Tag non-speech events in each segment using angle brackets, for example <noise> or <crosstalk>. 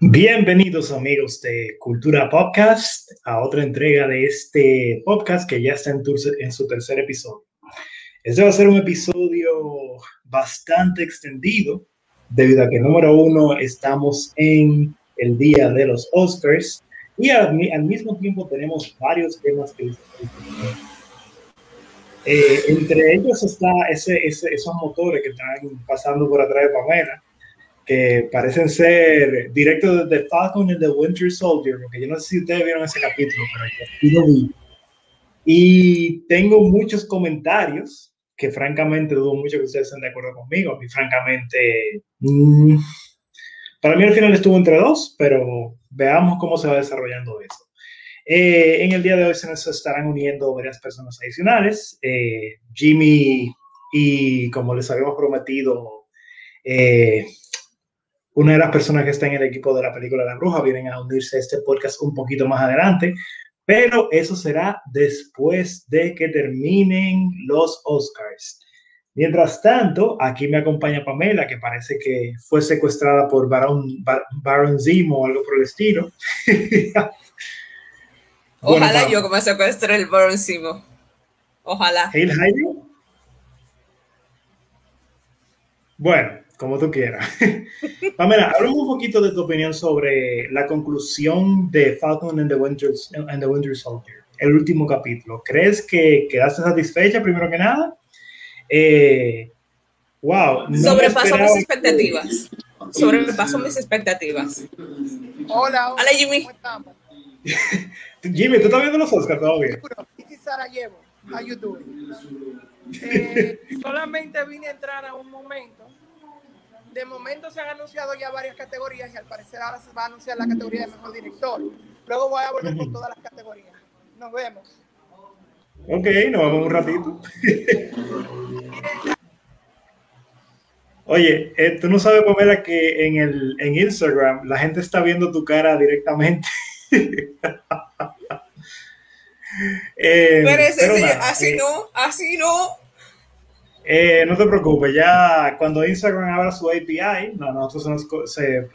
Bienvenidos amigos de Cultura Podcast a otra entrega de este podcast que ya está en, su tercer episodio. Este va a ser un episodio bastante extendido debido a que número uno estamos en el día de los Oscars y al, mismo tiempo tenemos varios temas que eh, entre ellos está ese, ese, esos motores que están pasando por atrás de Pamela que parecen ser directos de Falcon and the Winter Soldier, porque yo no sé si ustedes vieron ese capítulo, pero yo vi. Y tengo muchos comentarios que francamente dudo mucho que ustedes estén de acuerdo conmigo. Y francamente, mm, para mí al final estuvo entre dos, pero veamos cómo se va desarrollando eso. Eh, en el día de hoy se nos estarán uniendo varias personas adicionales. Eh, Jimmy y como les habíamos prometido, eh, una de las personas que está en el equipo de la película La Bruja vienen a unirse a este podcast un poquito más adelante, pero eso será después de que terminen los Oscars. Mientras tanto, aquí me acompaña Pamela, que parece que fue secuestrada por Baron, Baron Zimo o algo por el estilo. <laughs> Ojalá yo me secuestre el Baron Zimo. Ojalá. <laughs> Bueno, como tú quieras. <laughs> Pamela, hablamos un poquito de tu opinión sobre la conclusión de Falcon and the, Winter, and the Winter Soldier, el último capítulo. ¿Crees que quedaste satisfecha primero que nada? Eh, wow. Sobrepasó mis expectativas. Sobrepasó mis expectativas. Hola, hola. Jimmy. ¿Cómo estamos? <laughs> Jimmy, ¿tú estás viendo los Oscars todavía? Sarajevo, a YouTube. <laughs> Eh, solamente vine a entrar a un momento de momento se han anunciado ya varias categorías y al parecer ahora se va a anunciar la categoría de mejor director. Luego voy a volver con todas las categorías. Nos vemos. Ok, nos vemos un ratito. Oye, eh, tú no sabes, Pamela, que en, el, en Instagram la gente está viendo tu cara directamente. <laughs> eh, pero así eh, no, así no. Eh, no te preocupes, ya cuando Instagram abra su API, nosotros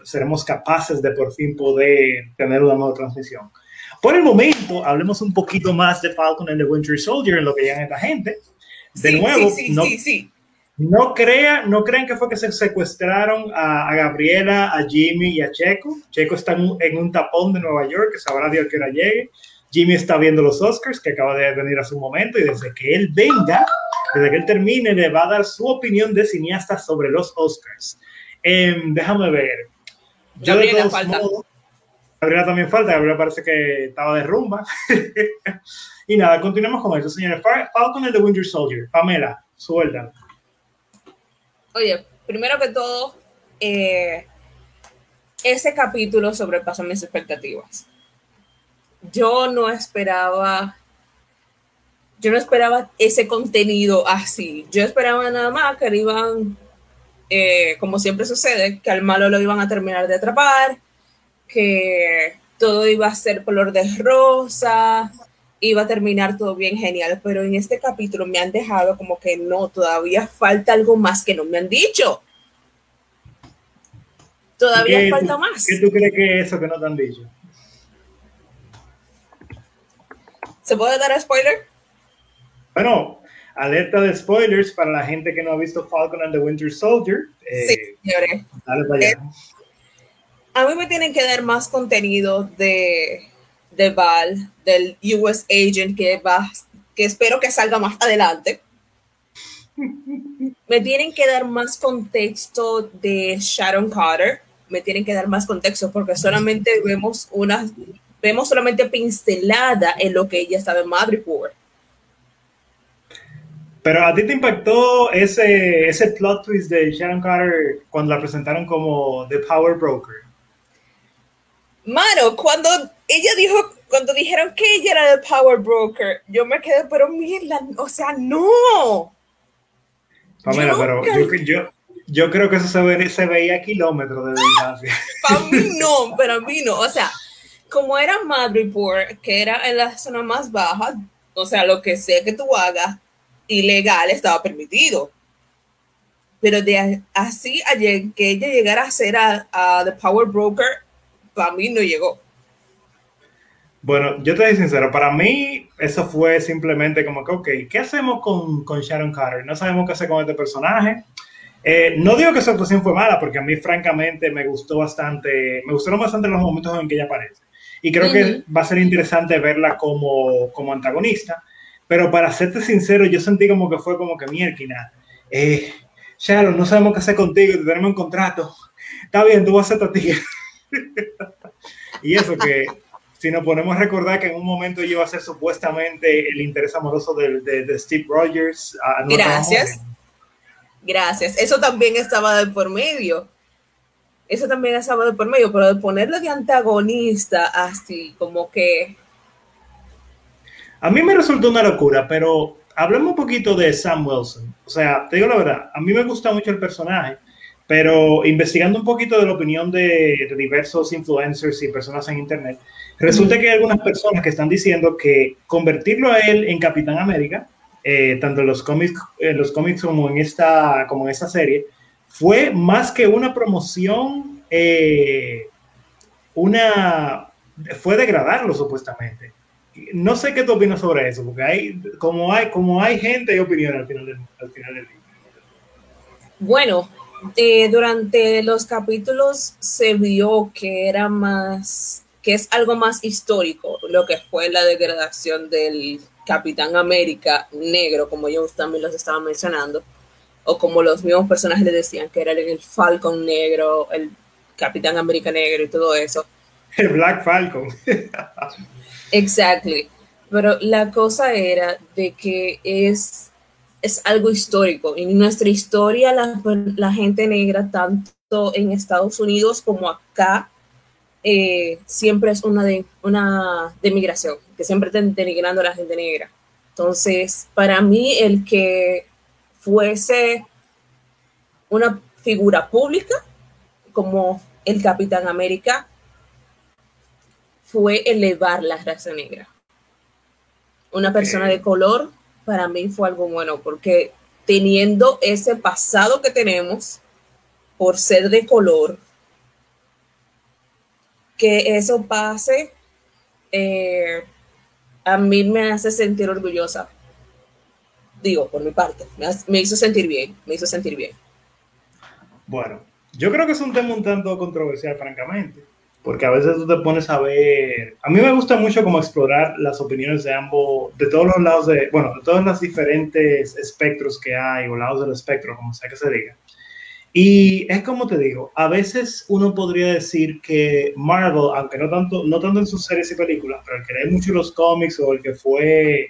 seremos capaces de por fin poder tener una nueva transmisión. Por el momento, hablemos un poquito más de Falcon and the Winter Soldier en lo que llegan esta gente. De nuevo, no, no, crea, no crean que fue que se secuestraron a, Gabriela, a Jimmy y a Checo. Checo está en un, tapón de Nueva York, que sabrá Dios que hora llegue. Jimmy está viendo los Oscars, que acaba de venir a su momento, y desde que él venga, desde que él termine, le va a dar su opinión de cineasta sobre los Oscars. Em, déjame ver. Yo Gabriela falta. Gabriela también falta, Gabriela parece que estaba de rumba. <laughs> y nada, continuemos con eso, señores. Falcon and the Winter Soldier. Pamela, suelta. Oye, primero que todo, eh, ese capítulo sobrepasó mis expectativas. Yo no esperaba yo no esperaba ese contenido así. Yo esperaba nada más que iban, eh, como siempre sucede, que al malo lo iban a terminar de atrapar, que todo iba a ser color de rosa, iba a terminar todo bien genial, pero en este capítulo me han dejado como que no, todavía falta algo más que no me han dicho. Todavía falta más. ¿Qué tú crees que es eso que no te han dicho? ¿Se puede dar spoiler? Bueno, alerta de spoilers para la gente que no ha visto Falcon and the Winter Soldier. Eh, sí, señores. Dale para allá. Eh, a mí me tienen que dar más contenido de, de Val, del US Agent, que, va, que espero que salga más adelante. <laughs> me tienen que dar más contexto de Sharon Carter. Me tienen que dar más contexto porque solamente vemos una, vemos solamente pincelada en lo que ella estaba en Madripoor pero a ti te impactó ese, ese plot twist de Sharon Carter cuando la presentaron como The Power Broker. Mano, cuando ella dijo, cuando dijeron que ella era The Power Broker, yo me quedé, pero mierda, o sea, no. Pamela, pero yo, yo, creo que eso se, se veía a kilómetros de distancia. Para mí <laughs> no, pero a mí no. O sea, como era Madripoor, que era en la zona más baja, o sea, lo que sea que tú hagas, ilegal estaba permitido. Pero de así a que ella llegara a ser a, The Power Broker, para mí no llegó. Bueno, yo te soy sincero, para mí eso fue simplemente como que, ok, ¿qué hacemos con, con Sharon Carter? No sabemos qué hacer con este personaje. Eh, no digo que su actuación fue mala, porque a mí francamente me gustó bastante, me gustaron bastante los momentos en que ella aparece. Y creo que va a ser interesante verla como, como antagonista. Pero para serte sincero, yo sentí como que fue como que mierda. Eh, Sharon, no sabemos qué hacer contigo, te tenemos un contrato. Está bien, tú vas a ser tu <laughs> y eso que si nos ponemos a recordar que en un momento iba a ser supuestamente el interés amoroso de, de, Steve Rogers. Gracias. Gracias. Eso también estaba de por medio. Eso también estaba de por medio, pero de ponerlo de antagonista así, como que... A mí me resultó una locura, pero hablemos un poquito de Sam Wilson. O sea, te digo la verdad, a mí me gusta mucho el personaje. Pero investigando un poquito de la opinión de, diversos influencers y personas en Internet, resulta que hay algunas personas que están diciendo que convertirlo a él en Capitán América, eh, tanto en los cómics, en los cómics como en esta, como en esta serie, fue más que una promoción, eh, una fue degradarlo supuestamente. No sé qué tú opinas sobre eso, porque hay, como hay, como hay gente, hay opinión al final del, al del Bueno, eh, durante los capítulos se vio que era más, que es algo más histórico, lo que fue la degradación del Capitán América negro, como yo también los estaba mencionando, o como los mismos personajes le decían, que era el Falcon negro, el Capitán América negro y todo eso. El Black Falcon. exactly. Pero la cosa era de que es es algo histórico. En nuestra historia, la, gente negra, tanto en Estados Unidos como acá, eh, siempre es una de, una de migración, que siempre están denigrando a la gente negra. Entonces, para mí, el que fuese una figura pública como el Capitán América fue elevar la raza negra. Una persona de color para mí fue algo bueno, porque teniendo ese pasado que tenemos por ser de color, que eso pase, eh, a mí me hace sentir orgullosa. Digo, por mi parte, me, hizo sentir bien, me hizo sentir bien. Bueno, yo creo que es un tema un tanto controversial, francamente porque a veces tú te pones a ver, a mí me gusta mucho como explorar las opiniones de ambos, de todos los lados de, bueno, de todos los diferentes espectros que hay, o lados del espectro, como sea que se diga. Y es como te digo, a veces uno podría decir que Marvel, aunque no tanto, no tanto en sus series y películas, pero el que lee mucho los cómics o el que fue,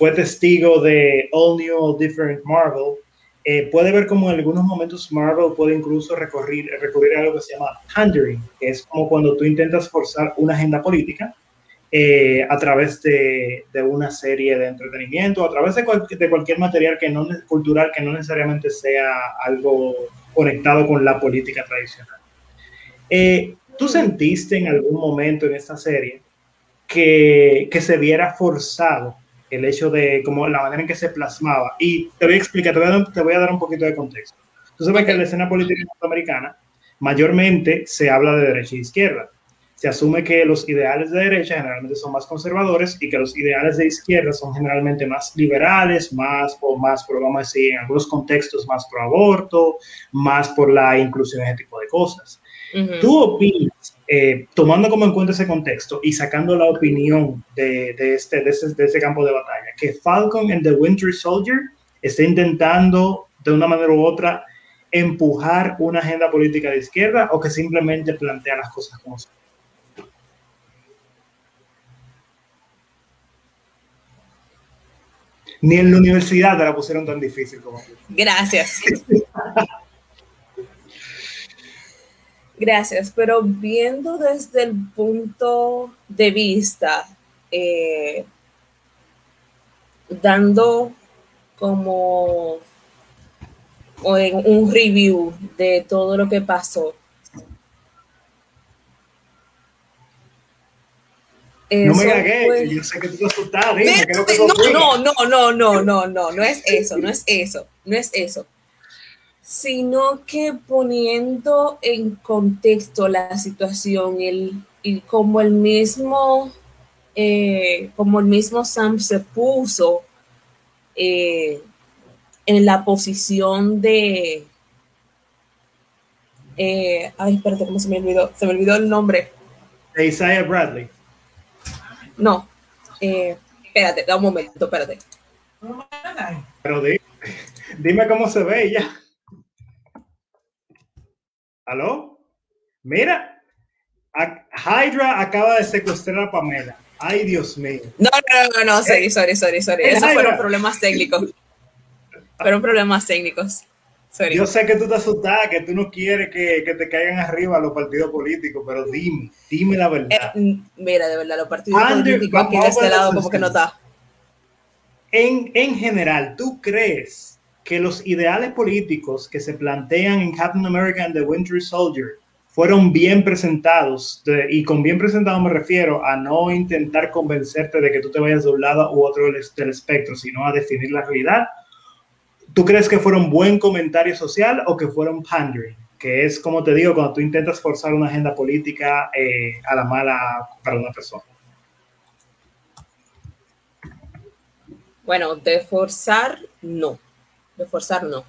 fue testigo de All New, All Different Marvel, eh, puede ver como en algunos momentos Marvel puede incluso recurrir, recurrir a algo que se llama pandering, que es como cuando tú intentas forzar una agenda política eh, a través de, de, una serie de entretenimiento, a través de, de, cualquier material que no, cultural que no necesariamente sea algo conectado con la política tradicional. Eh, ¿Tú sentiste en algún momento en esta serie que, que se viera forzado el hecho de como la manera en que se plasmaba. Y te voy a explicar, te voy a, dar un poquito de contexto. Tú sabes que en la escena política norteamericana mayormente se habla de derecha e izquierda. Se asume que los ideales de derecha generalmente son más conservadores y que los ideales de izquierda son generalmente más liberales, más o más, por, vamos a decir, en algunos contextos más pro aborto, más por la inclusión, ese tipo de cosas. ¿Tú opinas eh, tomando como en cuenta ese contexto y sacando la opinión de, de, este, de, este, de este campo de batalla, que Falcon en The Winter Soldier está intentando de una manera u otra empujar una agenda política de izquierda o que simplemente plantea las cosas como son. Ni en la universidad la pusieron tan difícil como. Gracias. <laughs> Gracias, pero viendo desde el punto de vista, eh, dando como un review de todo lo que pasó. No me gagué, pues, yo sé que tú asustado. no, no, no, no, no, no, no, no es eso, no es eso, no es eso sino que poniendo en contexto la situación y como el mismo, eh, como el mismo Sam se puso eh, en la posición de, eh, ay, espérate, ¿cómo se me olvidó? Se me olvidó el nombre. De Isaiah Bradley. No, espérate, da un momento, espérate. Pero dime cómo se ve ya. ¿Aló? Mira, Hydra acaba de secuestrar a Pamela. Ay, Dios mío. No, no, no, no, sorry, eh, sorry, sorry, sorry. Esos fueron problemas técnicos. fueron problemas técnicos. Sorry. Yo sé que tú te asustas, que tú no quieres que, que, te caigan arriba los partidos políticos, pero dime, dime la verdad. Eh, mira, de verdad, los partidos políticos aquí de este lado como que no está. En, en general, ¿tú crees que los ideales políticos que se plantean en Captain America and the Winter Soldier fueron bien presentados, y con bien presentado me refiero a no intentar convencerte de que tú te vayas de un lado u otro del, espectro, sino a definir la realidad. ¿Tú crees que fueron buen comentario social o que fueron pandering? Que es, como te digo, cuando tú intentas forzar una agenda política eh, a la mala para una persona. Bueno, de forzar, no de forzar no,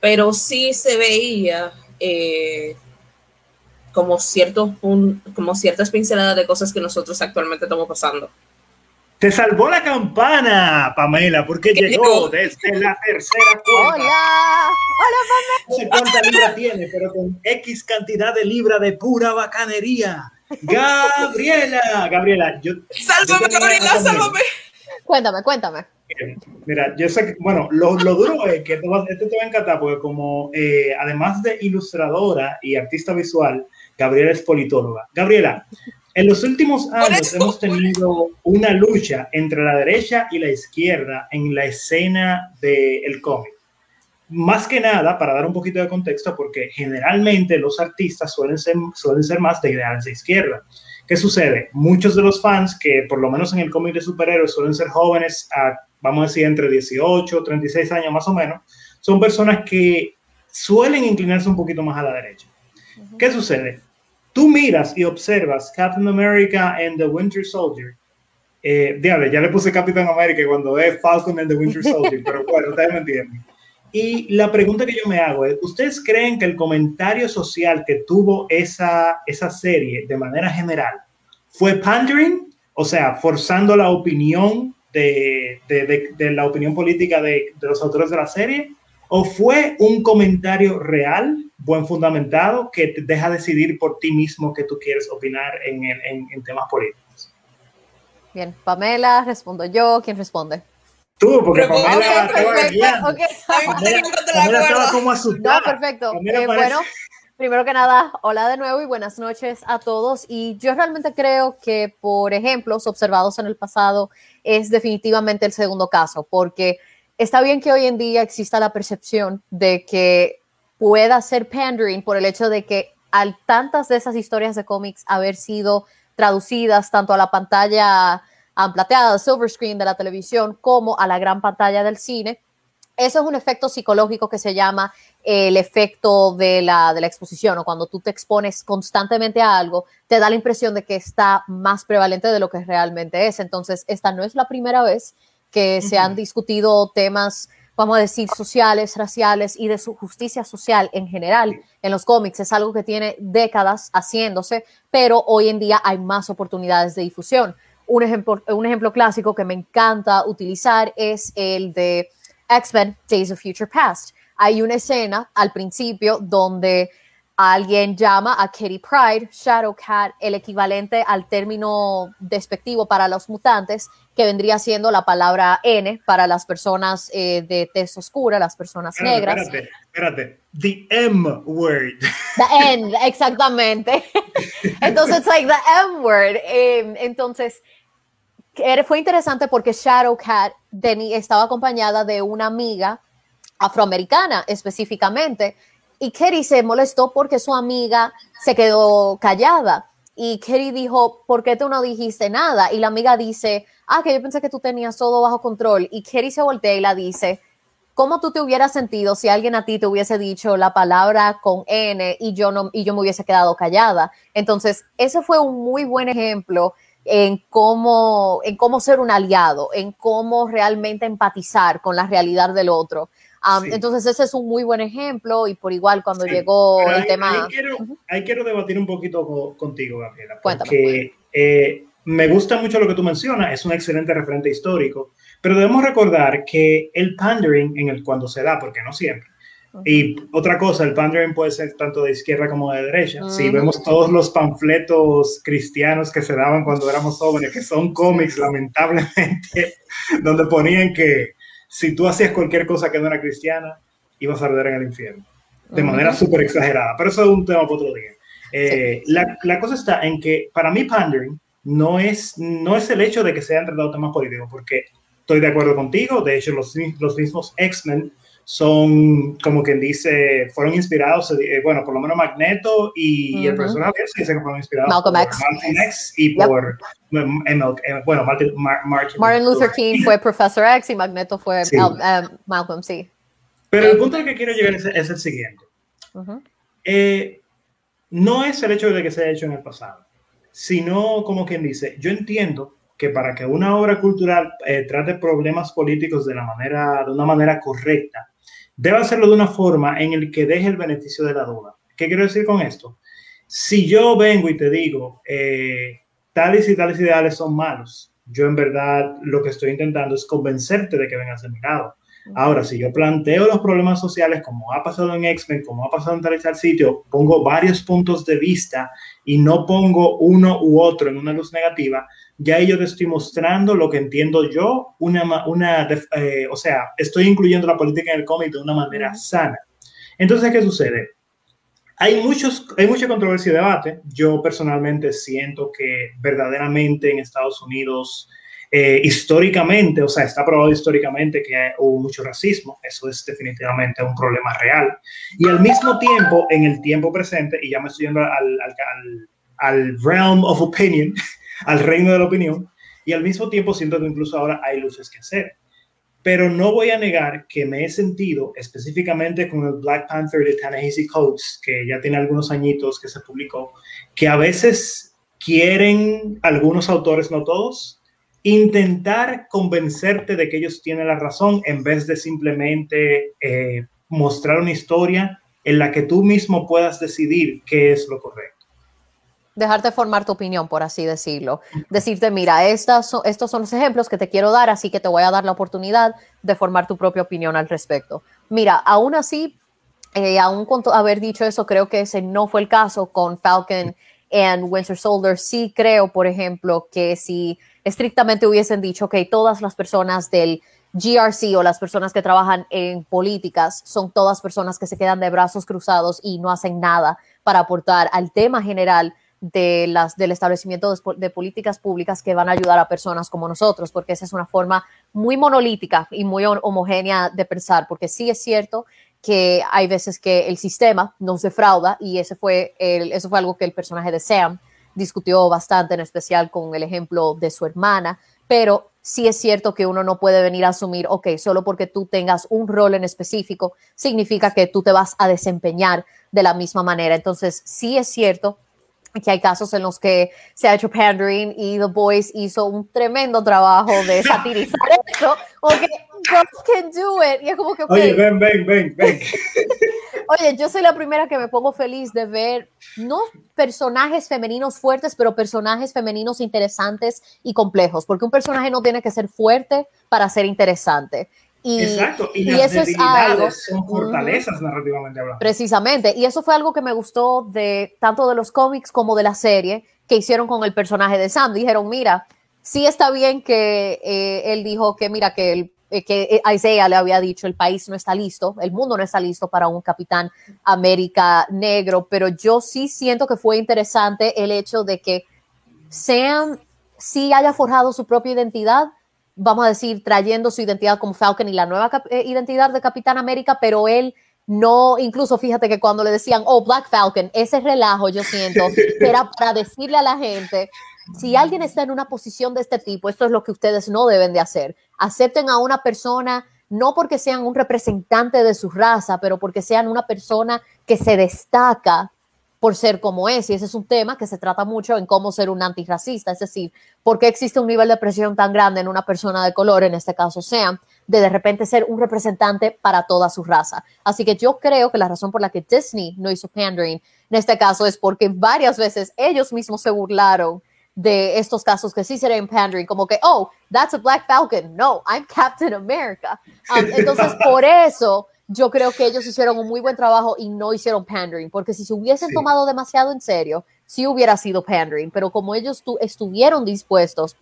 pero sí se veía eh, como, ciertos, como ciertas pinceladas de cosas que nosotros actualmente estamos pasando. Te salvó la campana, Pamela, porque llegó desde la tercera cuenta. Hola, hola Pamela. No sé cuánta libra tiene, pero con X cantidad de libra de pura bacanería. Gabriela, Gabriela, yo. Sálvame, Gabriela, sálvame. Cuéntame, cuéntame. Mira, yo sé que, bueno, lo, lo duro es que esto, te va a encantar porque como eh, además de ilustradora y artista visual, Gabriela es politóloga. Gabriela, en los últimos años hemos tenido una lucha entre la derecha y la izquierda en la escena del cómic. Más que nada, para dar un poquito de contexto, porque generalmente los artistas suelen ser, suelen ser más de ideales de izquierda. ¿Qué sucede? Muchos de los fans, que por lo menos en el cómic de superhéroes suelen ser jóvenes, vamos a decir entre 18, 36 años más o menos, son personas que suelen inclinarse un poquito más a la derecha. ¿Qué sucede? Tú miras y observas Captain America and the Winter Soldier. Eh, ya le puse Captain America cuando es Falcon and the Winter Soldier, pero bueno, <laughs> ustedes me entienden. Y la pregunta que yo me hago es, ¿ustedes creen que el comentario social que tuvo esa, esa serie de manera general fue pandering? O sea, forzando la opinión de, de, de, la opinión política de, los autores de la serie? ¿O fue un comentario real, buen fundamentado, que te deja decidir por ti mismo que tú quieres opinar en, en, en temas políticos? Bien, Pamela, respondo yo. ¿Quién responde? Tú, porque Pamela estaba okay, Pamela, estaba como asustada. No, perfecto. Eh, bueno, primero que nada, hola de nuevo y buenas noches a todos. Y yo realmente creo que, por ejemplos observados en el pasado, es definitivamente el segundo caso, porque está bien que hoy en día exista la percepción de que pueda ser pandering por el hecho de que al tantas de esas historias de cómics haber sido traducidas tanto a la pantalla plateada, silver screen de la televisión, como a la gran pantalla del cine. Eso es un efecto psicológico que se llama el efecto de la, de la exposición o cuando tú te expones constantemente a algo, te da la impresión de que está más prevalente de lo que realmente es. Entonces, esta no es la primera vez que se han discutido temas, vamos a decir, sociales, raciales y de su justicia social en general en los cómics. Es algo que tiene décadas haciéndose, pero hoy en día hay más oportunidades de difusión. Un ejemplo, un ejemplo clásico que me encanta utilizar es el de X-Men Days of Future Past. Hay una escena al principio donde alguien llama a Kitty Pride, Shadowcat, el equivalente al término despectivo para los mutantes, que vendría siendo la palabra N para las personas eh, de tez oscura, las personas negras. Espérate, espérate. The M word. The N, exactamente. <laughs> entonces, like the M word. Eh, entonces, fue interesante porque Shadowcat estaba acompañada de una amiga afroamericana específicamente y Kerry se molestó porque su amiga se quedó callada y Kerry dijo, ¿por qué tú no dijiste nada? Y la amiga dice, ah, que yo pensé que tú tenías todo bajo control y Kerry se voltea y la dice, ¿Cómo tú te hubieras sentido si alguien a ti te hubiese dicho la palabra con N y yo no y yo me hubiese quedado callada? Entonces, ese fue un muy buen ejemplo en cómo, en cómo ser un aliado, en cómo realmente empatizar con la realidad del otro. Entonces ese es un muy buen ejemplo y por igual cuando llegó el tema... Ahí quiero, debatir un poquito contigo, Gabriela, porque eh, me gusta mucho lo que tú mencionas, es un excelente referente histórico, pero debemos recordar que el pandering en el cuando se da, porque no siempre, y otra cosa, el pandering puede ser tanto de izquierda como de derecha. Si vemos todos los panfletos cristianos que se daban cuando éramos jóvenes, que son cómics, lamentablemente, <laughs> donde ponían que si tú hacías cualquier cosa que no era cristiana, ibas a arder en el infierno. De manera súper exagerada. Pero eso es un tema para otro día. Eh, la, la, cosa está en que para mí pandering no es, no es el hecho de que se hayan tratado temas políticos, porque estoy de acuerdo contigo. De hecho, los, los mismos X-Men son, como quien dice, fueron inspirados, eh, bueno, por lo menos Magneto y, el personaje se dice que fueron inspirados por Martin X y por, eh, bueno, Martin, Martin, Luther King. Fue Professor X y Magneto fue um, Malcolm, sí. Pero el punto al que quiero llegar es, el siguiente. Eh, no es el hecho de que se haya hecho en el pasado, sino, como quien dice, yo entiendo que para que una obra cultural trate problemas políticos de, la manera, de una manera correcta, debe hacerlo de una forma en el que deje el beneficio de la duda. ¿Qué quiero decir con esto? Si yo vengo y te digo, eh, tales y tales ideales son malos, yo en verdad lo que estoy intentando es convencerte de que vengas a mi lado. Ahora, si yo planteo los problemas sociales como ha pasado en X-Men, como ha pasado en tal y tal sitio, pongo varios puntos de vista y no pongo uno u otro en una luz negativa, ya yo te estoy mostrando lo que entiendo yo, una, una eh, o sea, estoy incluyendo la política en el cómic de una manera sana. Entonces, ¿qué sucede? Hay, muchos, hay mucha controversia y debate. Yo personalmente siento que verdaderamente en Estados Unidos, eh, históricamente, o sea, está probado históricamente que hubo mucho racismo. Eso es definitivamente un problema real. Y al mismo tiempo, en el tiempo presente, y ya me estoy yendo al, al, al realm of opinion, al reino de la opinión y al mismo tiempo siento que incluso ahora hay luces que hacer. Pero no voy a negar que me he sentido específicamente con el Black Panther de Ta-Nehisi Coates, que ya tiene algunos añitos que se publicó, que a veces quieren algunos autores, no todos, intentar convencerte de que ellos tienen la razón en vez de simplemente eh, mostrar una historia en la que tú mismo puedas decidir qué es lo correcto dejarte formar tu opinión, por así decirlo. Decirte, mira, estas estos son los ejemplos que te quiero dar, así que te voy a dar la oportunidad de formar tu propia opinión al respecto. Mira, aún así, eh, aún con haber dicho eso, creo que ese no fue el caso con Falcon and Winter Soldier. Sí creo, por ejemplo, que si estrictamente hubiesen dicho que todas las personas del GRC o las personas que trabajan en políticas son todas personas que se quedan de brazos cruzados y no hacen nada para aportar al tema general de las, del establecimiento de, políticas públicas que van a ayudar a personas como nosotros, porque esa es una forma muy monolítica y muy homogénea de pensar, porque sí es cierto que hay veces que el sistema nos defrauda y ese fue el, eso fue algo que el personaje de Sam discutió bastante, en especial con el ejemplo de su hermana, pero sí es cierto que uno no puede venir a asumir, ok, solo porque tú tengas un rol en específico, significa que tú te vas a desempeñar de la misma manera. Entonces, sí es cierto que hay casos en los que se ha hecho pandering y The Boys hizo un tremendo trabajo de <laughs> satirizar eso, o que girls can do it. Y es como que, Oye, ven, ven, ven, ven. <laughs> Oye, yo soy la primera que me pongo feliz de ver, no personajes femeninos fuertes, pero personajes femeninos interesantes y complejos, porque un personaje no tiene que ser fuerte para ser interesante. Y, Exacto, y, las eso es algo, son fortalezas narrativamente hablando. Precisamente, y eso fue algo que me gustó de tanto de los cómics como de la serie que hicieron con el personaje de Sam. Dijeron, mira, sí está bien que eh, él dijo que, mira, que, el, eh, que Isaiah le había dicho, el país no está listo, el mundo no está listo para un capitán América negro, pero yo sí siento que fue interesante el hecho de que Sam sí haya forjado su propia identidad, vamos a decir, trayendo su identidad como Falcon y la nueva eh, identidad de Capitán América, pero él no, incluso fíjate que cuando le decían, oh, Black Falcon, ese relajo yo siento era <laughs> para decirle a la gente, si alguien está en una posición de este tipo, esto es lo que ustedes no deben de hacer. Acepten a una persona no porque sean un representante de su raza, pero porque sean una persona que se destaca por ser como es. Y ese es un tema que se trata mucho en cómo ser un antirracista, es decir, por qué existe un nivel de presión tan grande en una persona de color, en este caso Sam, de de repente ser un representante para toda su raza. Así que yo creo que la razón por la que Disney no hizo pandering en este caso es porque varias veces ellos mismos se burlaron de estos casos que sí serían pandering, como que, oh, that's a Black Falcon. No, I'm Captain America. Um, <laughs> entonces, por eso yo creo que ellos hicieron un muy buen trabajo y no hicieron pandering, porque si se hubiesen tomado demasiado en serio, sí hubiera sido pandering, pero como ellos estuvieron dispuestos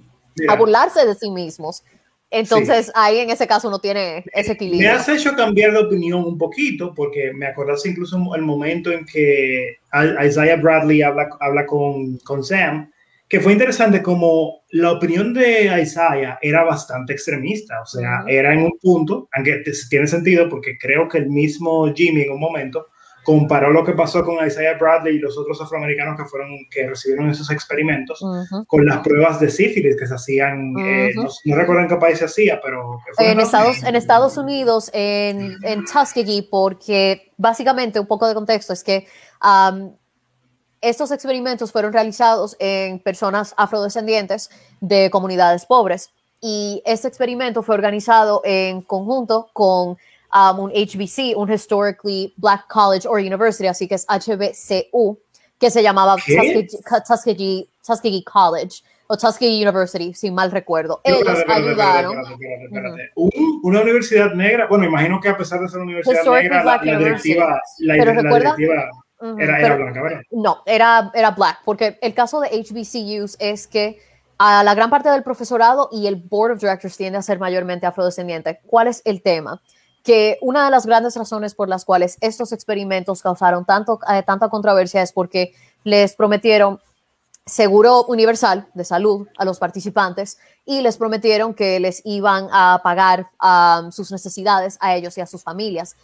a burlarse de sí mismos, entonces ahí en ese caso no tiene ese equilibrio. Me has hecho cambiar de opinión un poquito, porque me acordaste incluso el momento en que Isaiah Bradley habla, habla con, con Sam, que fue interesante como la opinión de Isaiah era bastante extremista, o sea, era en un punto, aunque tiene sentido porque creo que el mismo Jimmy en un momento comparó lo que pasó con Isaiah Bradley y los otros afroamericanos que fueron que recibieron esos experimentos con las pruebas de sífilis que se hacían, eh, no, recuerdo en qué país se hacía, pero... En Estados, en Estados Unidos, en, en Tuskegee, porque básicamente un poco de contexto es que estos experimentos fueron realizados en personas afrodescendientes de comunidades pobres y este experimento fue organizado en conjunto con um, un HBC, un Historically Black College or University, así que es HBCU, que se llamaba Tuskegee, Tuskegee, College o Tuskegee University, si mal recuerdo. Ellos ayudaron. una universidad negra, bueno, imagino que a pesar de ser una universidad negra, la, directiva, la, la directiva era, blanca, ¿verdad? No, era, era black, porque el caso de HBCUs es que a la gran parte del profesorado y el board of directors tiende a ser mayormente afrodescendiente. ¿Cuál es el tema? Que una de las grandes razones por las cuales estos experimentos causaron tanto, eh, tanta controversia es porque les prometieron seguro universal de salud a los participantes y les prometieron que les iban a pagar um, sus necesidades a ellos y a sus familias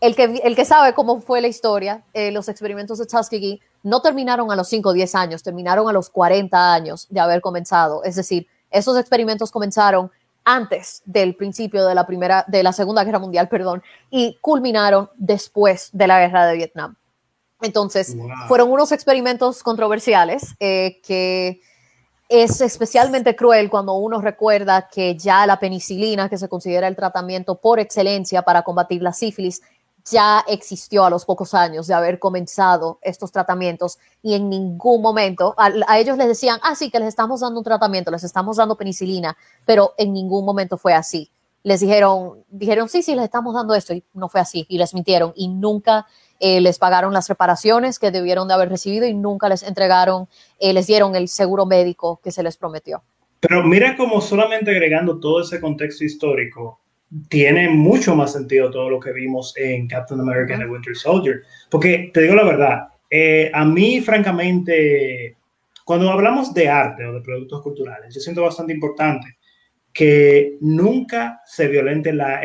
el que, el que sabe cómo fue la historia, eh, los experimentos de Tuskegee no terminaron a los 5 o 10 años, terminaron a los 40 años de haber comenzado. Es decir, esos experimentos comenzaron antes del principio de la primera, de la Segunda Guerra Mundial, perdón, y culminaron después de la Guerra de Vietnam. Entonces, fueron unos experimentos controversiales eh, que es especialmente cruel cuando uno recuerda que ya la penicilina, que se considera el tratamiento por excelencia para combatir la sífilis, ya existió a los pocos años de haber comenzado estos tratamientos y en ningún momento a, ellos les decían, ah, sí, que les estamos dando un tratamiento, les estamos dando penicilina, pero en ningún momento fue así. Les dijeron, dijeron, sí, sí, les estamos dando esto y no fue así y les mintieron y nunca eh, les pagaron las reparaciones que debieron de haber recibido y nunca les entregaron, eh, les dieron el seguro médico que se les prometió. Pero mira como solamente agregando todo ese contexto histórico, tiene mucho más sentido todo lo que vimos en Captain America and the Winter Soldier. Porque te digo la verdad, eh, a mí francamente, cuando hablamos de arte o de productos culturales, yo siento bastante importante que nunca se violente la,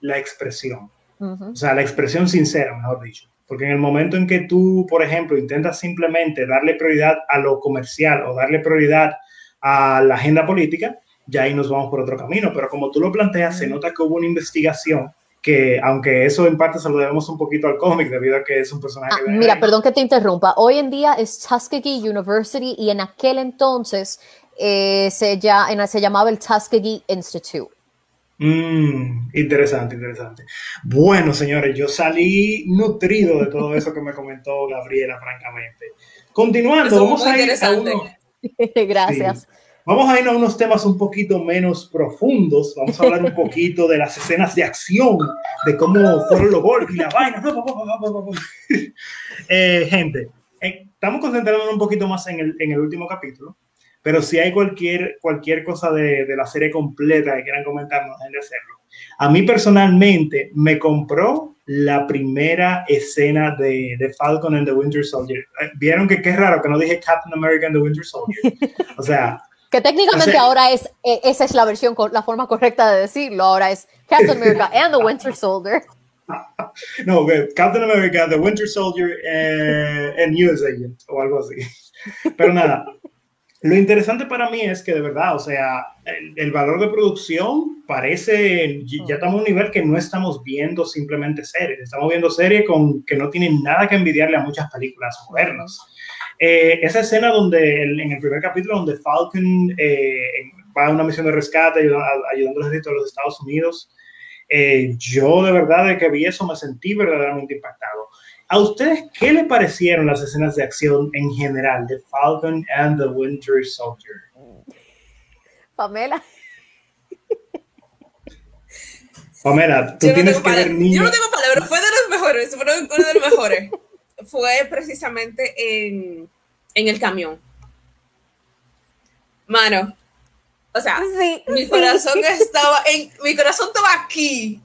la expresión. O sea, la expresión sincera, mejor dicho. Porque en el momento en que tú, por ejemplo, intentas simplemente darle prioridad a lo comercial o darle prioridad a la agenda política, ya ahí nos vamos por otro camino. Pero como tú lo planteas, se nota que hubo una investigación que, aunque eso en parte se lo debemos un poquito al cómic, debido a que es un personaje. Ah, mira, perdón que te interrumpa. Hoy en día es Tuskegee University y en aquel entonces eh, se, ya, se llamaba el Tuskegee Institute. Mm, interesante, interesante. Bueno, señores, yo salí nutrido de todo eso que me comentó Gabriela, francamente. Continuando, vamos a ir a uno. <laughs> Gracias. Vamos a ir a unos temas un poquito menos profundos. Vamos a hablar un <laughs> poquito de las escenas de acción, de cómo fueron los golpes y la vaina. <laughs> eh, gente, eh, estamos concentrándonos un poquito más en el, en el, último capítulo, pero si hay cualquier, cualquier cosa de, de la serie completa que quieran comentar, no dejen de hacerlo. A mí personalmente me compró la primera escena de, de, Falcon and the Winter Soldier. Eh, Vieron que qué raro que no dije Captain America and the Winter Soldier. <laughs> O sea, que técnicamente ahora es, e, esa es la versión, la forma correcta de decirlo. Ahora es Captain America and the Winter Soldier. <laughs> No, Captain America, the Winter Soldier eh, and US Agent o algo así. Pero nada, lo interesante para mí es que de verdad, o sea, el, valor de producción parece, ya estamos a un nivel que no estamos viendo simplemente series, estamos viendo series con, que no tienen nada que envidiarle a muchas películas modernas. Eh, esa escena donde, en el primer capítulo, donde Falcon eh, va a una misión de rescate ayudando, ayudando al ejército de los Estados Unidos, eh, yo de verdad de que vi eso me sentí verdaderamente impactado. ¿A ustedes qué le parecieron las escenas de acción en general de Falcon and the Winter Soldier? Pamela. Pamela, tú tienes que ver Yo no tengo palabras, fue de los mejores, fue uno de los mejores. Fue precisamente en, en, el camión. Mano, o sea, mi corazón estaba en, mi corazón estaba aquí,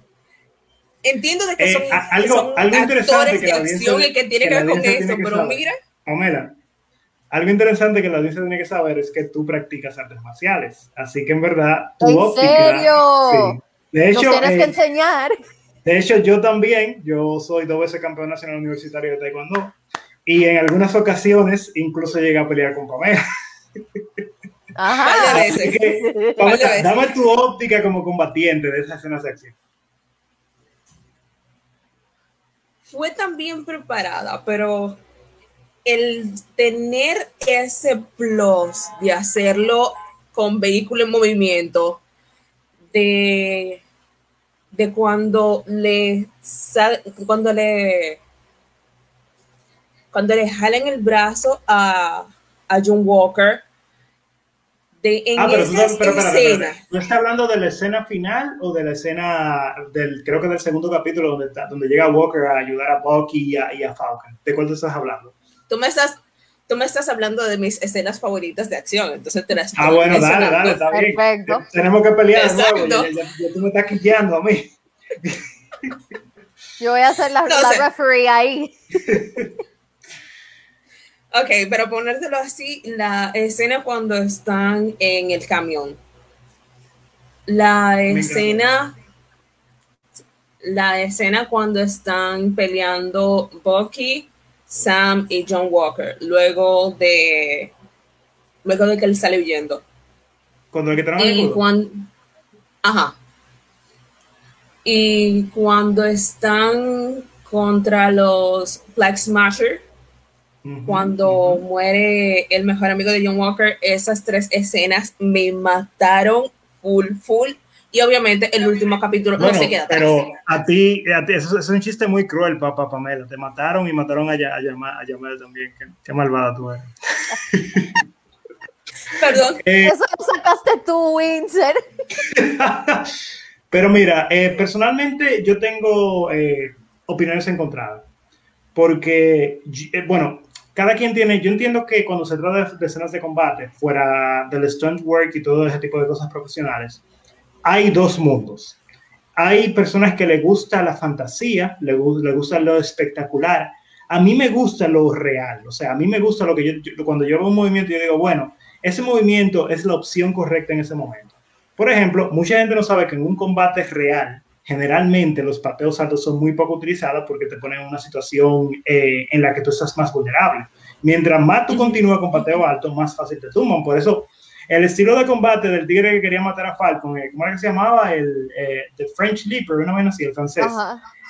Entiendo de que eh, son, algo, algo interesante que de acción y que tiene que, ver con eso, pero mira. Pamela, algo interesante que la audiencia tiene que saber es que tú practicas artes marciales. Así que en verdad, tu ¿En serio? De hecho, Nos tienes que eh, enseñar. De hecho, yo también, yo soy dos veces campeón nacional universitario de Taekwondo. Y en algunas ocasiones incluso llegué a pelear con Pamela. Ajá. Así que, Pamela, dame tu óptica como combatiente de esas escenas de acción. fue tan bien preparada, pero el tener ese plus de hacerlo con vehículo en movimiento, de, de cuando le cuando le cuando le jalen el brazo a, a John Walker de, en ah, pero, esas pero, ¿No está hablando de la escena final o de la escena del, creo que del segundo capítulo donde, donde llega Walker a ayudar a Bucky y a, y a Falcon? ¿De cuál te estás hablando? Tú me estás, tú me estás hablando de mis escenas favoritas de acción, entonces te las Ah, bueno, dale, dale, está bien. Perfecto. Tenemos que pelear de nuevo, ya, tú me estás quillando a mí. <laughs> Yo voy a hacer la, la referee ahí. <laughs> Ok, pero ponértelo así, la escena cuando están en el camión. La escena. La escena cuando están peleando Bucky, Sam y John Walker. Luego de. Luego de que él sale huyendo. Cuando el que y cuando, Ajá. Y cuando están contra los Flag Smasher cuando muere el mejor amigo de John Walker, esas tres escenas me mataron full, full. Y obviamente el último capítulo no se queda Pero a ti, a ti eso, es un chiste muy cruel, papá Pamela. Te mataron y mataron a, a, a, también. Qué, malvada tú eres. <laughs> Perdón. Eh, eso lo sacaste tú, Windsor. <laughs> pero mira, eh, personalmente yo tengo eh, opiniones encontradas. Porque, bueno, cada quien tiene, yo entiendo que cuando se trata de, escenas de combate, fuera del stunt work y todo ese tipo de cosas profesionales, hay dos mundos. Hay personas que le gusta la fantasía, le, le gusta lo espectacular. A mí me gusta lo real, o sea, a mí me gusta lo que yo, cuando yo veo un movimiento, yo digo, bueno, ese movimiento es la opción correcta en ese momento. Por ejemplo, mucha gente no sabe que en un combate real, generalmente los pateos altos son muy poco utilizados porque te ponen en una situación eh, en la que tú estás más vulnerable. Mientras más tú continúas con pateo alto, más fácil te tumban. Por eso, el estilo de combate del tigre que quería matar a Falcon, eh, ¿cómo era que se llamaba? El eh, The French Leaper, una vez así, el francés.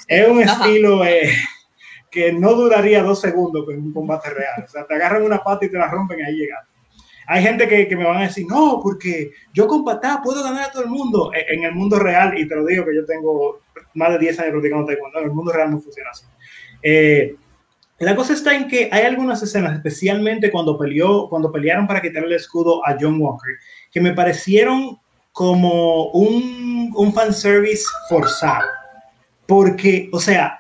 Es un estilo <laughs> que no duraría dos segundos en un combate real. O sea, te agarran una pata y te la rompen y ahí llegas. Hay gente que, que, me van a decir, no, porque yo con patada puedo ganar a todo el mundo. E, en, el mundo real, y te lo digo que yo tengo más de 10 años practicando taekwondo, en el mundo real no funciona así. Eh, la cosa está en que hay algunas escenas, especialmente cuando, peleó, cuando pelearon para quitarle el escudo a John Walker, que me parecieron como un, un fanservice forzado. Porque, o sea,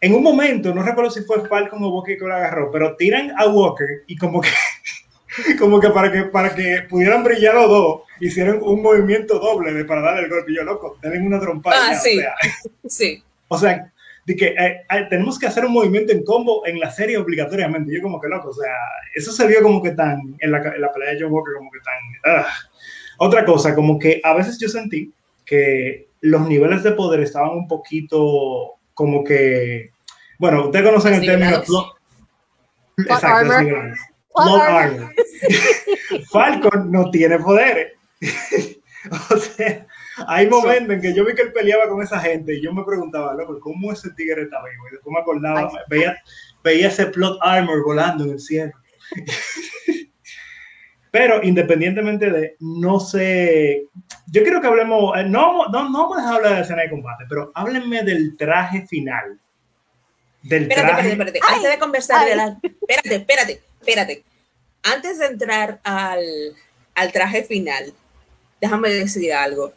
en un momento, no recuerdo si fue Falcon o Walker que lo agarró, pero tiran a Walker y como que <laughs> como que para que para que pudieran brillar los dos, hicieron un movimiento doble de para darle el golpe. Yo, loco, tienen una trompada. Ah, sí. <laughs> sí. O sea, de que eh, eh, tenemos que hacer un movimiento en combo en la serie obligatoriamente. Yo como que loco, o sea, eso se vio como que tan, en la, en la pelea de John Walker, como que tan... Ah. Otra cosa, como que a veces yo sentí que los niveles de poder estaban un poquito como que... Bueno, ustedes conocen el término... Exacto, <laughs> Falcon no tiene poderes. <laughs> o sea, hay momentos en que yo vi que él peleaba con esa gente y yo me preguntaba, loco, ¿cómo ese tigre está vivo? Y después me acordaba, veía, veía ese plot armor volando en el cielo. Pero independientemente de, no sé, yo quiero que hablemos, eh, no, no, no vamos a hablar de la escena de combate, pero háblenme del traje final. Del espérate, traje. espérate, espérate. Antes de conversar de la... Espérate, espérate, espérate. Antes de entrar al, al traje final, déjame decir algo.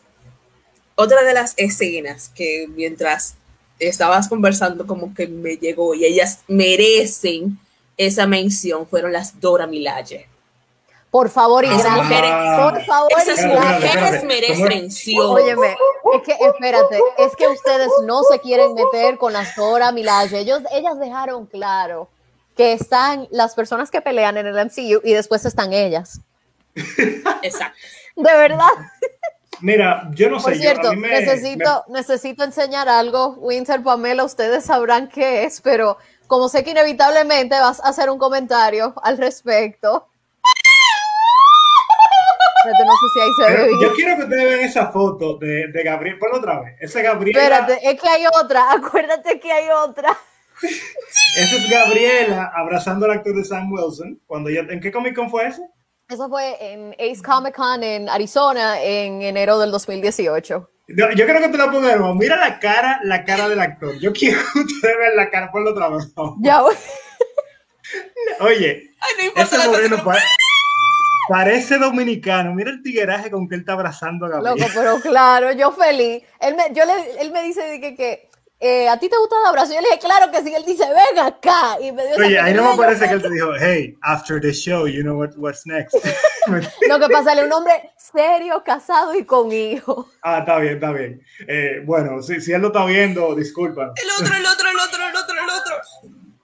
Otra de las escenas que mientras estabas conversando como que me llegó y ellas merecen esa mención fueron las Dora Milaje. Por favor, y esas mujeres, por favor, esas mujeres merecen mención. Óyeme, es que espérate, es que ustedes no se quieren meter con las Dora Milaje. Ellos, ellas dejaron claro que están las personas que pelean en el MCU y después están ellas. Exacto. De verdad. Mira, yo no Por sé. cierto, necesito, necesito enseñar algo. Winter, Pamela, ustedes sabrán qué es, pero como sé que inevitablemente vas a hacer un comentario al respecto. No sé si ahí se ve Yo quiero que ustedes vean esa foto de, de Gabriel. Ponlo otra vez. Esa Gabriela. Espérate, es que hay otra. <laughs> Acuérdate que hay otra. Esa es Gabriela abrazando al actor de Sam Wilson. Cuando yo, ¿En qué Comic Con fue ese? Eso fue en Ace Comic Con en Arizona en enero del 2018. Yo, creo que te lo pongo, Mira la cara, la cara del actor. Yo quiero <laughs> que ustedes vean la cara, ponlo otra vez. Ya voy. Oye, ese moreno parece dominicano. Mira el tigueraje con que él está abrazando a Gabriel. Loco, pero claro, yo feliz. Él me, yo le, él me dice que, que eh, ¿a ti te gusta el abrazo? Yo le dije, claro que sí. Él dice, ven acá. Y me dio Oye, ahí no me parece que él te dijo, hey, after the show, you know what, what's next. <laughs> Lo que pasa es un hombre serio, casado y con hijos. Ah, está bien, está bien. Eh, bueno, si, si, él lo está viendo, disculpa. El otro, el otro, el otro, el otro, el otro.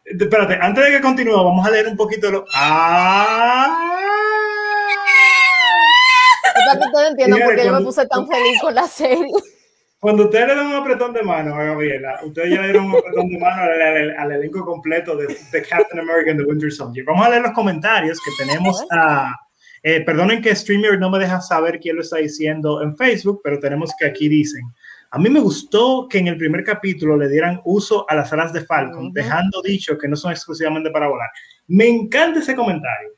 Espérate, antes de que continúe, vamos a leer un poquito lo. ¡Ah! Para que ustedes entiendan por qué yo me puse tan feliz con la serie. Cuando ustedes le dan un apretón de mano a Gabriela, ustedes ya le dieron un apretón de mano al, elenco completo de, Captain America and the Winter Soldier. Vamos a leer los comentarios que tenemos a... Eh, perdonen que Streamer no me deja saber quién lo está diciendo en Facebook, pero tenemos que aquí dicen. A mí me gustó que en el primer capítulo le dieran uso a las alas de Falcon, dejando dicho que no son exclusivamente para volar. Me encanta ese comentario.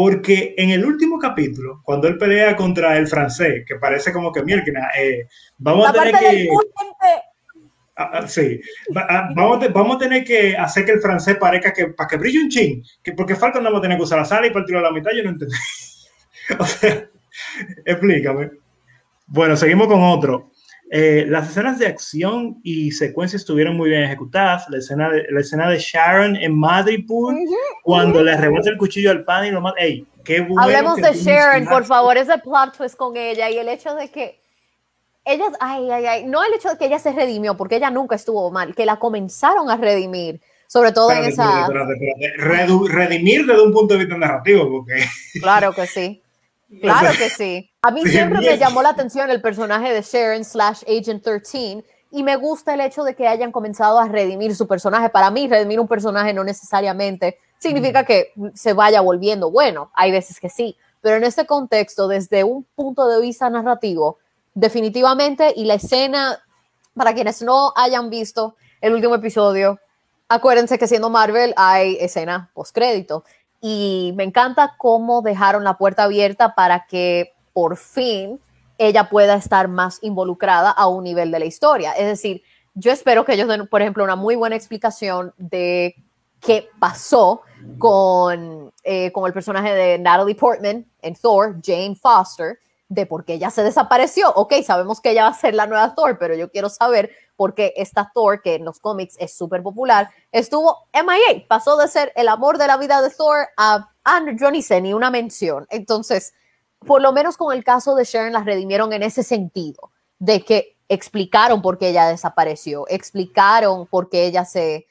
Porque en el último capítulo, cuando él pelea contra el francés, que parece como que, mierda, eh, vamos a tener que... Ah, ah, sí, ah, vamos, vamos a tener que hacer que el francés parezca que para que brille un chin, que porque falta no va a tener que usar la sala y partirlo a la mitad, yo no entendí. <laughs> o sea, <laughs> explícame. Bueno, seguimos con otro. Eh, las escenas de acción y secuencias estuvieron muy bien ejecutadas. La escena de, la escena de Sharon en Madripoor, cuando le rebota el cuchillo al pan y lo mata. ¡Ey! ¡Qué bueno! Hablemos de Sharon, por favor, ese plot twist con ella y el hecho de que ella, ay, ay, ay, no el hecho de que ella se redimió, porque ella nunca estuvo mal, que la comenzaron a redimir, sobre todo en esa. redimir desde un punto de vista narrativo, porque. Claro que sí. Claro que sí. A mí siempre me llamó la atención el personaje de Sharon slash Agent 13 y me gusta el hecho de que hayan comenzado a redimir su personaje. Para mí, redimir un personaje no necesariamente significa que se vaya volviendo bueno. Hay veces que sí, pero en este contexto, desde un punto de vista narrativo, definitivamente, y la escena, para quienes no hayan visto el último episodio, acuérdense que siendo Marvel hay escena postcrédito y me encanta cómo dejaron la puerta abierta para que por fin ella pueda estar más involucrada a un nivel de la historia. Es decir, yo espero que ellos den, por ejemplo, una muy buena explicación de qué pasó con, eh, con el personaje de Natalie Portman en Thor, Jane Foster, de por qué ella se desapareció. Ok, sabemos que ella va a ser la nueva Thor, pero yo quiero saber porque esta Thor, que en los cómics es súper popular, estuvo MIA, pasó de ser el amor de la vida de Thor a, ah, yo ni sé, ni una mención. Entonces, por lo menos con el caso de Sharon las redimieron en ese sentido, de que explicaron por qué ella desapareció, explicaron por qué ella se,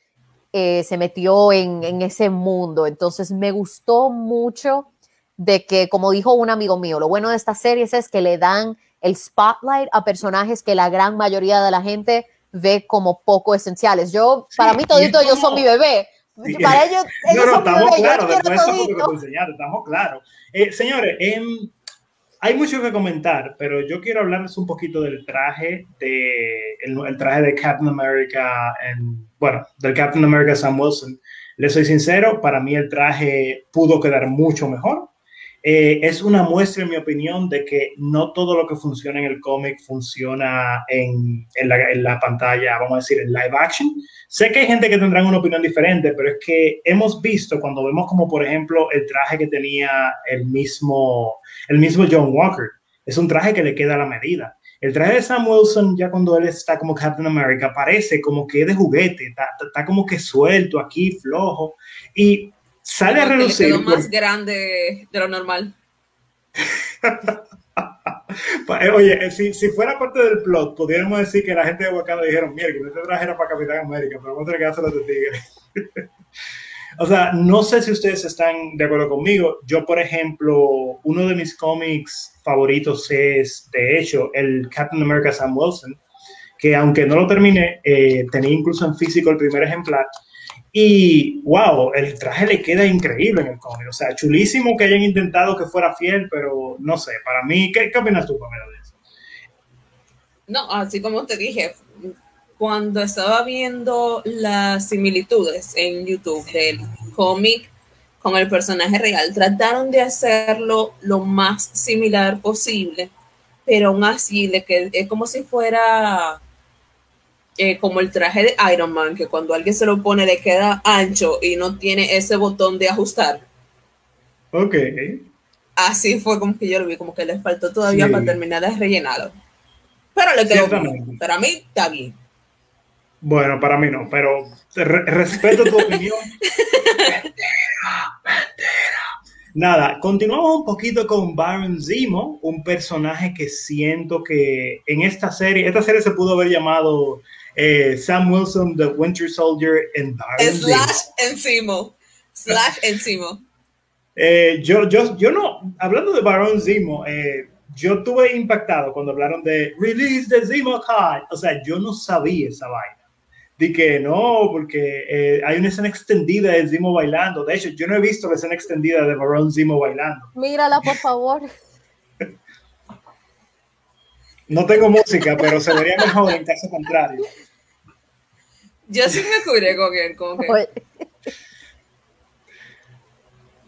eh, se metió en, en ese mundo. Entonces, me gustó mucho de que, como dijo un amigo mío, lo bueno de estas series es que le dan el spotlight a personajes que la gran mayoría de la gente ve como poco esenciales. Yo, para mí todito, yo soy mi bebé, Para ellos, no, no, estamos claros, después de eso que te enseñaste, estamos claros. Eh, señores, eh, hay mucho que comentar, pero yo quiero hablarles un poquito del traje de el, traje de Captain America, en, bueno, del Captain America Sam Wilson. Les soy sincero, para mí el traje pudo quedar mucho mejor. Eh, es una muestra, en mi opinión, de que no todo lo que funciona en el cómic funciona en, en, la, pantalla, vamos a decir, en live action. Sé que hay gente que tendrá una opinión diferente, pero es que hemos visto cuando vemos como, por ejemplo, el traje que tenía el mismo, el mismo John Walker, es un traje que le queda a la medida. El traje de Sam Wilson, ya cuando él está como Captain America, parece como que de juguete, está, está como que suelto aquí, flojo, y sale a relucir. Quedó más grande de lo normal. <laughs> Eh, oye, eh, si, si, fuera parte del plot, podríamos decir que la gente de Wakanda dijeron, mira, que este traje era para Capitán América, pero vamos a tener que hacerlo de tigre. <laughs> o sea, no sé si ustedes están de acuerdo conmigo. Yo, por ejemplo, uno de mis cómics favoritos es, de hecho, el Captain America Sam Wilson, que aunque no lo terminé, eh, tenía incluso en físico el primer ejemplar. Y wow, el traje le queda increíble en el cómic. O sea, chulísimo que hayan intentado que fuera fiel, pero no sé, para mí, ¿qué, qué opinas tú, Pamela, de eso? No, así como te dije, cuando estaba viendo las similitudes en YouTube del cómic con el personaje real, trataron de hacerlo lo más similar posible, pero aún así le quedó, es como si fuera eh, como el traje de Iron Man, que cuando alguien se lo pone le queda ancho y no tiene ese botón de ajustar. Ok. Así fue como que yo lo vi, como que le faltó todavía para terminar de rellenarlo. Pero le quedó bien. Para mí está bien. Bueno, para mí no, pero respeto tu opinión. <laughs> Nada, continuamos un poquito con Baron Zemo, un personaje que siento que en esta serie, esta serie se pudo haber llamado eh, Sam Wilson, The Winter Soldier, en Baron Slash Zemo. Slash <laughs> Zemo. Eh, yo, yo, yo no, hablando de Baron Zemo, eh, yo estuve impactado cuando hablaron de Release the Zemo Card. O sea, yo no sabía esa vaina. De que no, porque eh, hay una escena extendida de Zemo bailando. De hecho, yo no he visto la escena extendida de Baron Zemo bailando. Mírala, por <laughs> favor. No tengo música, pero se vería mejor en caso contrario. Yo sí me curé con él, como que.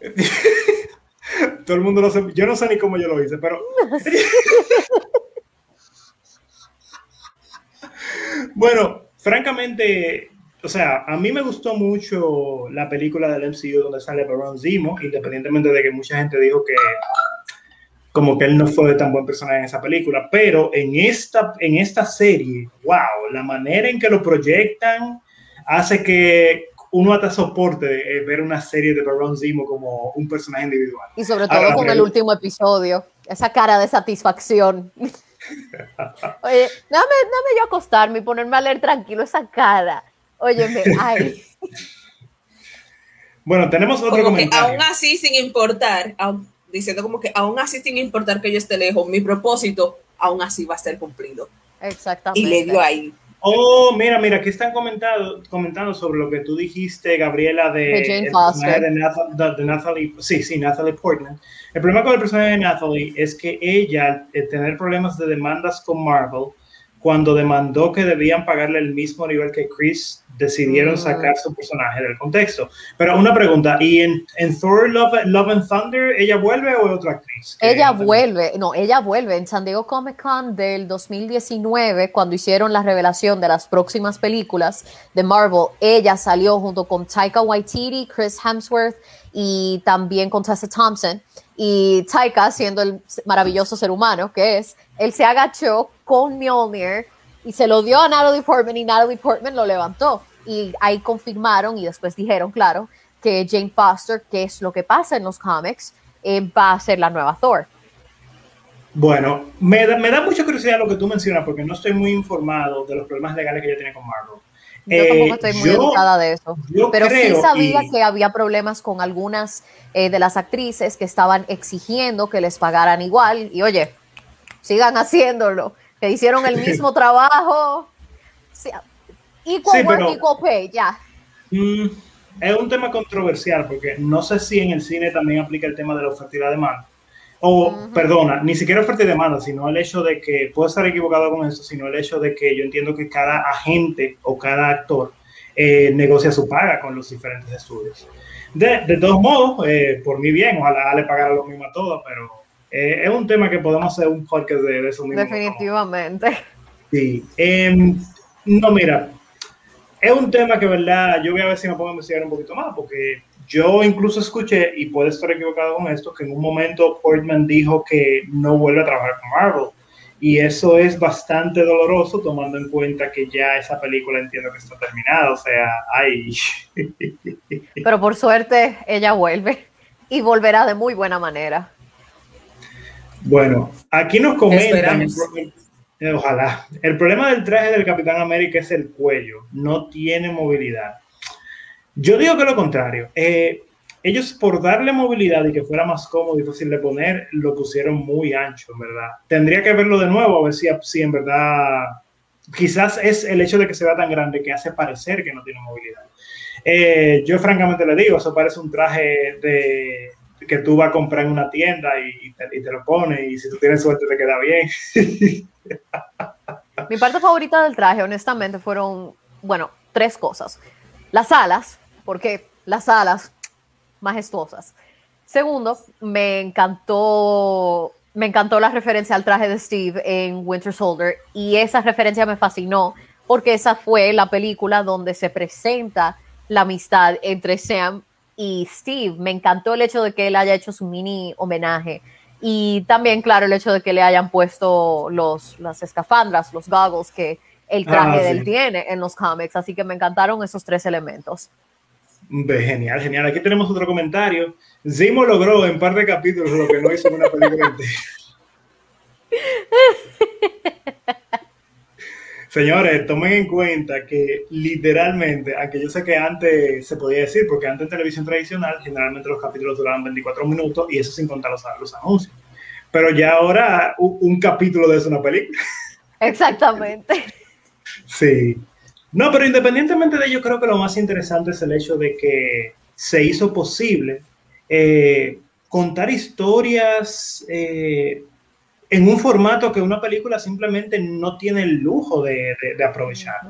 <laughs> Todo el mundo lo sabe. Yo no sé ni cómo yo lo hice, pero. <laughs> bueno, francamente, o sea, a mí me gustó mucho la película del MCU donde sale Baron Zemo, independientemente de que mucha gente dijo que como que él no fue tan buen personaje en esa película, pero en esta, en esta serie, wow, la manera en que lo proyectan hace que uno hasta soporte eh, ver una serie de Baron Zemo como un personaje individual. Y sobre todo con el último episodio, esa cara de satisfacción. <laughs> Oye, dame, dame yo acostarme y ponerme a leer tranquilo esa cara. Óyeme, <laughs> ay. Bueno, tenemos otro comentario. aún así, sin importar, diciendo como que aún así sin importar que yo esté lejos, mi propósito aún así va a ser cumplido. Exactamente. Y le dio ahí. Oh, mira, mira, aquí están comentando, comentando sobre lo que tú dijiste, Gabriela, de, de Jane Foster. De, de, Natalie, sí, sí, Natalie Portman. El problema con el personaje de Natalie es que ella, al tener problemas de demandas con Marvel, cuando demandó que debían pagarle el mismo nivel que Chris, decidieron mm. sacar su personaje del contexto. Pero una pregunta, ¿y en, en Thor Love, Love, and Thunder ella vuelve o es otra actriz? Ella vuelve, no, ella vuelve en San Diego Comic Con del 2019, cuando hicieron la revelación de las próximas películas de Marvel, ella salió junto con Taika Waititi, Chris Hemsworth y también con Tessa Thompson. Y Taika, siendo el maravilloso ser humano que es, él se agachó con Mjolnir y se lo dio a Natalie Portman y Natalie Portman lo levantó. Y ahí confirmaron y después dijeron, claro, que Jane Foster, que es lo que pasa en los cómics, eh, va a ser la nueva Thor. Bueno, me da, me da mucha curiosidad lo que tú mencionas porque no estoy muy informado de los problemas legales que ella tiene con Marvel. Yo tampoco eh, estoy muy educada de eso. Pero sí sabía que había problemas con algunas eh, de las actrices que estaban exigiendo que les pagaran igual. Y oye, sigan haciéndolo, que hicieron el mismo trabajo. Equal work, equal pay, ya. Mm, es un tema controversial porque no sé si en el cine también aplica el tema de la oferta y la demanda. O, perdona, ni siquiera oferta y demanda, sino el hecho de que, puedo estar equivocado con eso, sino el hecho de que yo entiendo que cada agente o cada actor eh, negocia su paga con los diferentes estudios. De, de todos modos, eh, por mi bien, ojalá le pagara lo mismo a todos, pero eh, es un tema que podemos hacer un podcast de, eso mismo. Definitivamente. Sí. Em, no, mira, es un tema que, verdad, yo voy a ver si me puedo investigar un poquito más, porque yo incluso escuché, y puedo estar equivocado con esto, que en un momento Portman dijo que no vuelve a trabajar con Marvel. Y eso es bastante doloroso tomando en cuenta que ya esa película entiendo que está terminada. O sea, ay. <laughs> Pero por suerte ella vuelve y volverá de muy buena manera. Bueno, aquí nos comentan, ojalá, el problema del traje del Capitán América es el cuello, no tiene movilidad. Yo digo que lo contrario. Eh, ellos por darle movilidad y que fuera más cómodo y fácil de poner, lo pusieron muy ancho, en verdad. Tendría que verlo de nuevo a ver si, si en verdad quizás es el hecho de que se vea tan grande que hace parecer que no tiene movilidad. Eh, yo francamente le digo, eso parece un traje de que tú vas a comprar en una tienda y, te, lo pones y si tú tienes suerte te queda bien. <laughs> Mi parte favorita del traje, honestamente, fueron, bueno, tres cosas. Las alas, porque las alas majestuosas. Segundo, me encantó, me encantó la referencia al traje de Steve en Winter Soldier y esa referencia me fascinó porque esa fue la película donde se presenta la amistad entre Sam y Steve. Me encantó el hecho de que él haya hecho su mini homenaje y también, claro, el hecho de que le hayan puesto los, las escafandras, los goggles que el traje ah, de él tiene en los cómics. Así que me encantaron esos tres elementos. Genial, genial. Aquí tenemos otro comentario. Zimo logró en par de capítulos lo que no hizo en una película. <laughs> Señores, tomen en cuenta que literalmente, aunque yo sé que antes se podía decir, porque antes en televisión tradicional generalmente los capítulos duraban 24 minutos y eso sin contar los, los anuncios. Pero ya ahora un, un capítulo de eso es una película. <laughs> Exactamente. Sí. No, pero independientemente de ello, creo que lo más interesante es el hecho de que se hizo posible eh, contar historias eh, en un formato que una película simplemente no tiene el lujo de, aprovechar.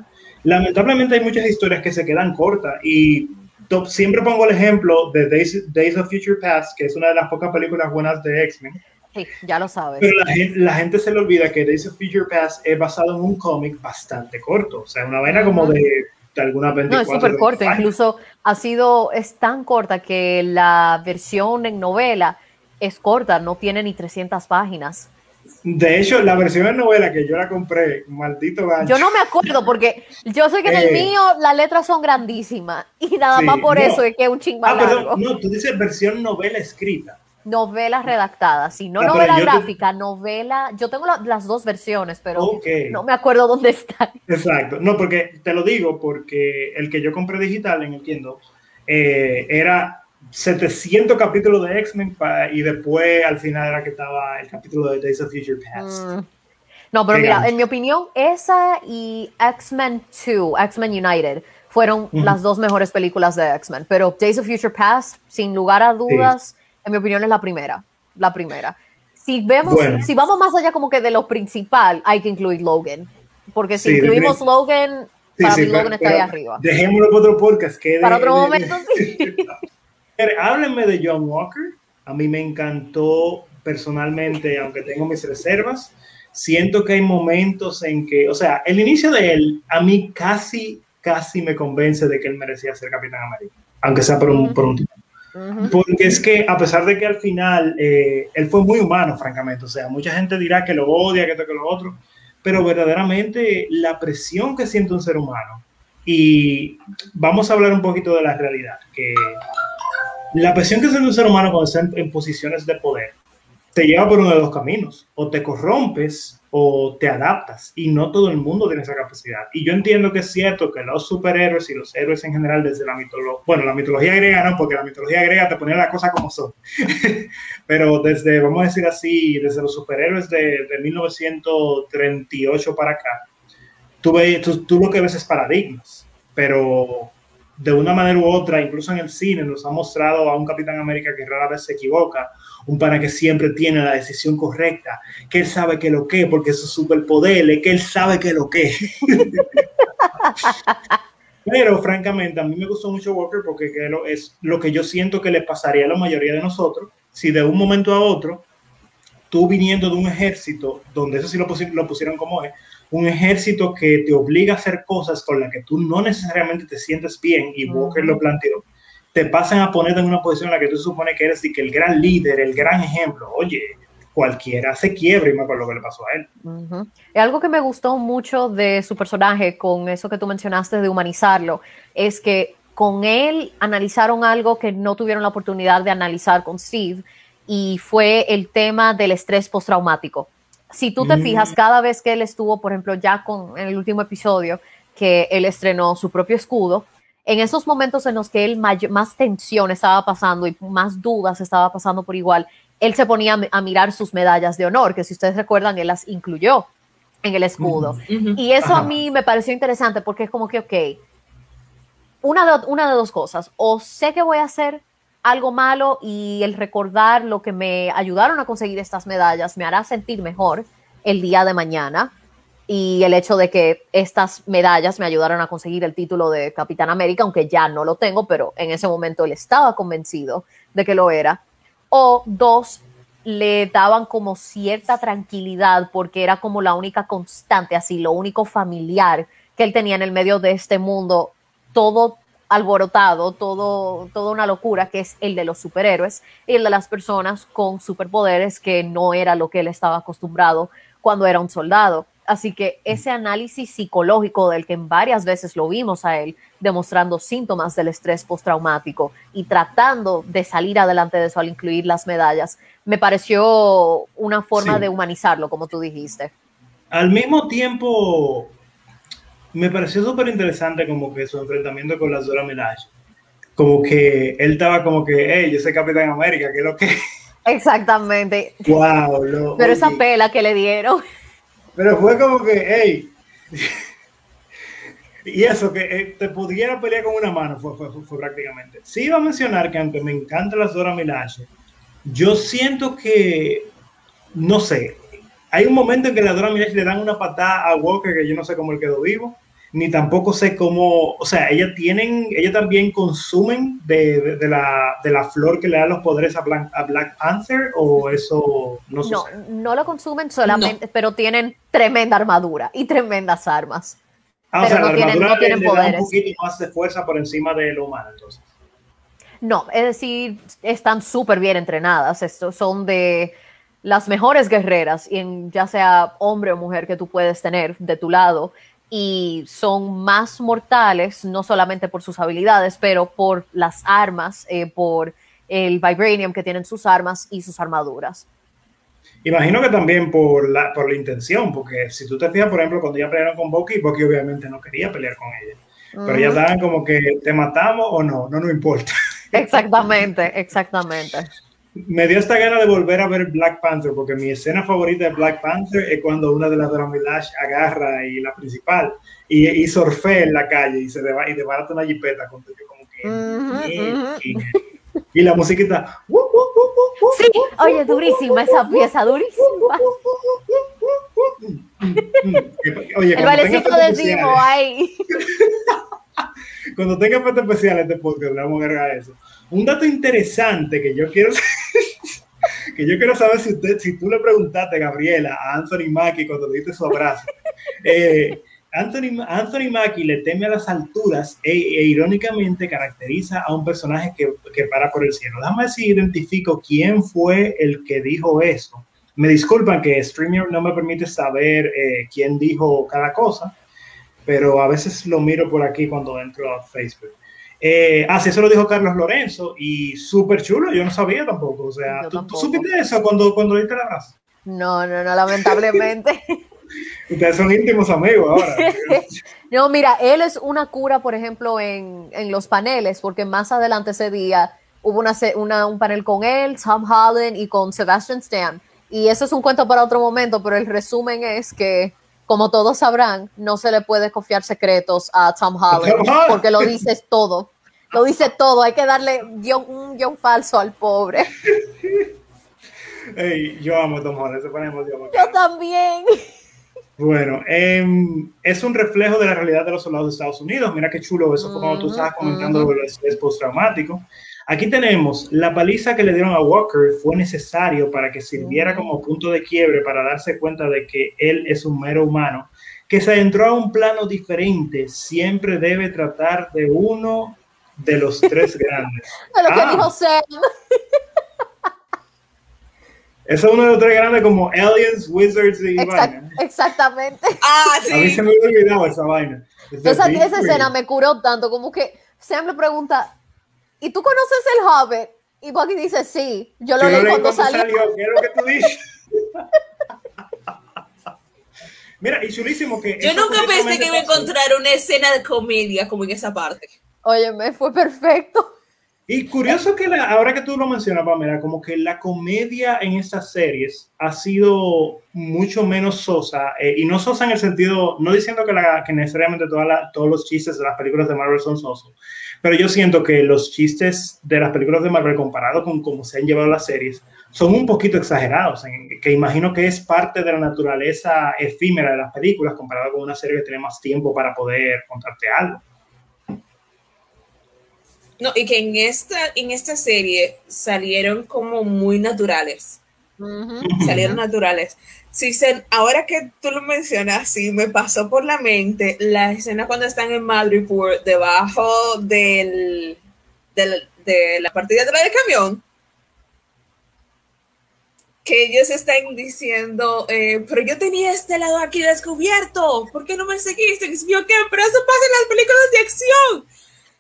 Lamentablemente hay muchas historias que se quedan cortas y siempre pongo el ejemplo de Days, Days of Future Past, que es una de las pocas películas buenas de X-Men Sí, ya lo sabes. Pero la gente, se le olvida que Days of Future Past es basado en un cómic bastante corto. O sea, una vaina como de, de algunas 24 No, es súper corto. Incluso ha sido, es tan corta que la versión en novela es corta, no tiene ni 300 páginas. De hecho, la versión en novela que yo la compré, maldito gancho. Yo no me acuerdo porque yo sé que en el eh, mío las letras son grandísimas y nada más por eso es que es un ching ah, No, tú dices versión novela escrita. Novela redactada, si no novela gráfica, novela, yo tengo las dos versiones, pero no me acuerdo dónde están. Exacto, no, porque te lo digo, porque el que yo compré digital en el Kindle eh, era 700 capítulos de X-Men y después al final era que estaba el capítulo de Days of Future Past. Mm. No, pero mira, en mi opinión, esa y X-Men 2, X-Men United, fueron las dos mejores películas de X-Men, pero Days of Future Past, sin lugar a dudas, en mi opinión es la primera, la primera. Si vemos, si vamos más allá como que de lo principal, hay que incluir Logan, porque si incluimos Logan, para mí Logan está ahí arriba. Dejémoslo para otro podcast. Que para otro momento, <laughs> sí. Háblenme de John Walker. A mí me encantó personalmente, aunque tengo mis reservas. Siento que hay momentos en que, o sea, el inicio de él, a mí casi, casi me convence de que él merecía ser Capitán América, aunque sea por un, por un tiempo. Porque es que a pesar de que al final eh, él fue muy humano, francamente, o sea, mucha gente dirá que lo odia, que esto, que lo otro, pero verdaderamente la presión que siente un ser humano, y vamos a hablar un poquito de la realidad, que la presión que siente un ser humano cuando está en posiciones de poder, te lleva por uno de dos caminos, o te corrompes o te adaptas. Y no todo el mundo tiene esa capacidad. Y yo entiendo que es cierto que los superhéroes y los héroes en general desde la mitología, bueno, la mitología griega no, porque la mitología griega te pone la cosa como son, <laughs> pero desde, vamos a decir así, desde los superhéroes de, de 1938 para acá, tú, ves, tú, tú lo que ves es paradigmas, pero de una manera u otra, incluso en el cine, nos ha mostrado a un Capitán América que rara vez se equivoca, un pana que siempre tiene la decisión correcta, que él sabe que lo que, porque es su superpoder, es que él sabe que lo que. <laughs> Pero francamente, a mí me gustó mucho Walker porque es lo que yo siento que le pasaría a la mayoría de nosotros si de un momento a otro, tú viniendo de un ejército, donde eso sí lo, lo pusieron como es, un ejército que te obliga a hacer cosas con las que tú no necesariamente te sientes bien, y Walker lo planteó, te pasan a poner en una posición en la que tú supones que eres y que el gran líder, el gran ejemplo. Oye, cualquiera se quiebra y me acuerdo lo que le pasó a él. Algo que me gustó mucho de su personaje, con eso que tú mencionaste de humanizarlo, es que con él analizaron algo que no tuvieron la oportunidad de analizar con Steve y fue el tema del estrés postraumático. Si tú te fijas, mm. cada vez que él estuvo, por ejemplo, ya con en el último episodio, que él estrenó su propio escudo, en esos momentos en los que él más tensión estaba pasando y más dudas estaba pasando por igual, él se ponía a mirar sus medallas de honor, que si ustedes recuerdan, él las incluyó en el escudo. Y eso a mí me pareció interesante porque es como que, ok, una de, una de dos cosas, o sé que voy a hacer algo malo y el recordar lo que me ayudaron a conseguir estas medallas me hará sentir mejor el día de mañana, y el hecho de que estas medallas me ayudaron a conseguir el título de Capitán América, aunque ya no lo tengo, pero en ese momento él estaba convencido de que lo era. O dos, le daban como cierta tranquilidad porque era como la única constante, así, lo único familiar que él tenía en el medio de este mundo, todo alborotado, todo, toda una locura, que es el de los superhéroes y el de las personas con superpoderes, que no era lo que él estaba acostumbrado cuando era un soldado. Así que ese análisis psicológico del que varias veces lo vimos a él demostrando síntomas del estrés postraumático y tratando de salir adelante de eso al incluir las medallas, me pareció una forma de humanizarlo, como tú dijiste. Al mismo tiempo, me pareció súper interesante como que su enfrentamiento con las Dora Milaje. Como que él estaba como que, hey, yo soy Capitán América, ¿qué es lo que? Exactamente. Wow, Pero esa pela que le dieron. Pero fue como que, hey. <laughs> y eso, que eh, te pudiera pelear con una mano, fue, fue, fue, prácticamente. Sí iba a mencionar que aunque me encantan las Dora Milaje, yo siento que, no sé, hay un momento en que las Dora Milaje le dan una patada a Walker que yo no sé cómo él quedó vivo ni tampoco sé cómo, o sea, ellas tienen, ellas también consumen de, de, la, de, la, flor que le da los poderes a Black, a Black Panther o eso no No, no lo consumen solamente, pero tienen tremenda armadura y tremendas armas. Ah, pero o sea, no, tienen, no tienen poderes. un poquito más de fuerza por encima de lo humano, entonces. No, es decir, están súper bien entrenadas, Estos son de las mejores guerreras, y ya sea hombre o mujer que tú puedes tener de tu lado, y son más mortales, no solamente por sus habilidades, pero por las armas, eh, por el vibranium que tienen sus armas y sus armaduras. Imagino que también por la, por la intención, porque si tú te fijas, por ejemplo, cuando ya pelearon con Bucky, Bucky obviamente no quería pelear con ella. Pero ya estaban como que te matamos o no, no nos importa. Exactamente, exactamente me dio esta gana de volver a ver Black Panther, porque mi escena favorita de Black Panther es cuando una de las Dora agarra y la principal y, y surfea en la calle y se deba, y desbarata una jipeta con como que y la musiquita sí, oye, durísima esa pieza, durísima oye, el valecito de Simo ahí cuando tenga efectos especiales este podcast le vamos a agregar eso un dato interesante que yo quiero <laughs> que yo quiero saber si usted, si tú le preguntaste, Gabriela, a Anthony Mackie cuando le diste su abrazo. <laughs> Eh, Anthony, Anthony Mackie le teme a las alturas e, e, irónicamente caracteriza a un personaje que, que, para por el cielo. Déjame ver si identifico quién fue el que dijo eso. Me disculpan que StreamYard no me permite saber eh, quién dijo cada cosa, pero a veces lo miro por aquí cuando entro a Facebook. Eh, ah, sí, eso lo dijo Carlos Lorenzo y súper chulo, yo no sabía tampoco. O sea, ¿tú, supiste eso cuando, cuando diste la abrazo? No, no, no, lamentablemente. <laughs> Ustedes son íntimos amigos ahora. <laughs> no, mira, él es una cura, por ejemplo, en, en los paneles, porque más adelante ese día hubo una, una, un panel con él, Tom Holland y con Sebastian Stan. Y eso es un cuento para otro momento, pero el resumen es que como todos sabrán, no se le puede confiar secretos a Tom Holland porque lo dices todo. Lo dice todo, hay que darle un guion falso al pobre. yo amo a Tom Holland, se pone Yo también. Bueno, em, es un reflejo de la realidad de los soldados de Estados Unidos. Mira qué chulo, eso fue como tú estabas comentando uh el postraumático. Aquí tenemos la paliza que le dieron a Walker fue necesario para que sirviera como punto de quiebre para darse cuenta de que él es un mero humano, que se adentró a un plano diferente, siempre debe tratar de uno de los tres <laughs> grandes. lo que ah. dijo Sam. Eso es uno de los tres grandes como Aliens, Wizards y vaina. Exactamente. Ah, sí. A mí se me había olvidado esa vaina. Esa, esa escena me curó tanto, como que Sam le pregunta, ¿y tú conoces el Hobbit? Y Bucky dice, sí, yo lo leí cuando, salió. ¿Qué es lo que tú dices? <laughs> Mira, y chulísimo que... Yo nunca pensé que iba a encontrar una escena de comedia como en esa parte. Oye, me fue perfecto. Y curioso que la, ahora que tú lo mencionas, Pamela, como que la comedia en estas series ha sido mucho menos sosa, eh, y no sosa en el sentido, no diciendo que, la, que necesariamente todos los chistes de las películas de Marvel son sosos, pero yo siento que los chistes de las películas de Marvel comparado con cómo se han llevado las series son un poquito exagerados, que imagino que es parte de la naturaleza efímera de las películas comparado con una serie que tiene más tiempo para poder contarte algo. No, y que en esta, en esta serie salieron como muy naturales. Salieron naturales. Sí, ahora que tú lo mencionas, sí, me pasó por la mente la escena cuando están en Madripoor, debajo del, de la partida de la del camión, que ellos están diciendo, eh, pero yo tenía este lado aquí descubierto, ¿por qué no me seguiste? Yo, ¿qué? Pero eso pasa en las películas de acción.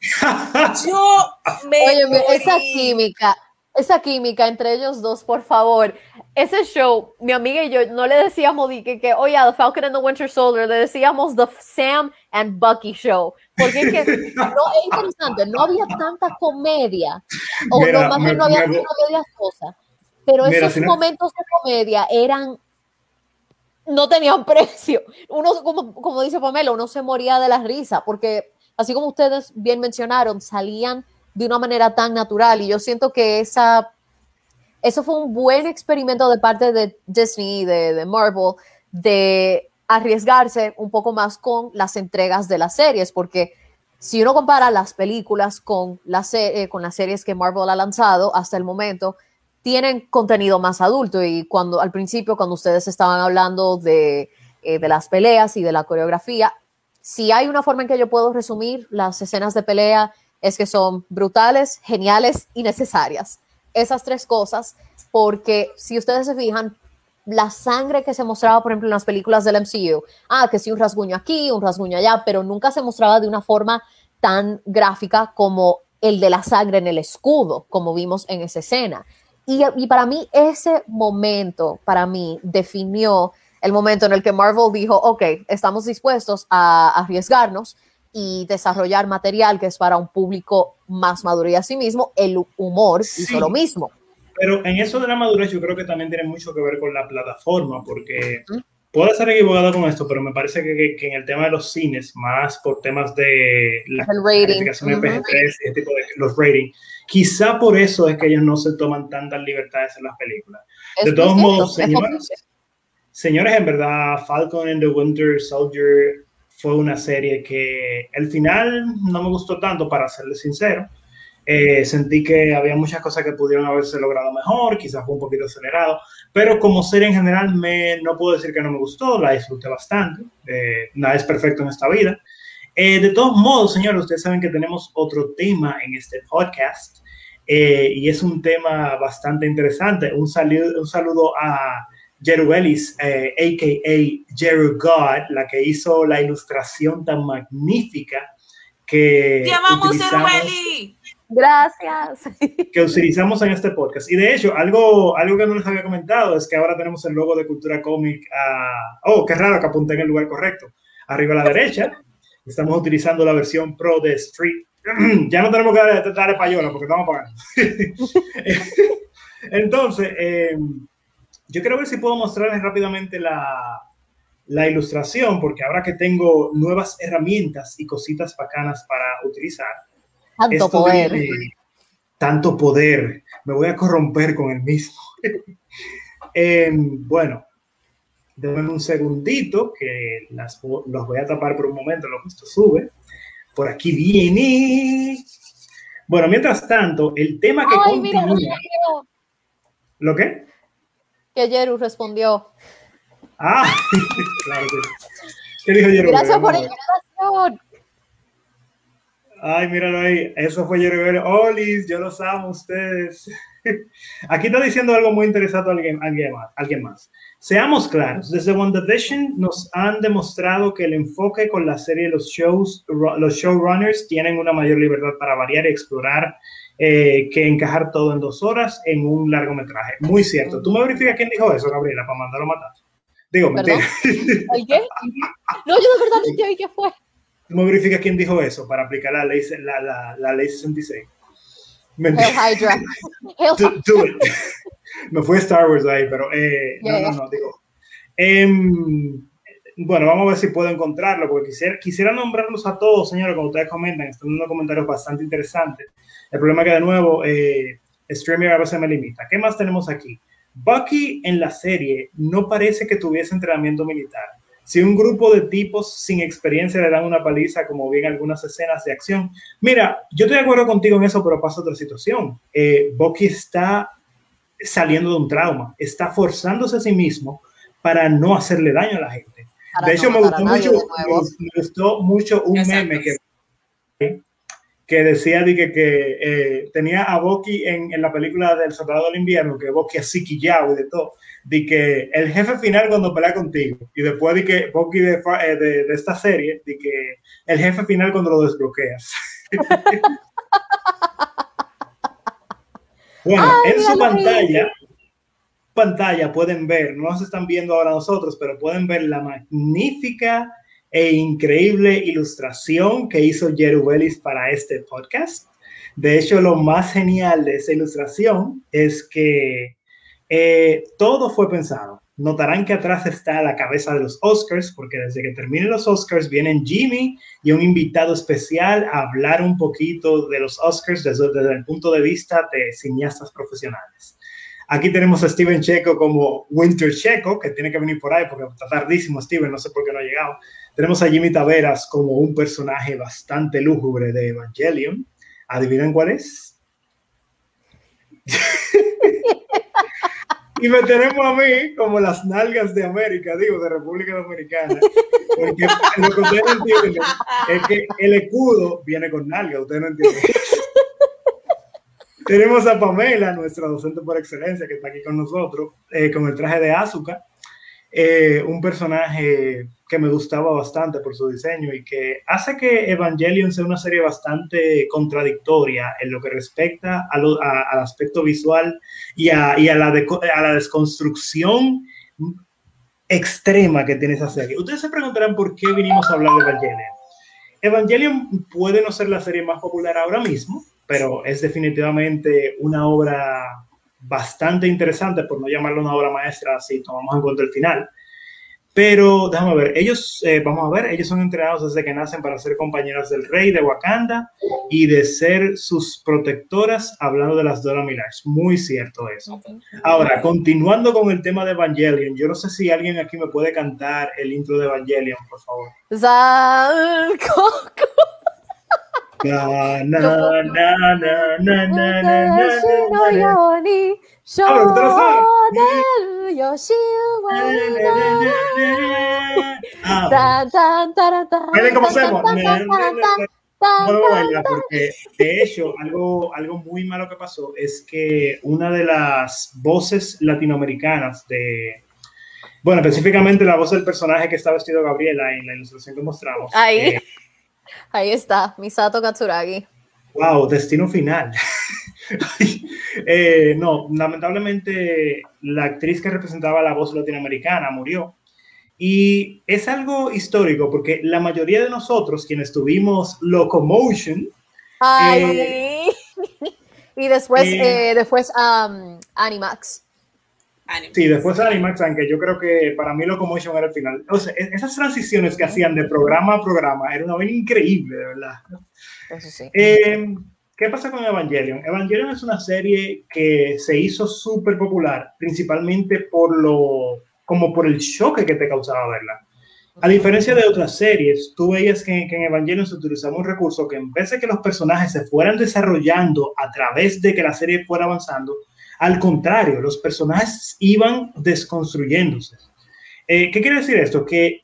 <laughs> Yo me. Oye, esa química, esa química entre ellos dos, por favor. Ese show, mi amiga y yo no le decíamos que, que oye, The Falcon and the Winter Soldier, le decíamos The Sam and Bucky Show. Porque es que <laughs> no es interesante, no había tanta comedia, o más bien no había tanta comedia cosa, pero esos momentos de comedia eran no tenían <laughs> precio. Uno, como, como dice Pamela, uno se moría de la risa, porque así como ustedes bien mencionaron, salían de una manera tan natural. Y yo siento que esa, eso fue un buen experimento de parte de Disney, de, de Marvel, de arriesgarse un poco más con las entregas de las series, porque si uno compara las películas con eh, con las series que Marvel ha lanzado hasta el momento, tienen contenido más adulto. Y cuando al principio, cuando ustedes estaban hablando de, eh, de las peleas y de la coreografía, si hay una forma en que yo puedo resumir las escenas de pelea, es que son brutales, geniales y necesarias. Esas tres cosas, porque si ustedes se fijan, la sangre que se mostraba, por ejemplo, en las películas del MCU, ah, que sí, un rasguño aquí, un rasguño allá, pero nunca se mostraba de una forma tan gráfica como el de la sangre en el escudo, como vimos en esa escena. Y, y para mí ese momento, para mí, definió el momento en el que Marvel dijo, ok, estamos dispuestos a arriesgarnos y desarrollar material que es para un público más maduro y asimismo el humor hizo lo mismo. Pero en eso de la madurez yo creo que también tiene mucho que ver con la plataforma, porque puede ser equivocado con esto, pero me parece que, que, en el tema de los cines, más por temas de la calificación de PG-13 y este tipo de los ratings, quizá por eso es que ellos no se toman tantas libertades en las películas. de todos modos, señores, Señores, en verdad, Falcon and the Winter Soldier fue una serie que el final no me gustó tanto, para serles sincero. Eh, sentí que había muchas cosas que pudieron haberse logrado mejor, quizás fue un poquito acelerado, pero como serie en general me, no puedo decir que no me gustó, la disfruté bastante, eh, nada es perfecto en esta vida. Eh, de todos modos, señores, ustedes saben que tenemos otro tema en este podcast y es un tema bastante interesante. Un saludo, un saludo a Jeru Ellis, a.k.a. Eh, Jeru God, la que hizo la ilustración tan magnífica que ¡Llamamos Gracias. Que utilizamos en este podcast. Y de hecho, algo, algo que no les había comentado es que ahora tenemos el logo de Cultura Cómic. oh, qué raro que apunté en el lugar correcto. Arriba a la derecha. Estamos utilizando la versión Pro de Street. <clears throat> ya no tenemos que dar española porque estamos pagando. <laughs> <laughs> Entonces, eh, yo quiero ver si puedo mostrarles rápidamente la, la ilustración, porque ahora que tengo nuevas herramientas y cositas bacanas para utilizar. Tanto poder. tanto poder. Me voy a corromper con el mismo. <laughs> Em, bueno, denme un segundito que las, los voy a tapar por un momento, lo que esto sube. Por aquí viene. Bueno, mientras tanto, el tema que continúa. ¿Lo qué? Que Jeru respondió. Ah, <laughs> claro que ¿Qué dijo? Gracias por la invitación. Ay, míralo ahí. Eso fue Jeru. Olis, yo los amo a ustedes. <laughs> Aquí está diciendo algo muy interesante alguien, alguien, más, alguien más. Seamos claros, desde WandaVision nos han demostrado que el enfoque con la serie de los shows, los showrunners tienen una mayor libertad para variar y explorar eh, que encajar todo en dos horas en un largometraje. Muy cierto. ¿Tú me verificas quién dijo eso, Gabriela, para mandarlo a matar? Digo, mentira. qué? No, yo de verdad no sé qué fue. ¿Tú me verificas quién dijo eso para aplicar la ley, la, la, la ley 66? Mentira. Hydra. <laughs> <laughs> me fue Star Wars ahí, pero eh, no, no, no, digo. Em, bueno, vamos a ver si puedo encontrarlo, porque quisiera, quisiera nombrarlos a todos, señores, como ustedes comentan, están dando comentarios bastante interesantes. El problema es que, de nuevo, eh, Streamer a veces me limita. ¿Qué más tenemos aquí? Bucky en la serie no parece que tuviese entrenamiento militar. Si un grupo de tipos sin experiencia le dan una paliza, como bien algunas escenas de acción. Mira, yo estoy de acuerdo contigo en eso, pero pasa otra situación. Eh, Bucky está saliendo de un trauma, está forzándose a sí mismo para no hacerle daño a la gente. De hecho, me, gustó mucho, me, gustó mucho, un meme que, que decía de que, que eh, tenía a Bucky en, en, la película del Soldado del Invierno, que Bucky así quillado y de todo, de que el jefe final cuando pelea contigo, y después de que Bucky de, eh, de, de esta serie, de que el jefe final cuando lo desbloqueas. <laughs> Bueno, en su pantalla, pantalla pueden ver, no nos están viendo ahora nosotros, pero pueden ver la magnífica e increíble ilustración que hizo Jerubelis para este podcast. De hecho, lo más genial de esa ilustración es que eh, todo fue pensado. Notarán que atrás está la cabeza de los Oscars, porque desde que terminen los Oscars vienen Jimmy y un invitado especial a hablar un poquito de los Oscars desde, el punto de vista de cineastas profesionales. Aquí tenemos a Steven Checo como Winter Checo, que tiene que venir por ahí porque está tardísimo Steven, no sé por qué no ha llegado. Tenemos a Jimmy Taveras como un personaje bastante lúgubre de Evangelion. ¿Adivinan cuál es? <laughs> y me tenemos a mí como las nalgas de América, digo, de República Dominicana. Porque lo que ustedes no entienden es que el escudo viene con nalgas, ustedes no entienden. Tenemos a Pamela, nuestra docente por excelencia, que está aquí con nosotros, eh, con el traje de Azuka. Eh, un personaje que me gustaba bastante por su diseño y que hace que Evangelion sea una serie bastante contradictoria en lo que respecta al aspecto visual y, a, y a, la a, la desconstrucción extrema que tiene esa serie. Ustedes se preguntarán por qué vinimos a hablar de Evangelion. Evangelion puede no ser la serie más popular ahora mismo, pero es definitivamente una obra bastante interesante, por no llamarlo una obra maestra si tomamos en cuenta el final. Pero déjame ver, ellos, eh, vamos a ver, ellos son entrenados desde que nacen para ser compañeros del rey de Wakanda y de ser sus protectoras, hablando de las Dora Milaje. Muy cierto eso. Ahora, continuando con el tema de Evangelion, yo no sé si alguien aquí me puede cantar el intro de Evangelion, por favor. Na, na, na, na, na, na, na, na, ¿cómo hacemos? Porque, de hecho, algo, algo muy malo que pasó es que una de las voces latinoamericanas de, bueno, específicamente la voz del personaje que está vestido Gabriela en la ilustración que mostramos. Ahí. Eh, Ahí está, Misato Katsuragi. Wow, destino final. <laughs> eh, no, lamentablemente la actriz que representaba la voz latinoamericana murió. Y es algo histórico porque la mayoría de nosotros, quienes tuvimos Locomotion. Ay. Eh, <laughs> y después, eh, eh, después um, Animax. Sí, después Animax, aunque yo creo que para mí Locomotion era el final. O sea, e-, esas transiciones que hacían de programa a programa era una vaina increíble, de verdad. Eso sí. Eh, ¿Qué pasa con Evangelion? Evangelion es una serie que se hizo súper popular, principalmente por lo, como por el choque que te causaba verla. A diferencia de otras series, tú veías que, que, en Evangelion se utilizaba un recurso que en vez de que los personajes se fueran desarrollando a través de que la serie fuera avanzando, al contrario, los personajes iban desconstruyéndose. Eh, ¿Qué quiere decir esto? Que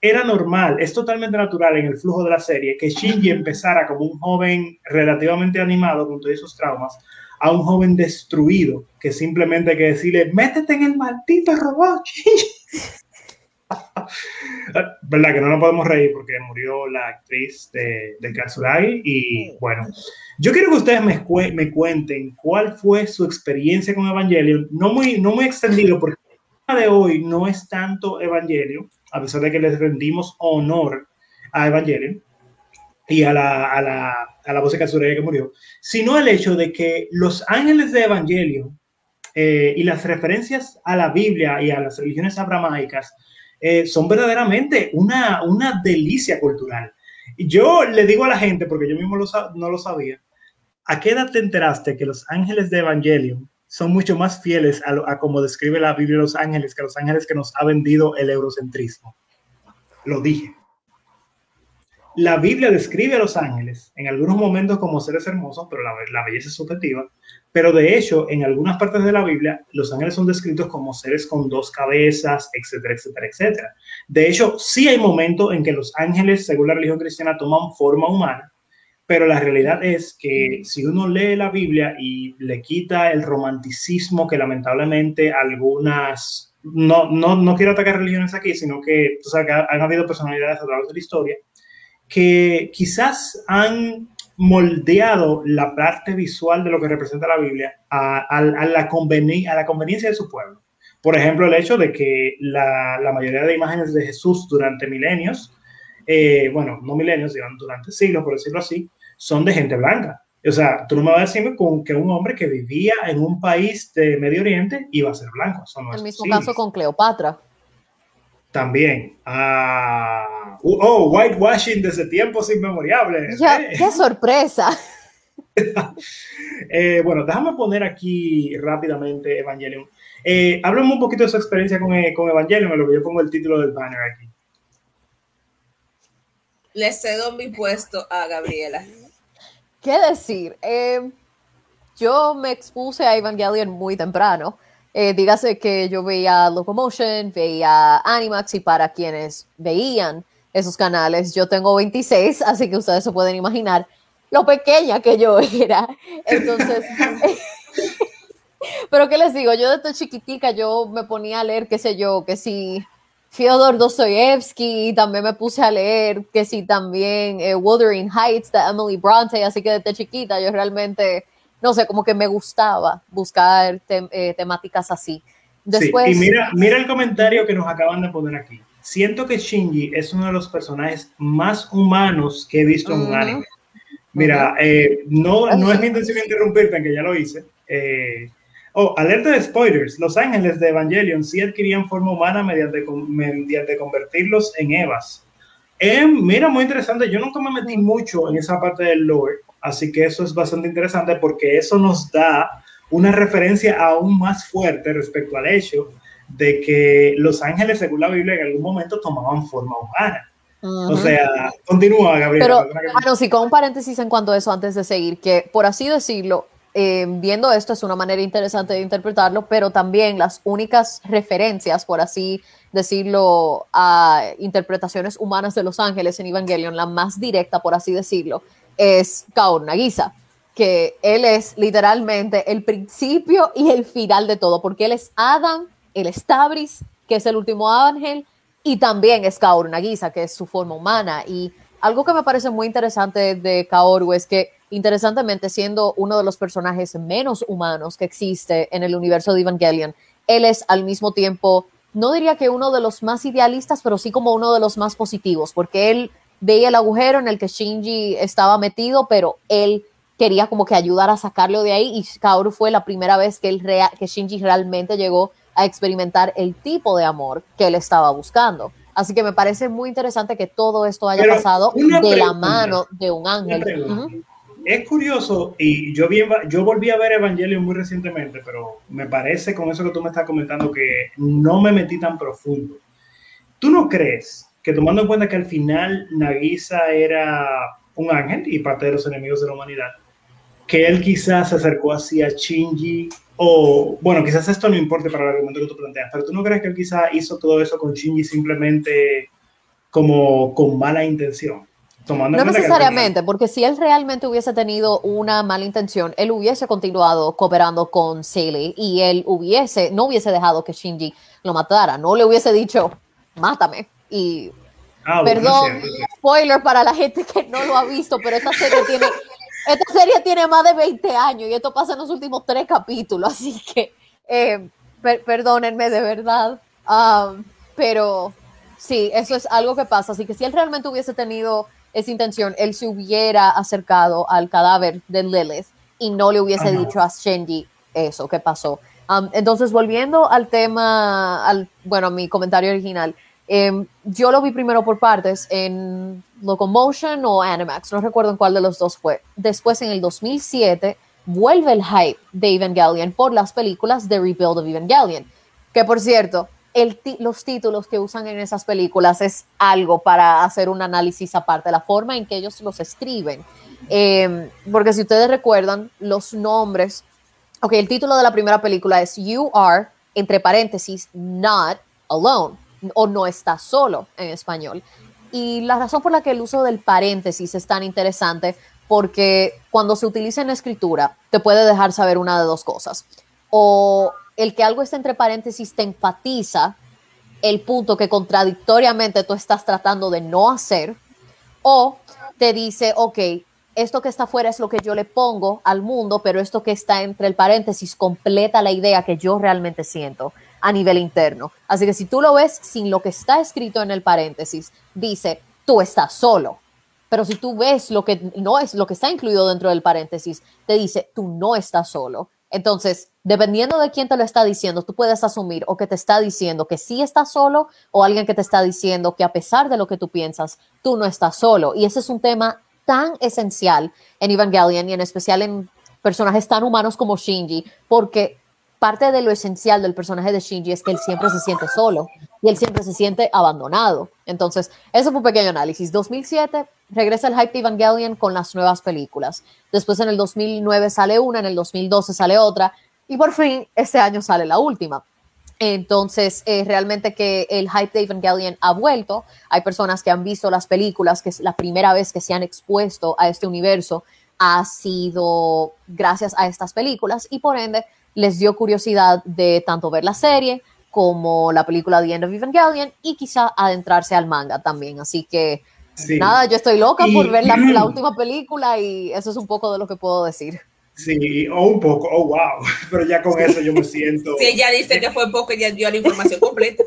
era normal, es totalmente natural en el flujo de la serie que Shinji empezara como un joven relativamente animado con todos esos traumas a un joven destruido que simplemente hay que decirle, métete en el maldito robot, Shinji. <laughs> ¿Verdad que no nos podemos reír porque murió la actriz de, de Katsuragi? Y bueno, yo quiero que ustedes me, me cuenten cuál fue su experiencia con Evangelion, no muy, no muy extendido porque el de hoy no es tanto Evangelion, a pesar de que les rendimos honor a Evangelion y a la, a la, a la voz de Katsuragi que murió, sino el hecho de que los ángeles de Evangelion eh, y las referencias a la Biblia y a las religiones abramaicas eh, son verdaderamente una, una delicia cultural. Y yo le digo a la gente, porque yo mismo no lo sabía, ¿a qué edad te enteraste que los ángeles de Evangelion son mucho más fieles a, a como describe la Biblia los ángeles que los ángeles que nos ha vendido el eurocentrismo? Lo dije. La Biblia describe a los ángeles en algunos momentos como seres hermosos, pero la, la belleza es subjetiva, pero de hecho, en algunas partes de la Biblia, los ángeles son descritos como seres con dos cabezas, etcétera, etcétera, etcétera. De hecho, sí hay momentos en que los ángeles, según la religión cristiana, toman forma humana, pero la realidad es que si uno lee la Biblia y le quita el romanticismo que lamentablemente algunas, no, no, no quiero atacar religiones aquí, sino que, o que han habido personalidades a través de la historia que quizás han moldeado la parte visual de lo que representa la Biblia a, la, conveniencia de su pueblo. Por ejemplo, el hecho de que la, mayoría de imágenes de Jesús durante milenios, eh, bueno, no milenios, sino durante siglos, por decirlo así, son de gente blanca. O sea, tú no me vas a decirme con que un hombre que vivía en un país de Medio Oriente iba a ser blanco. el mismo caso con Cleopatra. También. Ah, oh, whitewashing desde tiempos inmemoriales. Ya, ¡Qué sorpresa! <laughs> eh, bueno, déjame poner aquí rápidamente Evangelion. Eh, háblame un poquito de su experiencia con, eh, con Evangelion, en lo que yo pongo el título del banner aquí. Le cedo mi puesto a Gabriela. ¿Qué decir? Eh, yo me expuse a Evangelion muy temprano. Eh, dígase que yo veía Locomotion, veía Animax y para quienes veían esos canales, yo tengo 26, <laughs> así que ustedes se pueden imaginar lo pequeña que yo era. <laughs> Entonces, pero qué les digo, yo desde chiquitica yo me ponía a leer, qué sé yo, que si Fyodor Dostoyevsky, también me puse a leer que si también eh, Wuthering Heights de Emily Bronte, así que desde chiquita yo realmente no sé, como que me gustaba buscar eh, temáticas así. Después, sí, y mira, mira el comentario que nos acaban de poner aquí. Siento que Shinji es uno de los personajes más humanos que he visto en un anime. Mira, eh, no, no es mi intención interrumpirte, aunque ya lo hice. Eh, oh, alerta de spoilers. Los ángeles de Evangelion sí adquirían forma humana mediante, mediante convertirlos en Evas. mira, muy interesante. Yo nunca me metí mucho en esa parte del lore. Así que eso es bastante interesante porque eso nos da una referencia aún más fuerte respecto al hecho de que los ángeles, según la Biblia, en algún momento tomaban forma humana. O sea, continúa, Gabriel. Pero, bueno, sí, con un paréntesis en cuanto a eso, antes de seguir, que por así decirlo, eh, viendo esto es una manera interesante de interpretarlo, pero también las únicas referencias, por así decirlo, a interpretaciones humanas de los ángeles en Evangelion, la más directa, por así decirlo, es Kaor Nagisa, que él es literalmente el principio y el final de todo, porque él es Adam, el es Tabris, que es el último ángel, y también es Kaoru Nagisa, que es su forma humana. Y algo que me parece muy interesante de Kaoru es que, interesantemente, siendo uno de los personajes menos humanos que existe en el universo de Evangelion, él es al mismo tiempo, no diría que uno de los más idealistas, pero sí como uno de los más positivos, porque él veía el agujero en el que Shinji estaba metido, pero él quería como que ayudar a sacarlo de ahí y Kaoru fue la primera vez que, él que Shinji realmente llegó a experimentar el tipo de amor que él estaba buscando. Así que me parece muy interesante que todo esto haya pasado de la mano de un ángel. Es curioso, y yo, vi, yo volví a ver Evangelion muy recientemente, pero me parece con eso que tú me estás comentando que no me metí tan profundo. ¿Tú no crees que tomando en cuenta que al final Nagisa era un ángel y parte de los enemigos de la humanidad, que él quizás se acercó así a Shinji, o bueno, quizás esto no importe para el argumento que tú planteas, pero tú no crees que él quizás hizo todo eso con Shinji simplemente como con mala intención? Tomando no necesariamente, porque si él realmente hubiese tenido una mala intención, él hubiese continuado cooperando con Sally y él hubiese, no hubiese dejado que Shinji lo matara, no le hubiese dicho, mátame. Y ah, perdón, spoiler para la gente que no lo ha visto, pero esta serie tiene esta serie tiene más de 20 años y esto pasa en los últimos tres capítulos, así que eh, perdónenme de verdad. Um, pero sí, eso es algo que pasa. Así que si él realmente hubiese tenido esa intención, él se hubiera acercado al cadáver de Lilith y no le hubiese dicho a Shenji eso que pasó. Um, entonces, volviendo al tema, al, bueno, a mi comentario original, Em, yo lo vi primero por partes en Locomotion o Animax, no recuerdo en cuál de los dos fue. Después, en el 2007, vuelve el hype de Evangelion por las películas de Rebuild of Evangelion. Que por cierto, los títulos que usan en esas películas es algo para hacer un análisis aparte, la forma en que ellos los escriben. Em, porque si ustedes recuerdan, los nombres. Ok, el título de la primera película es You Are, entre paréntesis, Not Alone o no está solo en español. Y la razón por la que el uso del paréntesis es tan interesante, porque cuando se utiliza en escritura, te puede dejar saber una de dos cosas. O el que algo esté entre paréntesis te enfatiza el punto que contradictoriamente tú estás tratando de no hacer, o te dice, ok, esto que está afuera es lo que yo le pongo al mundo, pero esto que está entre el paréntesis completa la idea que yo realmente siento a nivel interno. Así que si tú lo ves sin lo que está escrito en el paréntesis, dice, tú estás solo. Pero si tú ves lo que no es lo que está incluido dentro del paréntesis, te dice, tú no estás solo. Entonces, dependiendo de quién te lo está diciendo, tú puedes asumir o que te está diciendo que sí estás solo o alguien que te está diciendo que a pesar de lo que tú piensas, tú no estás solo. Y ese es un tema tan esencial en Evangelion y en especial en personajes tan humanos como Shinji, porque parte de lo esencial del personaje de Shinji es que él siempre se siente solo y él siempre se siente abandonado. Entonces, eso fue un pequeño análisis. 2007 regresa el hype de Evangelion con las nuevas películas. Después en el 2009 sale una, en el 2012 sale otra y por fin este año sale la última. Entonces, eh, realmente que el hype de Evangelion ha vuelto. Hay personas que han visto las películas, que es la primera vez que se han expuesto a este universo ha sido gracias a estas películas y por ende les dio curiosidad de tanto ver la serie como la película The End of Evangelion y quizá adentrarse al manga también. Así que nada, yo estoy loca por ver la, <clears throat> última película y eso es un poco de lo que puedo decir. Sí, o un poco, oh wow, <laughs> pero ya con eso yo me siento. Sí, ella dice que fue poco y ya dio la información completa.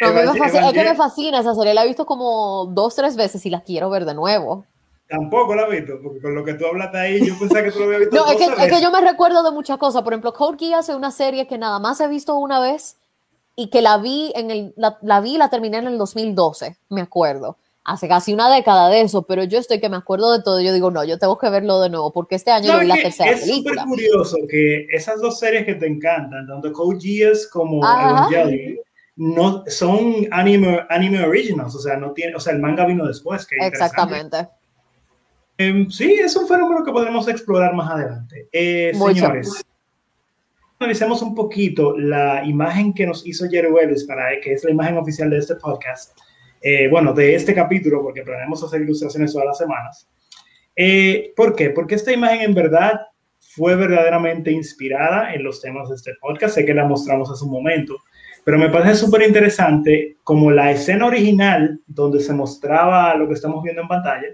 es que me fascina esa serie, la he visto como dos, tres veces y la quiero ver de nuevo. Tampoco la he visto, porque con lo que tú hablaste ahí, yo pensé que tú lo habías visto. no, es que, es que, yo me recuerdo de muchas cosas. Por ejemplo, Code Geass es una serie que nada más he visto una vez y que la vi en el, la, la vi y la terminé en el 2012, me acuerdo. Hace casi una década de eso, pero yo estoy que me acuerdo de todo. Yo digo, no, yo tengo que verlo de nuevo, porque este año vi la tercera es película. Es súper curioso que esas dos series que te encantan, tanto Code Geass como Evangelion, no, son anime, anime originals, o sea, no tiene, o sea, el manga vino después. Que Exactamente. Em, sí, es un fenómeno que podremos explorar más adelante. Eh, señores, analicemos un poquito la imagen que nos hizo Jerry Wells para que es la imagen oficial de este podcast. Eh, bueno, de este capítulo, porque planeamos hacer ilustraciones todas las semanas. Eh, ¿Por qué? Porque esta imagen en verdad fue verdaderamente inspirada en los temas de este podcast. Sé que la mostramos hace un momento, pero me parece súper interesante como la escena original donde se mostraba lo que estamos viendo en pantalla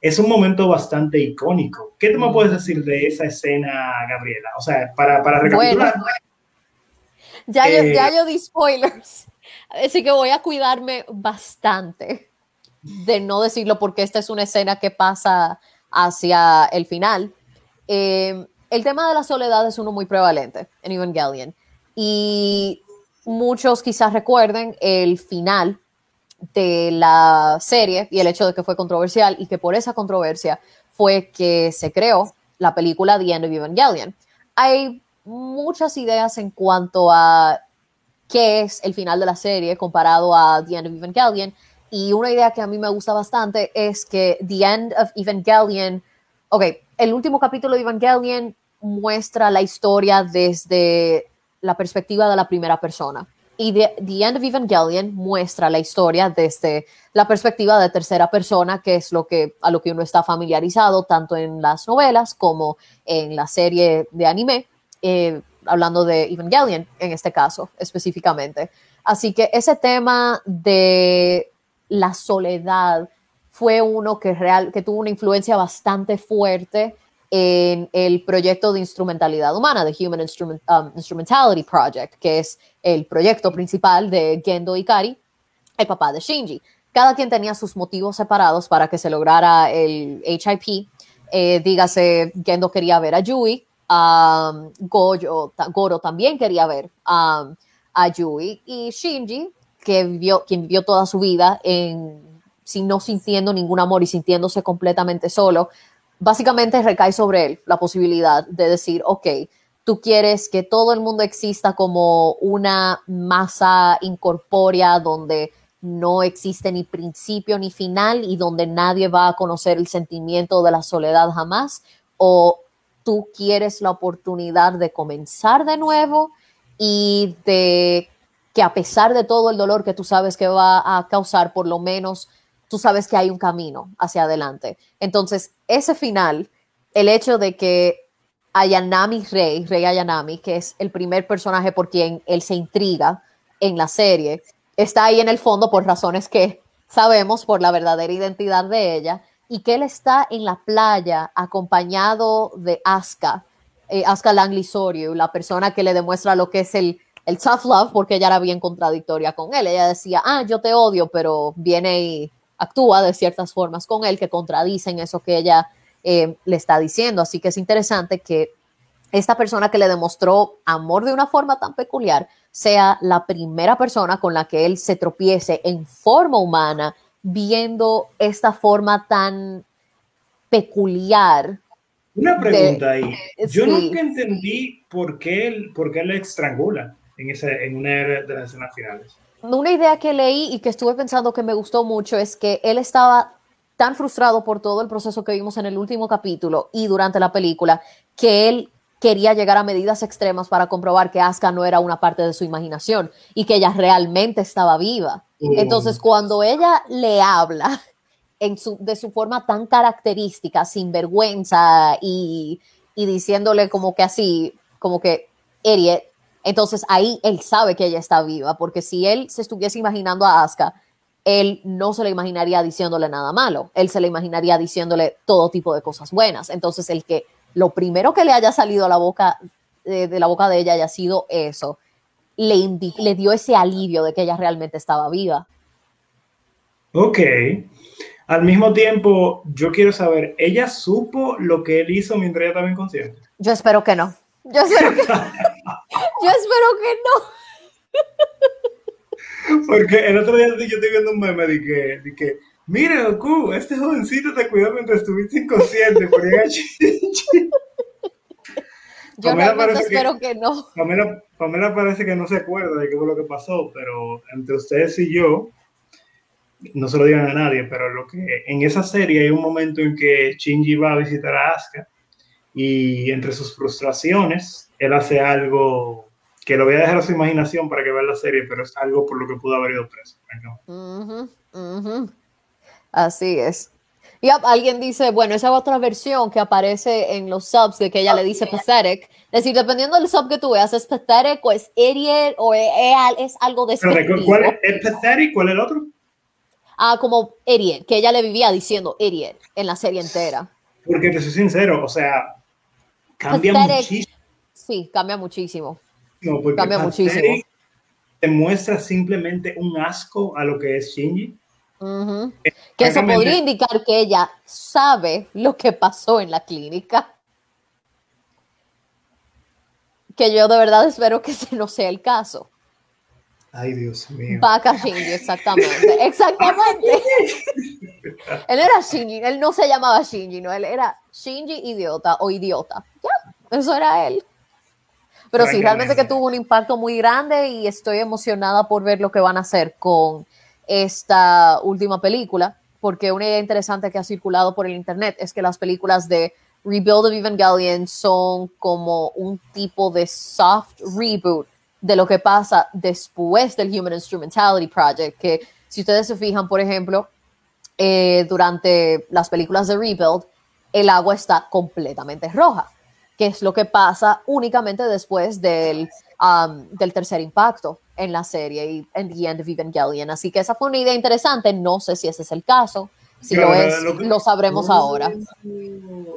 es un momento bastante icónico. ¿Qué tú me puedes decir de esa escena, Gabriela? O sea, para, para recapitular. ya, yo, ya yo di spoilers, así que voy a cuidarme bastante de no decirlo porque esta es una escena que pasa hacia el final. Eh, el tema de la soledad es uno muy prevalente en Evangelion. Y muchos quizás recuerden el final de la serie y el hecho de que fue controversial y que por esa controversia fue que se creó la película The End of Evangelion. Hay muchas ideas en cuanto a qué es el final de la serie comparado a The End of Evangelion y una idea que a mí me gusta bastante es que The End of Evangelion, ok, el último capítulo de Evangelion muestra la historia desde la perspectiva de la primera persona. Y The, End of Evangelion muestra la historia desde la perspectiva de tercera persona, que es lo que, a lo que uno está familiarizado tanto en las novelas como en la serie de anime, eh, hablando de Evangelion en este caso específicamente. Así que ese tema de la soledad fue uno que, real, que tuvo una influencia bastante fuerte en el proyecto de instrumentalidad humana, de Human um, Instrumentality Project, que es el proyecto principal de Gendo Ikari, el papá de Shinji. Cada quien tenía sus motivos separados para que se lograra el HIP. Eh, dígase, Gendo quería ver a Yui, um, Goro también quería ver um, a Yui, y Shinji, que vivió, quien vivió toda su vida en, no sintiendo ningún amor y sintiéndose completamente solo, básicamente recae sobre él la posibilidad de decir, ok, tú quieres que todo el mundo exista como una masa incorpórea donde no existe ni principio ni final y donde nadie va a conocer el sentimiento de la soledad jamás, o tú quieres la oportunidad de comenzar de nuevo y de que a pesar de todo el dolor que tú sabes que va a causar, por lo menos tú sabes que hay un camino hacia adelante. Entonces, ese final, el hecho de que Ayanami Rey, Rey Ayanami, que es el primer personaje por quien él se intriga en la serie, está ahí en el fondo por razones que sabemos por la verdadera identidad de ella, y que él está en la playa acompañado de Asuka, eh, Asuka Langley la persona que le demuestra lo que es el, el tough love, porque ella era bien contradictoria con él. Ella decía, ah, yo te odio, pero viene y actúa de ciertas formas con él que contradicen eso que ella eh, le está diciendo. Así que es interesante que esta persona que le demostró amor de una forma tan peculiar sea la primera persona con la que él se tropiece en forma humana, viendo esta forma tan peculiar. Una pregunta ahí. Yo nunca entendí por qué, él, por qué le estrangula en, ese, en una de las escenas finales una idea que leí y que estuve pensando que me gustó mucho es que él estaba tan frustrado por todo el proceso que vimos en el último capítulo y durante la película que él quería llegar a medidas extremas para comprobar que Asuka no era una parte de su imaginación y que ella realmente estaba viva. Mm. Entonces, cuando ella le habla en su, de su forma tan característica, sin vergüenza y, y diciéndole como que así, como que, Eriet, entonces ahí él sabe que ella está viva, porque si él se estuviese imaginando a Asuka, él no se le imaginaría diciéndole nada malo, él se le imaginaría diciéndole todo tipo de cosas buenas. Entonces el que lo primero que le haya salido a la boca eh, de, la boca de ella haya sido eso, le, le dio ese alivio de que ella realmente estaba viva. Ok. Al mismo tiempo, yo quiero saber, ¿ella supo lo que él hizo mientras ella estaba inconsciente? Yo espero que no. Yo espero que, <laughs> yo espero que no. Porque el otro día yo estoy viendo un meme de que, de que mira, Goku, este jovencito te cuidó mientras estuviste inconsciente. yo realmente espero que, no. Pamela, Pamela, parece que no se acuerda de qué fue lo que pasó, pero entre ustedes y yo, no se lo digan a nadie, pero lo que en esa serie hay un momento en que Shinji va a visitar a Asuka y entre sus frustraciones, él hace algo que lo voy a dejar a su imaginación para que vea la serie, pero es algo por lo que pudo haber ido preso. Así es. Y alguien dice, bueno, esa otra versión que aparece en los subs de que ella le dice pathetic. Es decir, dependiendo del sub que tú veas, es pathetic o es idiot o es, es algo de ¿Cuál es, es pathetic? ¿Cuál es el otro? Ah, como idiot, que ella le vivía diciendo idiot en la serie entera. Porque te soy sincero, o sea, Cambia muchísimo. Sí, cambia muchísimo. No, porque cambia muchísimo. Te muestra simplemente un asco a lo que es Shinji. Que eso podría indicar que ella sabe lo que pasó en la clínica. Que yo de verdad espero que ese no sea el caso. Ay, Dios mío. Vaca Shinji, exactamente. <laughs> Exactamente. él era Shinji, él no se llamaba Shinji, no, él era Shinji idiota o idiota. Ya, eso era él. Pero sí, realmente que tuvo un impacto muy grande y estoy emocionada por ver lo que van a hacer con esta última película, porque una idea interesante que ha circulado por el internet es que las películas de Rebuild of Evangelion son como un tipo de soft reboot de lo que pasa después del Human Instrumentality Project, que si ustedes se fijan, por ejemplo, eh, durante las películas de Rebuild, el agua está completamente roja, que es lo que pasa únicamente después del, um, del tercer impacto en la serie y en The End of Evangelion. Así que esa fue una idea interesante, no sé si ese es el caso, si lo es, lo, sabremos ahora.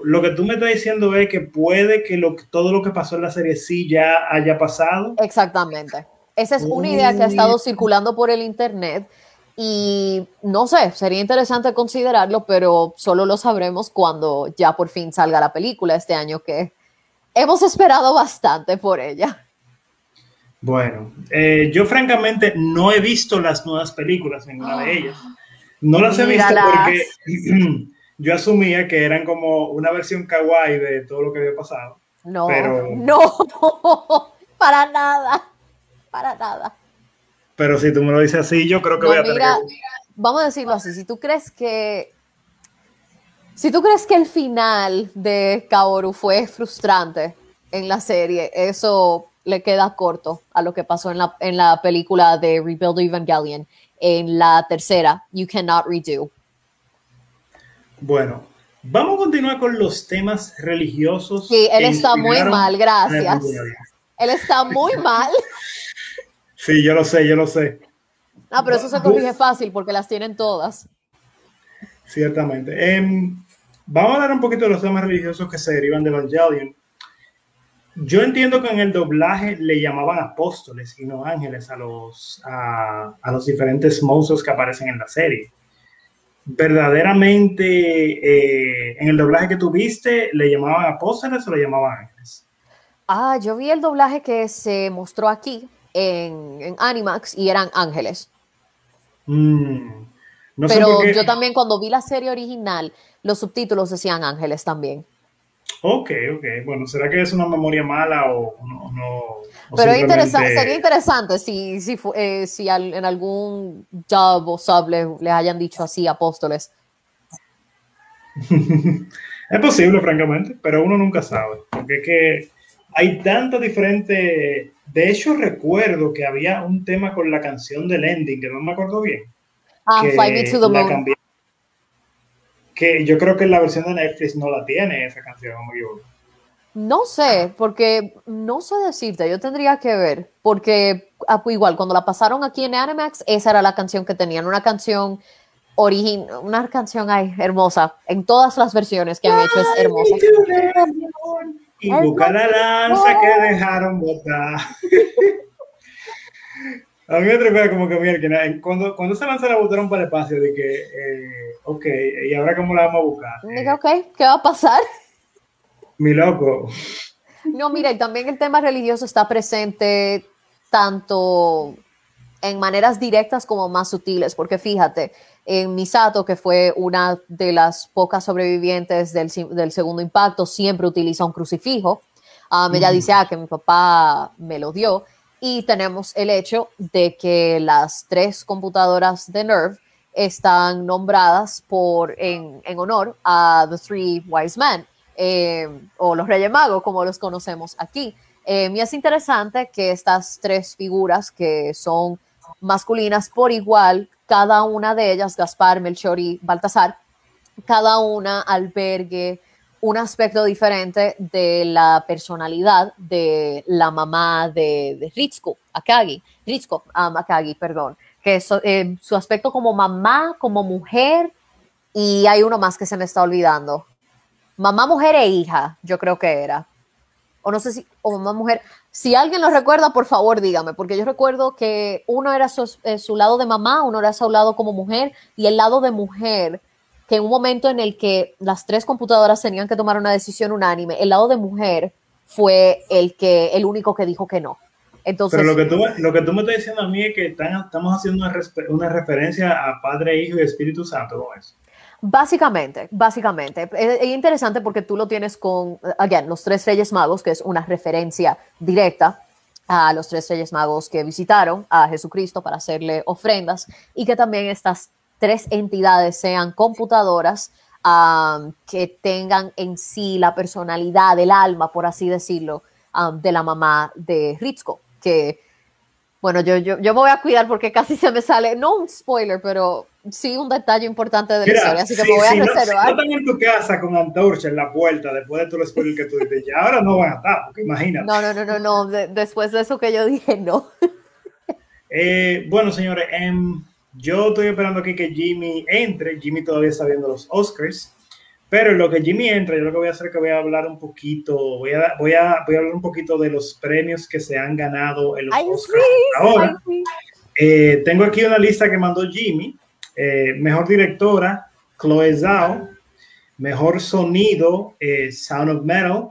Lo que tú me estás diciendo es que puede que lo, todo lo que pasó en la serie sí ya haya pasado. Exactamente. Esa es una idea que ha estado circulando por el internet y no sé, sería interesante considerarlo, pero solo lo sabremos cuando ya por fin salga la película este año, que hemos esperado bastante por ella. Bueno, eh, yo francamente no he visto las nuevas películas, ninguna de ellas. No las he visto porque <clears throat> yo asumía que eran como una versión kawaii de todo lo que había pasado. No, no, <laughs> para nada, para nada. Pero si tú me lo dices así, yo creo que voy a tener Vamos a decirlo así, si tú crees que si tú crees que el final de Kaoru fue frustrante en la serie, eso le queda corto a lo que pasó en la, en la película de Rebuild Evangelion en la tercera, You Cannot Redo. Bueno, vamos a continuar con los temas religiosos. Sí, él está muy mal, gracias. Él está muy <laughs> mal. Sí, yo lo sé, yo lo sé. Ah, pero eso se corrige fácil porque las tienen todas. Ciertamente. Em, vamos a hablar un poquito de los temas religiosos que se derivan de Evangelion. Yo entiendo que en el doblaje le llamaban apóstoles y no ángeles a los, a, los diferentes monstruos que aparecen en la serie. ¿Verdaderamente eh, en el doblaje que tuviste le llamaban apóstoles o le llamaban ángeles? Ah, yo vi el doblaje que se mostró aquí en, Animax y eran ángeles. Mm, Pero yo también cuando vi la serie original, los subtítulos decían ángeles también. Ok, ok. Bueno, ¿será que es una memoria mala o no? Pero sería interesante si, si, eh, si en algún job o sub les, hayan dicho así apóstoles. <laughs> es posible, francamente, pero uno nunca sabe. Porque es que hay tanto diferente. De hecho, recuerdo que había un tema con la canción del ending, que no me acuerdo bien. Ah, Fly Me to the Moon que yo creo que la versión de Netflix no la tiene esa canción, No sé, porque no sé decirte, yo tendría que ver, porque ah, pues igual cuando la pasaron aquí en Animax, esa era la canción que tenían, una canción original, una canción ay, hermosa, en todas las versiones que han hecho es hermosa. Y busca la lanza que dejaron botar. <laughs> A mí me atreve como que, mira, cuando, cuando se lanza la botaron para el espacio, de que, eh, ok, ¿y ahora cómo la vamos a buscar? Diga, ok, ¿qué va a pasar? Mi loco. No, mira, y también el tema religioso está presente tanto en maneras directas como más sutiles, porque fíjate, en Misato, que fue una de las pocas sobrevivientes del, del segundo impacto, siempre utiliza un crucifijo. Um, ella dice, ah, que mi papá me lo dio. Y tenemos el hecho de que las tres computadoras de NERV están nombradas por, en, honor a The Three Wise Men, eh, o los Reyes Magos, como los conocemos aquí. Eh, y es interesante que estas tres figuras que son masculinas por igual, cada una de ellas, Gaspar, Melchor y Baltasar, cada una albergue un aspecto diferente de la personalidad de la mamá de, de Akagi, Ritsuko um, Akagi, perdón, que es eh, su aspecto como mamá, como mujer, y hay uno más que se me está olvidando. Mamá, mujer e hija, yo creo que era. O no sé si, o mamá, mujer. Si alguien lo recuerda, por favor, dígame, porque yo recuerdo que uno era su, eh, su lado de mamá, uno era su lado como mujer, y el lado de mujer que en un momento en el que las tres computadoras tenían que tomar una decisión unánime, el lado de mujer fue el que el único que dijo que no. Entonces, Pero lo que, tú, lo que tú me estás diciendo a mí es que están, estamos haciendo una, una, referencia a Padre, Hijo y Espíritu Santo con eso. Básicamente, básicamente. Es, interesante porque tú lo tienes con, again, los tres Reyes Magos, que es una referencia directa a los tres Reyes Magos que visitaron a Jesucristo para hacerle ofrendas y que también estas tres entidades sean computadoras um, que tengan en sí la personalidad, el alma, por así decirlo, um, de la mamá de Ritzko, que, bueno, yo, yo, yo me voy a cuidar porque casi se me sale, no un spoiler, pero sí un detalle importante de la historia, así que me voy a reservar. No, están en tu casa con antorcha en la puerta después de todo el spoiler que tú dices, ya ahora no van a estar, porque imagínate. No, no, no, no, no, después de eso que yo dije, no. Eh, bueno, señores, em, yo estoy esperando aquí que Jimmy entre. Jimmy todavía está viendo los Oscars. Pero en lo que Jimmy entra, yo lo que voy a hacer es que voy a hablar un poquito, voy a, voy a, voy a hablar un poquito de los premios que se han ganado en los Oscars. Ahora, eh, tengo aquí una lista que mandó Jimmy. Eh, mejor directora, Chloe Zhao. Mejor sonido, eh, Sound of Metal.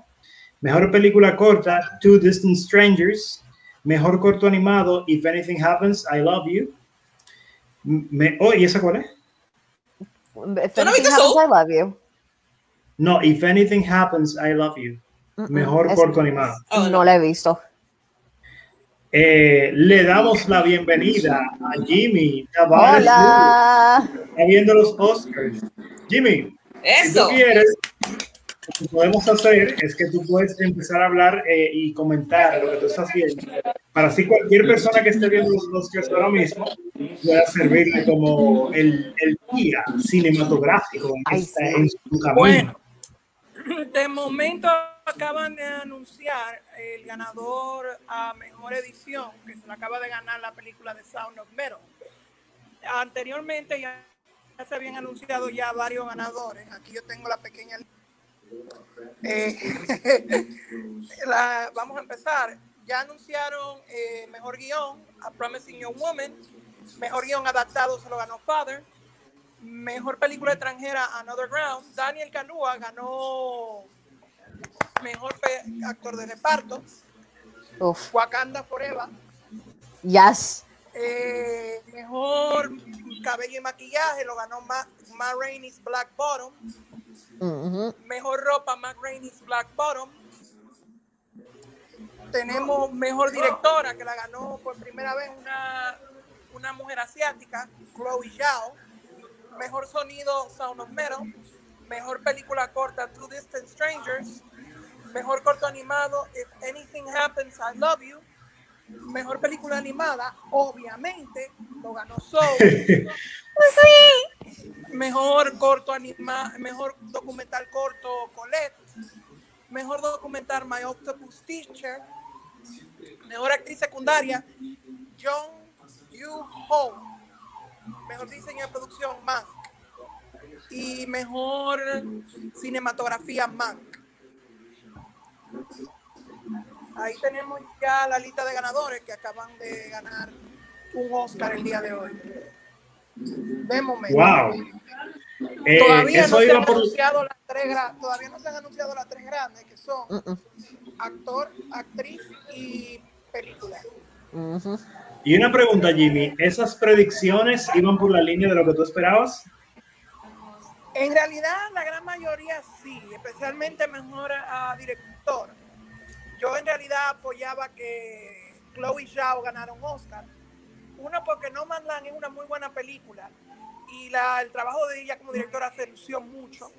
Mejor película corta, Two Distant Strangers. Mejor corto animado, If Anything Happens, I Love You. Me, oh, ¿y esa cuál es? If anything happens, I love you. No, If Anything Happens, I Love You. Mejor corto animado. Oh, no la he visto. Eh, le damos la bienvenida a Jimmy Tavares. Hola. Está viendo los Oscars. Jimmy, Eso. si tú quieres, lo que podemos hacer es que tú puedes empezar a hablar eh, y comentar lo que tú estás viendo, para así cualquier persona que esté viendo los Oscars ahora mismo pueda servirle como el, el guía cinematográfico en, en su camino. Bueno de momento acaban de anunciar el ganador a mejor edición, que se le acaba de ganar la película de Sound of Metal. Anteriormente ya, se habían anunciado ya varios ganadores. Aquí yo tengo la pequeña. Eh, <laughs> vamos a empezar. Ya anunciaron eh, mejor guion a Promising Young Woman. Mejor guion adaptado se lo ganó Father. Mejor película extranjera, Another Ground. Daniel Canúa ganó mejor actor de reparto. Wakanda Forever. Yes. Eh, mejor cabello y maquillaje lo ganó Ma, Rainey's Black Bottom. Mejor ropa, Matt Rainey's Black Bottom. Tenemos mejor directora que la ganó por primera vez una, una mujer asiática, Chloe Zhao. Mejor sonido Sound of Metal, mejor película corta Two Distant Strangers, mejor corto animado If Anything Happens I Love You, mejor película animada, obviamente, lo ganó Soul. sí. <laughs> Mejor corto anima, mejor documental corto Colette, mejor documental My Octopus Teacher, mejor actriz secundaria John Yu Ho mejor diseño de producción Mank y mejor cinematografía Mank. Ahí tenemos ya la lista de ganadores que acaban de ganar un Oscar el día de hoy. De momento. Wow. Eh, todavía, no se han anunciado las tres, todavía no se han anunciado las tres grandes que son actor, actriz y película. Y una pregunta, Jimmy, ¿esas predicciones iban por la línea de lo que tú esperabas? En realidad, la gran mayoría sí, especialmente mejor a, director. Yo en realidad apoyaba que Chloe Zhao ganara un Oscar. Uno, porque No Man Land es una muy buena película y la, el trabajo de ella como directora se lució mucho.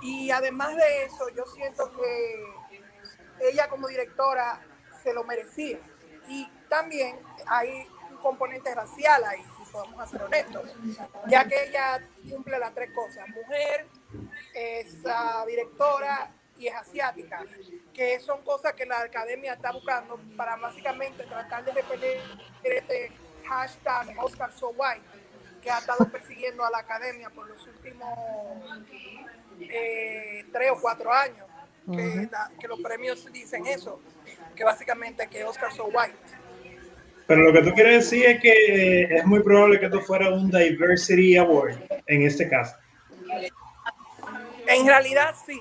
Y además de eso, yo siento que ella como directora se lo merecía. Y también hay un componente racial ahí, si podemos ser honestos, ya que ella cumple las tres cosas, mujer, es directora y es asiática, que son cosas que la academia está buscando para básicamente tratar de repeler este hashtag Oscar So White, que ha estado persiguiendo a la academia por los últimos eh, tres o cuatro años, que, que los premios dicen eso que básicamente que Oscar So White. Pero lo que tú quieres decir es que es muy probable que esto fuera un Diversity Award en este caso. En realidad sí.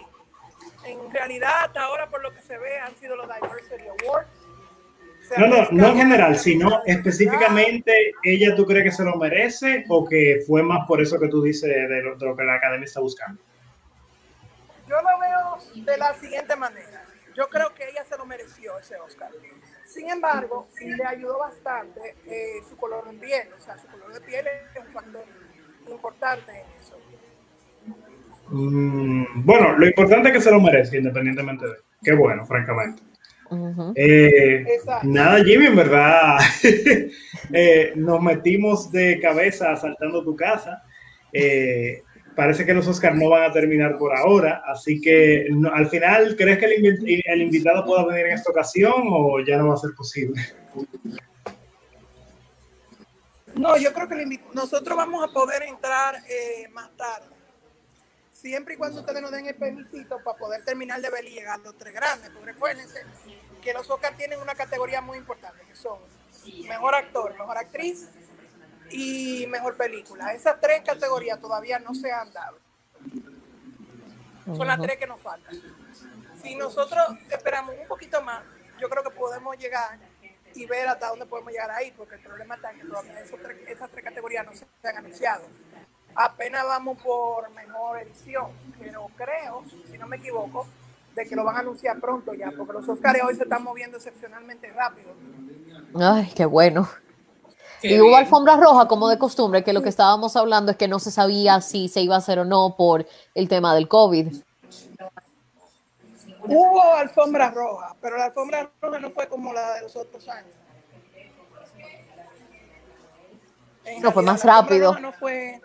En realidad hasta ahora por lo que se ve han sido los Diversity Awards. No, no, no en general, sino específicamente, ¿ella tú crees que se lo merece o que fue más por eso que tú dices de lo, de lo que la academia está buscando? Yo lo veo de la siguiente manera. Yo creo que ella se lo mereció ese Oscar. Sin embargo, le ayudó bastante eh, su color de piel, o sea, su color de piel es un factor importante en eso. Mm, bueno, lo importante es que se lo merece, independientemente de. Qué bueno, francamente. eh, nada, Jimmy, en verdad, <laughs> eh, nos metimos de cabeza asaltando tu casa. Eh, parece que los Oscars no van a terminar por ahora, así que al final, ¿crees que el, el, invitado pueda venir en esta ocasión o ya no va a ser posible? No, yo creo que nosotros vamos a poder entrar eh, más tarde, siempre y cuando ustedes nos den el permisito para poder terminar de ver y llegar los tres grandes, porque recuérdense que los Oscars tienen una categoría muy importante, que son mejor actor, mejor actriz, y mejor película. Esas tres categorías todavía no se han dado. Son las tres que nos faltan. Si nosotros esperamos un poquito más, yo creo que podemos llegar y ver hasta dónde podemos llegar ahí, porque el problema está en que todavía esas tres, categorías no se han anunciado. Apenas vamos por mejor edición, pero creo, si no me equivoco, de que lo van a anunciar pronto ya, porque los Oscars hoy se están moviendo excepcionalmente rápido. Ay, qué bueno y hubo alfombra roja como de costumbre, que lo que estábamos hablando es que no se sabía si se iba a hacer o no por el tema del COVID. Hubo alfombra roja, pero la alfombra roja no fue como la de los otros años. no, fue más rápido. No fue,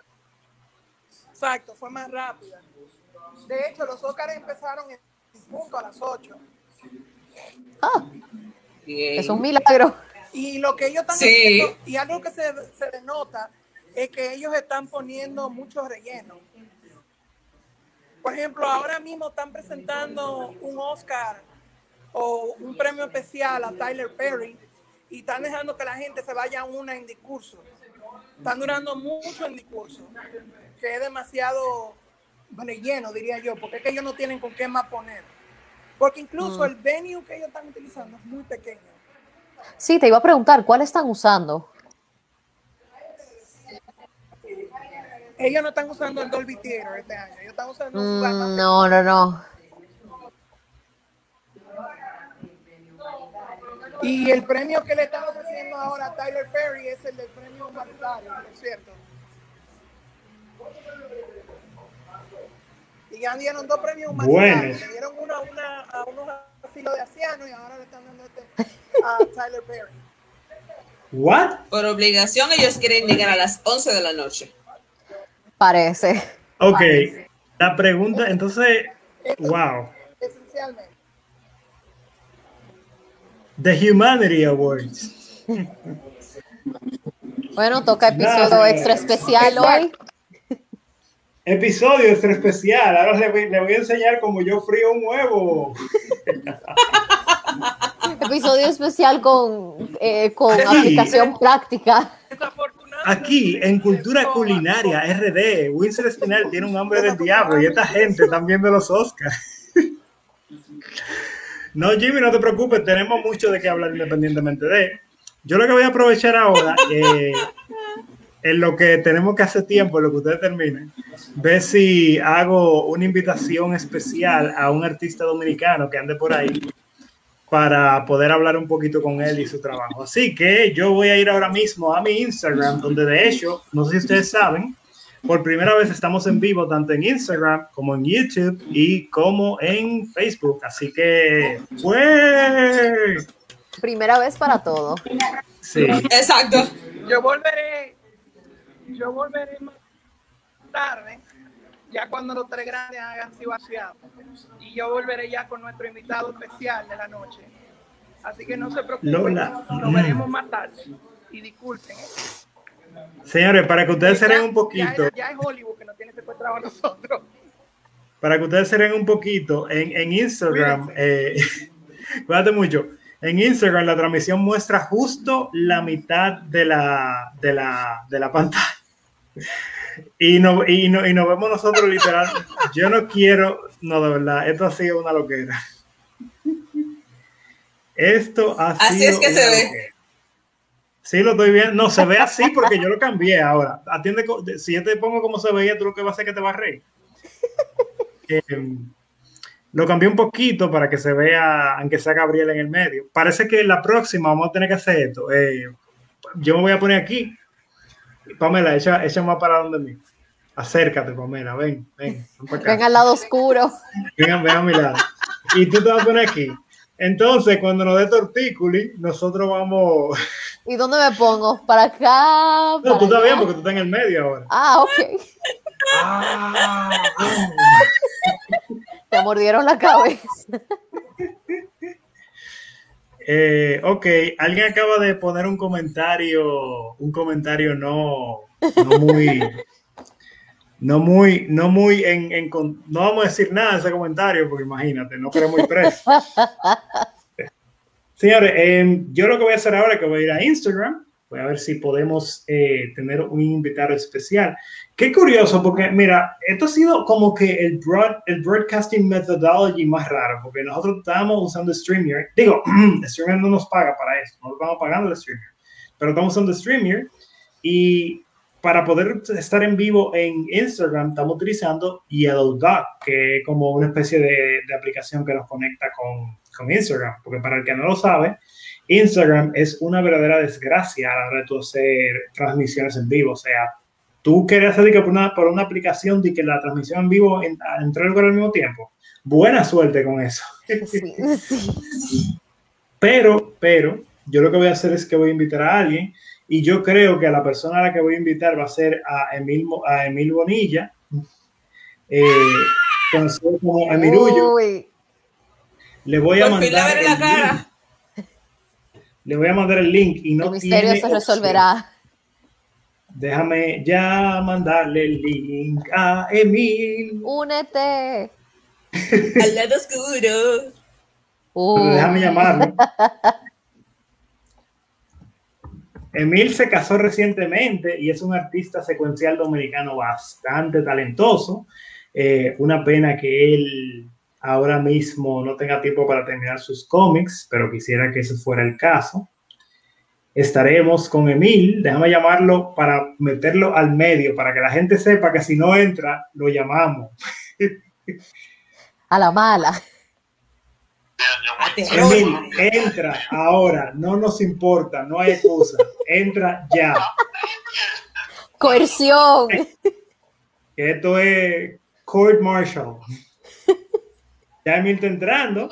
exacto, fue más rápida. De hecho, los Óscares empezaron en punto a las 8. Ah, es un milagro. Y lo que ellos están haciendo, y algo que se, se denota, es que ellos están poniendo mucho relleno. Por ejemplo, ahora mismo están presentando un Oscar o un premio especial a Tyler Perry y están dejando que la gente se vaya a una en discurso. Están durando mucho en discurso, que es demasiado relleno, diría yo, porque es que ellos no tienen con qué más poner. Porque incluso mm. el venue que ellos están utilizando es muy pequeño. Sí, te iba a preguntar, ¿cuál están usando? Ellos no están usando el Dolby Theater este año, ellos están usando mm, No, no, no. Y el premio que le están ofreciendo ahora a Tyler Perry es el del premio humanitario, por cierto. Y ya dieron dos premios humanitarios. Le dieron una, una a unos asilos de ancianos y ahora le están dando este a <laughs> Tyler Perry. ¿What? Por obligación ellos quieren llegar a las 11 de la noche. Parece. Ok. La pregunta, entonces, wow. Esencialmente. The Humanity Awards. Bueno, toca episodio extra especial hoy. Episodio extra especial. Ahora le voy, le voy a enseñar cómo yo frío un huevo. <laughs> Episodio especial con, eh, con aplicación práctica. Aquí, en Cultura Culinaria, RD, Winston Espinal <laughs> tiene un hambre del diablo y esta gente están viendo los Oscars. <laughs> No, Jimmy, no te preocupes, tenemos mucho de qué hablar independientemente de. Yo lo que voy a aprovechar ahora, eh, en lo que tenemos que hacer tiempo, en lo que ustedes terminen, ver si hago una invitación especial a un artista dominicano que ande por ahí para poder hablar un poquito con él y su trabajo. Así que yo voy a ir ahora mismo a mi Instagram, donde de hecho, no sé si ustedes saben, por primera vez estamos en vivo tanto en Instagram como en YouTube y como en Facebook. Así que, pues... Primera vez para todo. Sí. Exacto. Yo volveré, yo volveré más tarde ya cuando los tres grandes hayan sido vaciados. Y yo volveré ya con nuestro invitado especial de la noche. Así que no se preocupen, nos veremos más tarde. Y disculpen. Señores, para que ustedes se un poquito. Ya, es Hollywood que nos tiene secuestrado a nosotros. Para que ustedes se un poquito, en, en Instagram, eh, <laughs> cuídate mucho. En Instagram la transmisión muestra justo la mitad de la, de la, de la pantalla. Y, no, y, no, y nos vemos nosotros literal. Yo no quiero, no, de verdad, esto ha sido una loquera. Esto ha así sido es que se ve. Sí, lo estoy viendo. No, se ve así porque yo lo cambié ahora. Atiende, si yo te pongo como se veía, tú lo que va a hacer es que te va a reír. Eh, lo cambié un poquito para que se vea, aunque sea Gabriel en el medio. Parece que la próxima vamos a tener que hacer esto. Eh, yo me voy a poner aquí. Pamela, echa, echa más para donde mí. Acércate, Pamela, ven, ven. Ven, ven al lado oscuro. Vengan, ven a mi lado. Y tú te vas a poner aquí. Entonces, cuando nos dé tortículi, nosotros vamos. ¿Y dónde me pongo? ¿Para acá? no, tú estás bien porque tú estás en el medio ahora. Ah, ok. Ah, <laughs> Te mordieron la cabeza. Eh, ok, alguien acaba de poner un comentario, un comentario no, no muy, no muy, no muy en, en, no vamos a decir nada de ese comentario porque imagínate, no queremos ir preso. <laughs> Señores, eh, yo lo que voy a hacer ahora es que voy a ir a Instagram, voy a ver si podemos eh, tener un invitado especial. Qué curioso, porque mira, esto ha sido como que el, broad, el broadcasting methodology más raro, porque nosotros estábamos usando StreamYard. Digo, <clears throat> StreamYard no nos paga para eso, no estamos pagando el StreamYard, pero estamos usando StreamYard y para poder estar en vivo en Instagram estamos utilizando Yellow Dot, que es como una especie de, de aplicación que nos conecta con, con Instagram, porque para el que no lo sabe, Instagram es una verdadera desgracia a la hora de hacer transmisiones en vivo. O sea, tú querías hacer que por una, por una aplicación de que la transmisión en vivo en, entre al mismo tiempo. Buena suerte con eso. Sí, <laughs> sí. Pero, pero, yo lo que voy a hacer es que voy a invitar a alguien y yo creo que a la persona a la que voy a invitar va a ser a Emil, a Emil Bonilla, eh, conocido como. Uy. Le voy a Por fin la mandar la el cara. Le voy a mandar el link y no Tu misterio tiene se resolverá. opción. Déjame ya mandarle el link a Emil. Únete. <laughs> Al lado oscuro. Uh, Déjame llamarlo. <laughs> Emil se casó recientemente y es un artista secuencial dominicano bastante talentoso. Eh, una pena que él ahora mismo no tenga tiempo para terminar sus cómics, pero quisiera que ese fuera el caso. Estaremos con Emil, déjame llamarlo para meterlo al medio, para que la gente sepa que si no entra, lo llamamos. <laughs> a la mala. Emil, entra ahora, no nos importa, no hay excusa, entra ya. Coerción. Esto es court martial. Ya Emil está entrando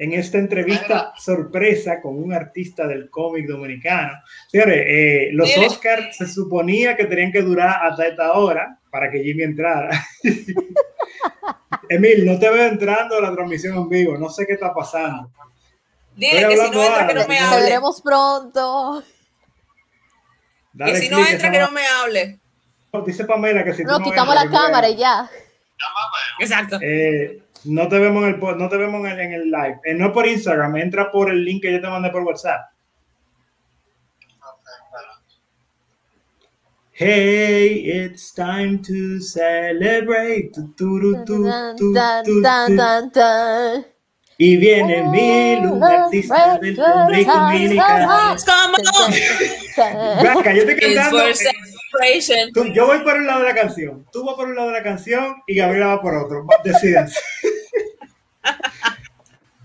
en esta entrevista sorpresa con un artista del cómic dominicano. Señores, eh, los. Oscars se suponía que tenían que durar hasta esta hora para que Jimmy entrara. <laughs> Emil, no te veo entrando a la transmisión en vivo, no sé qué está pasando. Dile que si no entra, que no me hable. veremos pronto. Dale Que si no entra, que no me hable. Dice Pamela que si tú No, no quitamos entras, la no cámara y ya. Exacto. Eh, no te vemos en el, no te vemos en el, en el live. Eh, no por Instagram, entra por el link que yo te mandé por WhatsApp. Hey, it's time to celebrate. Tu, tu, tu. Y viene Mil, un artista del cómic dominicano. Come on. Blanca, yo estoy cantando. tú- yo voy por un lado de la canción, tú vas por un lado de la canción y Gabriela va por otro. Decídense.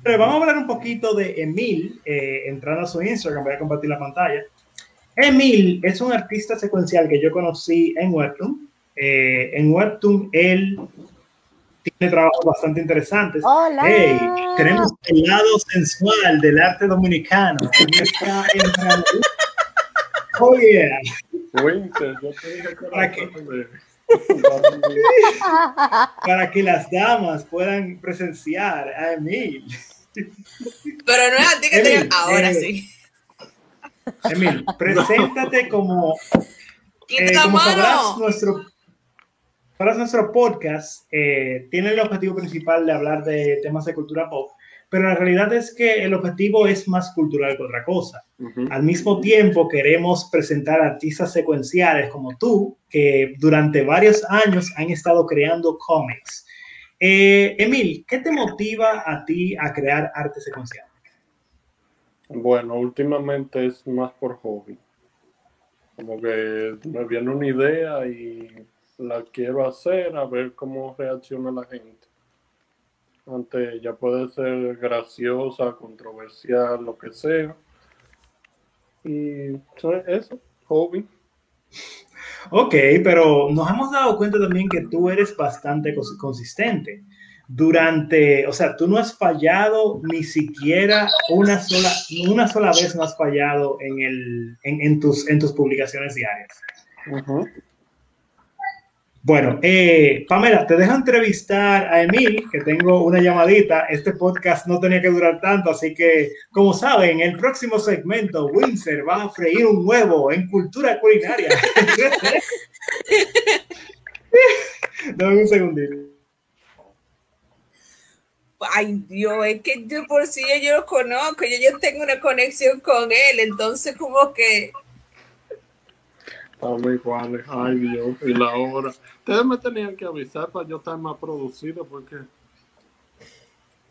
Pero vamos a hablar un poquito de Emil, eh, entrando a su Instagram, voy a compartir la pantalla. Emil es un artista secuencial que yo conocí en Webtoon. Eh, en Webtoon él tiene trabajos bastante interesantes. Hola. Hey, tenemos el lado sensual del arte dominicano. Oh yeah. Winter, yo que ¿Para de- <laughs> para que las damas puedan presenciar a Emil. Pero no es a ti que Emil, te ahora eh, sí. Emil, preséntate como, eh, la como sabrás, mano. nuestro, sabrás, nuestro podcast eh, tiene el objetivo principal de hablar de temas de cultura pop, pero la realidad es que el objetivo es más cultural que otra cosa. Al mismo tiempo, queremos presentar artistas secuenciales como tú, que durante varios años han estado creando cómics. Eh, Emil, ¿qué te motiva a ti a crear arte secuencial? Bueno, últimamente es más por hobby. Como que me viene una idea y la quiero hacer a ver cómo reacciona la gente. Antes ya puede ser graciosa, controversial, lo que sea. Y eso, hobby. Ok, pero nos hemos dado cuenta también que tú eres bastante consistente. Durante, o sea, tú no has fallado ni siquiera una sola, una sola vez no has fallado en, el, en, tus, en tus publicaciones diarias. Bueno, eh, Pamela, te dejo entrevistar a Emil, que tengo una llamadita. Este podcast no tenía que durar tanto, así que, como saben, el próximo segmento, Windsor va a freír un huevo en cultura culinaria. <laughs> Dame un segundito. Ay, Dios, es que yo por sí yo lo conozco, yo, yo tengo una conexión con él, entonces como que Estamos iguales. Ay, Dios. Y la hora. Ustedes me tenían que avisar para yo estar más producido porque.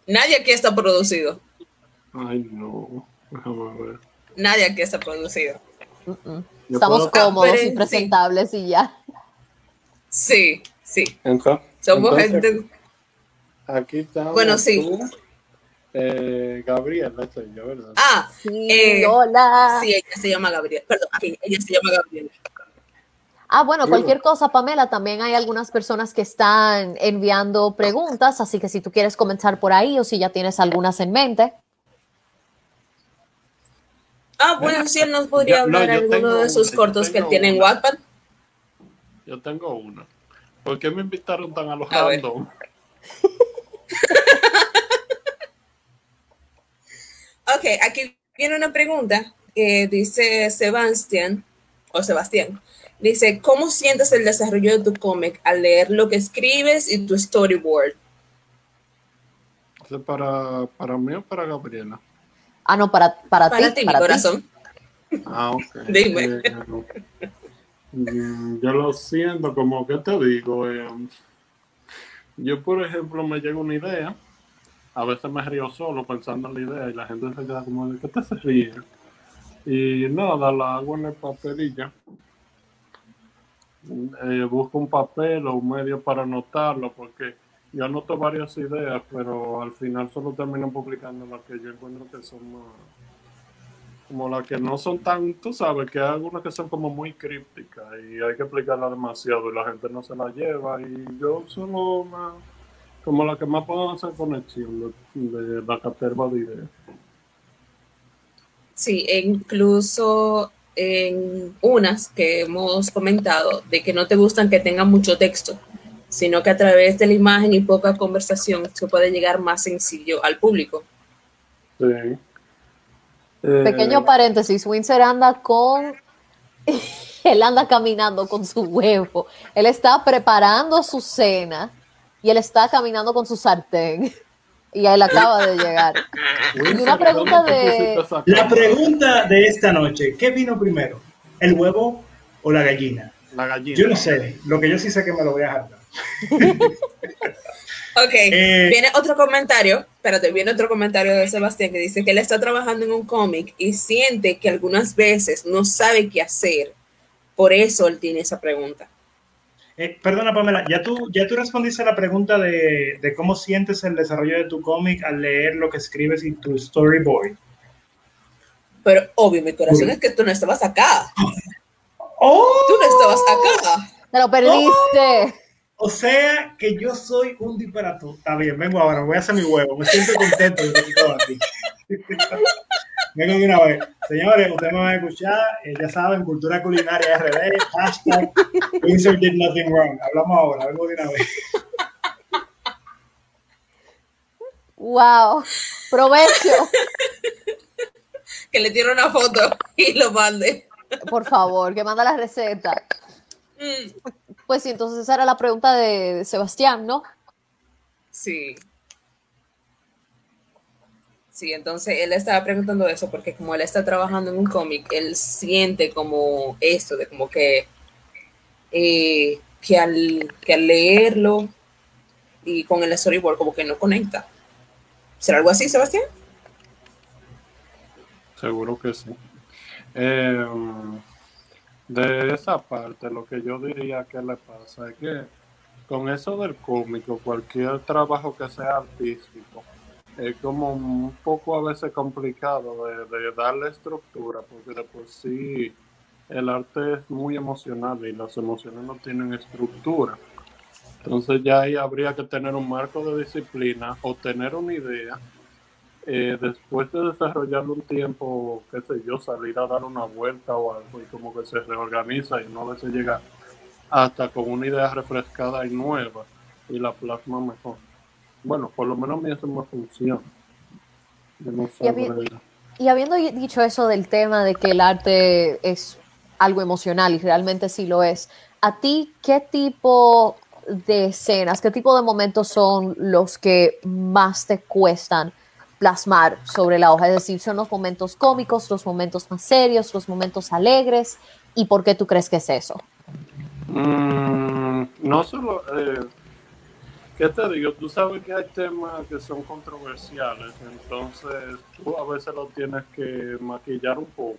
Nadie aquí está producido. Ay, no. Déjame ver. Nadie aquí está producido. Estamos cómodos y presentables y ya. Sí, sí. Entonces, Somos gente. Aquí estamos. Bueno, sí. Eh, Gabriela, soy yo, ¿verdad? Ah, sí, eh, hola. Sí, ella se llama Gabriela. Perdón, aquí, ella se llama Gabriela. Ah, bueno, cualquier cosa, Pamela, también hay algunas personas que están enviando preguntas, así que si tú quieres comenzar por ahí o si ya tienes algunas en mente. Ah, bueno, si él nos podría hablar alguno de sus cortos que tiene en Wattpad. Yo tengo una. ¿Por qué me invitaron tan a los random? <laughs> ok, aquí viene una pregunta que dice Sebastián, o Sebastián. Dice, ¿cómo sientes el desarrollo de tu cómic al leer lo que escribes y tu storyboard? para, para mí o para Gabriela? Ah, no, para, para, para ti. mi corazón. Ah, ok. <laughs> Dime. Eh, mm, yo lo siento, como que te digo, eh, yo por ejemplo me llega una idea, a veces me río solo pensando en la idea y la gente se queda como, ¿de qué te se ríe? Y nada, la hago en el papelilla eh, busco un papel o un medio para anotarlo, porque yo anoto varias ideas, pero al final solo termino publicando las que yo encuentro que son como las que no son tan, tú sabes, que hay algunas que son como muy crípticas y hay que explicarlas demasiado y la gente no se la lleva y yo solo como la que más puedo hacer conexión de, la caterva de ideas. Sí, e incluso en unas que hemos comentado de que no te gustan que tengan mucho texto, sino que a través de la imagen y poca conversación se puede llegar más sencillo al público. Sí. Pequeño eh, paréntesis, Windsor anda con... <laughs> él anda caminando con su huevo. Él está preparando su cena y él está caminando con su sartén y él acaba de llegar. <laughs> Y una pregunta de... La pregunta de esta noche, ¿qué vino primero? ¿El huevo o la gallina? La gallina. Yo no sé, lo que yo sí sé que me lo voy a dejar. <laughs> ok, eh, viene otro comentario, espérate, viene otro comentario de Sebastián que dice que él está trabajando en un cómic y siente que algunas veces no sabe qué hacer. Por eso él tiene esa pregunta. Eh, perdona, Pamela, ¿ya tú, ya tú respondiste a la pregunta de, cómo sientes el desarrollo de tu cómic al leer lo que escribes y tu storyboard. Pero obvio, mi corazón es que tú no estabas acá. ¡Oh! Tú no estabas acá. Te lo perdiste. O sea que yo soy un disparate. Está bien, vengo ahora, voy a hacer mi huevo. Me siento contento de estar aquí. Vengo de una vez. Señores, ustedes me van a escuchar, eh, ya saben, Cultura Culinaria RD, hashtag Windsor did nothing wrong. Hablamos ahora, vengo de una vez. Wow, provecho. que le tire una foto y lo mande. Por favor, que manda la receta. Mm. Pues sí, entonces esa era la pregunta de Sebastián, ¿no? Sí. Sí, entonces él estaba preguntando eso porque como él está trabajando en un cómic, él siente como esto, de como que, eh, que, al, que al leerlo y con el storyboard como que no conecta. ¿Será algo así, Sebastián? Seguro que sí. Eh, de esa parte, lo que yo diría que le pasa es que con eso del cómico, cualquier trabajo que sea artístico, es como un poco a veces complicado de, darle estructura, porque de por sí el arte es muy emocional y las emociones no tienen estructura. Entonces ya ahí habría que tener un marco de disciplina o tener una idea. Eh, después de desarrollarlo un tiempo, qué sé yo, salir a dar una vuelta o algo y como que se reorganiza y no veces llega hasta con una idea refrescada y nueva y la plasma mejor. Bueno, por lo menos me hace más función. y, habiendo dicho eso del tema de que el arte es algo emocional y realmente sí lo es, ¿a ti qué tipo de escenas, qué tipo de momentos son los que más te cuestan plasmar sobre la hoja? Es decir, ¿son los momentos cómicos, los momentos más serios, los momentos alegres? ¿Y por qué tú crees que es eso? Mm, no solo... Eh, ¿Qué te digo? Tú sabes que hay temas que son controversiales, entonces tú a veces lo tienes que maquillar un poco.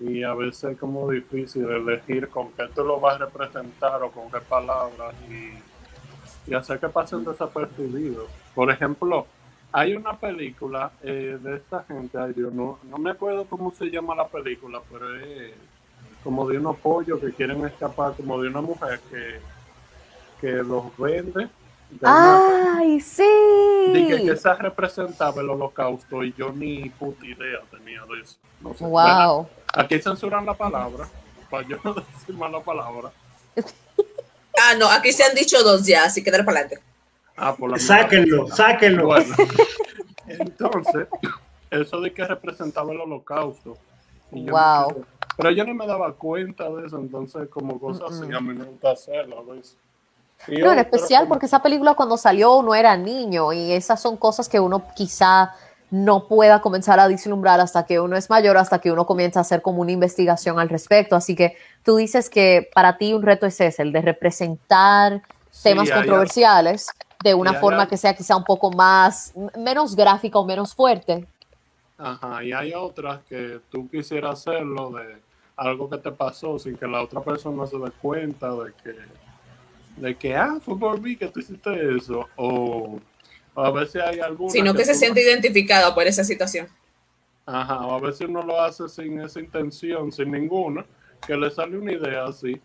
Y a veces es como difícil elegir con qué tú lo vas a representar o con qué palabras y, hacer que pasen desapercibidos. Por ejemplo, hay una película eh, de esta gente, yo no, no me acuerdo cómo se llama la película, pero es como de unos pollos que quieren escapar, como de una mujer que que los vende. ¡Ay, sí! Dije que se representaba el holocausto y yo ni puta idea tenía de eso. ¡Wow! aquí censuran la palabra, para yo <laughs> no decir mala palabra. <laughs> ah, no, aquí se han dicho dos ya, así que dale para adelante. Ah, por la sáquenlo, sáquenlo. Bueno, <laughs> entonces, eso de que representaba el holocausto. wow. pero yo no me daba cuenta de eso, entonces como cosas así, a mí me gusta hacerlo a veces. No, en especial porque esa película cuando salió uno era niño y esas son cosas que uno quizá no pueda comenzar a vislumbrar hasta que uno es mayor, hasta que uno comienza a hacer como una investigación al respecto. Así que tú dices que para ti un reto es ese, el de representar temas controversiales de una forma que sea quizá un poco más, menos gráfica o menos fuerte. Ajá, y hay otras que tú quisieras hacerlo de algo que te pasó sin que la otra persona se dé cuenta de que de que, ah, fue por mí que tú hiciste eso, o, a veces hay alguna... Sino que, se siente identificado por esa situación. Ajá, o a veces uno lo hace sin esa intención, sin ninguna, que le sale una idea así,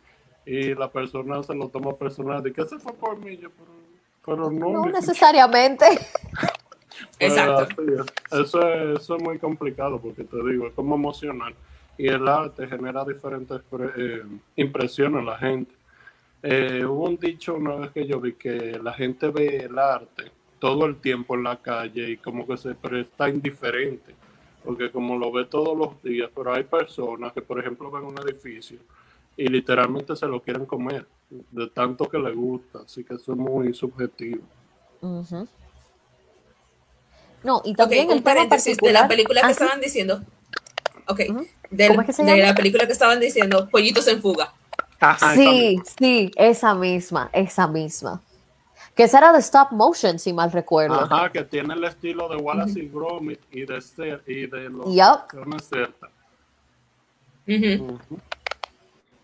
y la persona se lo toma personal, de que se fue por mí, yo, pero, no... No <laughs> necesariamente. Exacto. Eso es, eso es muy complicado, porque te digo, es como emocional, y el arte genera diferentes eh, impresiones en la gente. Eh, hubo un dicho una vez que yo vi que la gente ve el arte todo el tiempo en la calle y como que se presta indiferente, porque como lo ve todos los días, pero hay personas que por ejemplo ven un edificio y literalmente se lo quieren comer de tanto que le gusta, así que eso es muy subjetivo. No, y también el tema de la película que estaban diciendo. Ok, de, de la película que estaban diciendo, Pollitos en fuga sí, sí, esa misma, esa misma. Que esa era de stop motion, si mal recuerdo. Ajá, que tiene el estilo de Wallace y Gromit y de, y de los yep.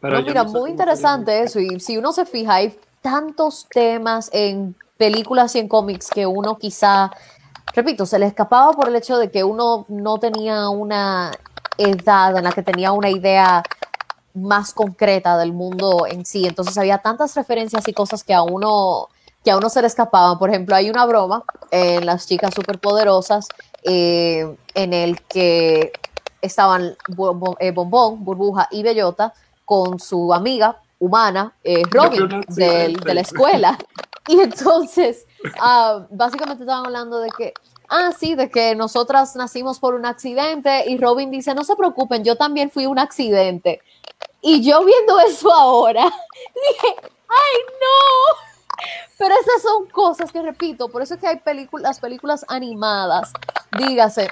Pero mira, muy interesante eso. Y si uno se fija, hay tantos temas en películas y en cómics que uno quizá, repito, se le escapaba por el hecho de que uno no tenía una edad en la que tenía una idea más concreta del mundo en sí. Entonces había tantas referencias y cosas que a uno, que a uno se le escapaban. Por ejemplo, hay una broma en Las Chicas Superpoderosas eh, en el que estaban eh, Bombón, Burbuja y Bellota con su amiga humana, eh, Robin, de, la escuela. <laughs> Y entonces, ah, básicamente estaban hablando de que ah, sí, de que nosotras nacimos por un accidente y Robin dice, no se preocupen, yo también fui un accidente. Y yo viendo eso ahora, <laughs> dije, ay, no. Pero esas son cosas que repito, por eso es que hay películas, las películas animadas, dígase,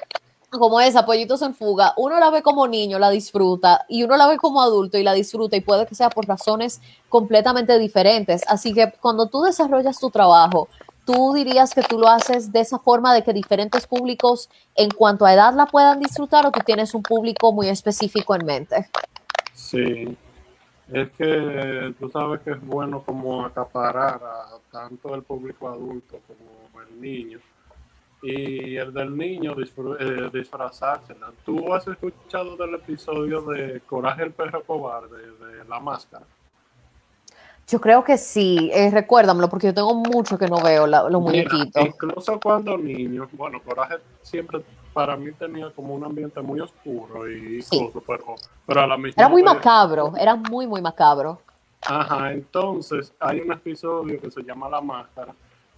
como esa, Pollitos en Fuga, uno la ve como niño, la disfruta, y uno la ve como adulto y la disfruta, y puede que sea por razones completamente diferentes. Así que cuando tú desarrollas tu trabajo, tú dirías que tú lo haces de esa forma de que diferentes públicos en cuanto a edad la puedan disfrutar o tú tienes un público muy específico en mente. Sí, es que tú sabes que es bueno como acaparar a tanto el público adulto como el niño y el del niño eh, disfrazársela. ¿Tú has escuchado del episodio de Coraje el perro cobarde de La Máscara? Yo creo que sí, eh, recuérdamelo porque yo tengo mucho que no veo los muñequitos. Incluso cuando niño, bueno, Coraje siempre para mí tenía como un ambiente muy oscuro y pero, pero a la misma Era muy macabro, era muy, muy macabro. Ajá, entonces hay un episodio que se llama La Máscara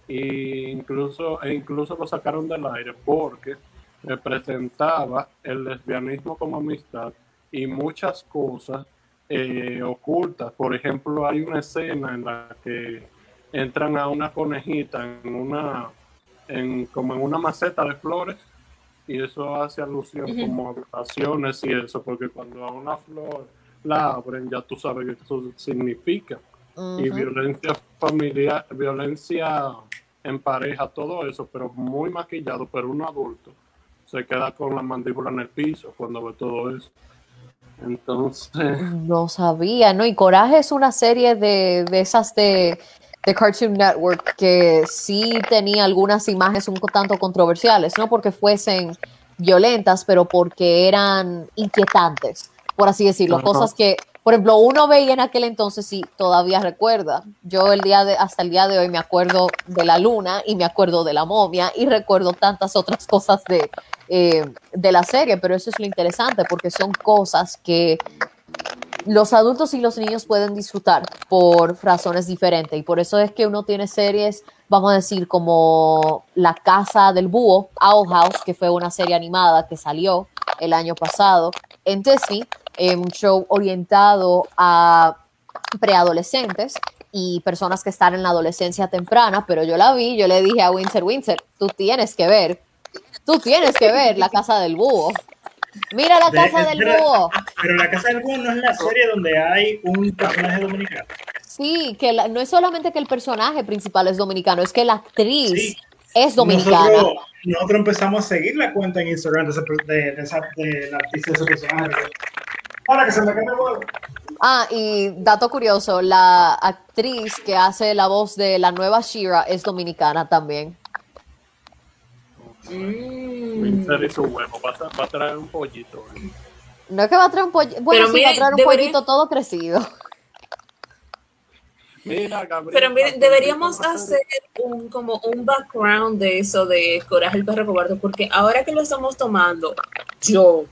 e incluso, e incluso lo sacaron del aire porque representaba el lesbianismo como amistad y muchas cosas eh, ocultas. Por ejemplo, hay una escena en la que entran a una conejita en una, en, como en una maceta de flores y eso hace alusión como a violaciones y eso, porque cuando a una flor la abren ya tú sabes que eso significa. Y violencia familiar, violencia en pareja, todo eso, pero muy maquillado, pero un adulto se queda con la mandíbula en el piso cuando ve todo eso. Entonces. No sabía, ¿no? Y Coraje es una serie de, esas de, de, Cartoon Network que sí tenía algunas imágenes un tanto controversiales, no porque fuesen violentas, pero porque eran inquietantes, por así decirlo. Cosas que, por ejemplo, uno veía en aquel entonces y todavía recuerda. Yo el día de, hasta el día de hoy me acuerdo de la luna y me acuerdo de la momia y recuerdo tantas otras cosas de, eh, de la serie, pero eso es lo interesante porque son cosas que los adultos y los niños pueden disfrutar por razones diferentes y por eso es que uno tiene series, vamos a decir, como La Casa del Búho, Owl House, que fue una serie animada que salió el año pasado en Disney, eh, un show orientado a preadolescentes y personas que están en la adolescencia temprana, pero yo la vi, yo le dije a Winter Winter, tú tienes que ver Tú tienes que ver la casa del búho. Mira la casa del búho. Pero la casa del búho no es la serie donde hay un personaje dominicano. Sí, que no es solamente que el personaje principal es dominicano, es que la actriz es dominicana. Nosotros, empezamos a seguir la cuenta en Instagram de, de, de, la artista de ese personaje. Que se me el Ah, y dato curioso, la actriz que hace la voz de la nueva Shira es dominicana también. Mm. huevo, va a, traer un pollito. No es que va a traer un pollito, bueno, sí, va a traer un pollito todo crecido. Mira, Gabriel, Pero miren, deberíamos hacer un como un background de eso de Coraje el perro cobarde, porque ahora que lo estamos tomando, yo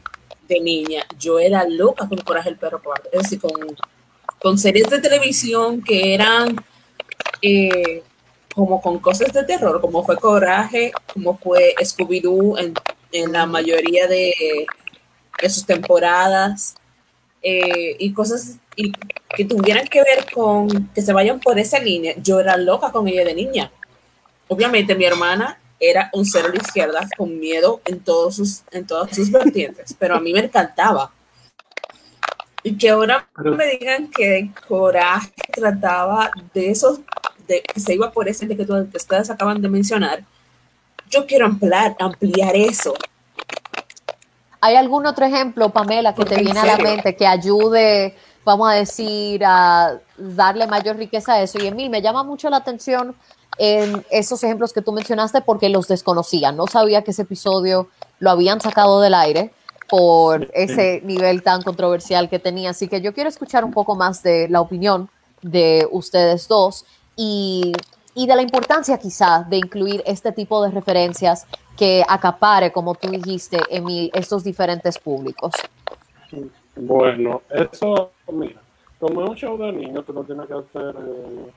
de niña, yo era loca con Coraje el perro cobarde, es decir, con, con series de televisión que eran eh, como con cosas de terror, como fue Coraje, como fue Scooby-Doo en, en, la mayoría de, de sus temporadas, eh, y cosas y que tuvieran que ver con que se vayan por esa línea. Yo era loca con ella de niña. Obviamente mi hermana era un cero a la izquierda con miedo en, todos sus, en todas sus vertientes, pero a mí me encantaba. Y que ahora me digan que Coraje trataba de esos que se iba por ese de que, ustedes acaban de mencionar, yo quiero ampliar, ampliar eso. ¿Hay algún otro ejemplo, Pamela, que te viene a la mente que ayude, vamos a decir, a darle mayor riqueza a eso? Y Emil, me llama mucho la atención en esos ejemplos que tú mencionaste porque los desconocía. No sabía que ese episodio lo habían sacado del aire por ese nivel tan controversial que tenía. Así que yo quiero escuchar un poco más de la opinión de ustedes dos y, de la importancia quizá de incluir este tipo de referencias que acapare, como tú dijiste, Emil, estos diferentes públicos? Bueno, eso, mira, como es un show de niños, tú no tienes que hacer eh,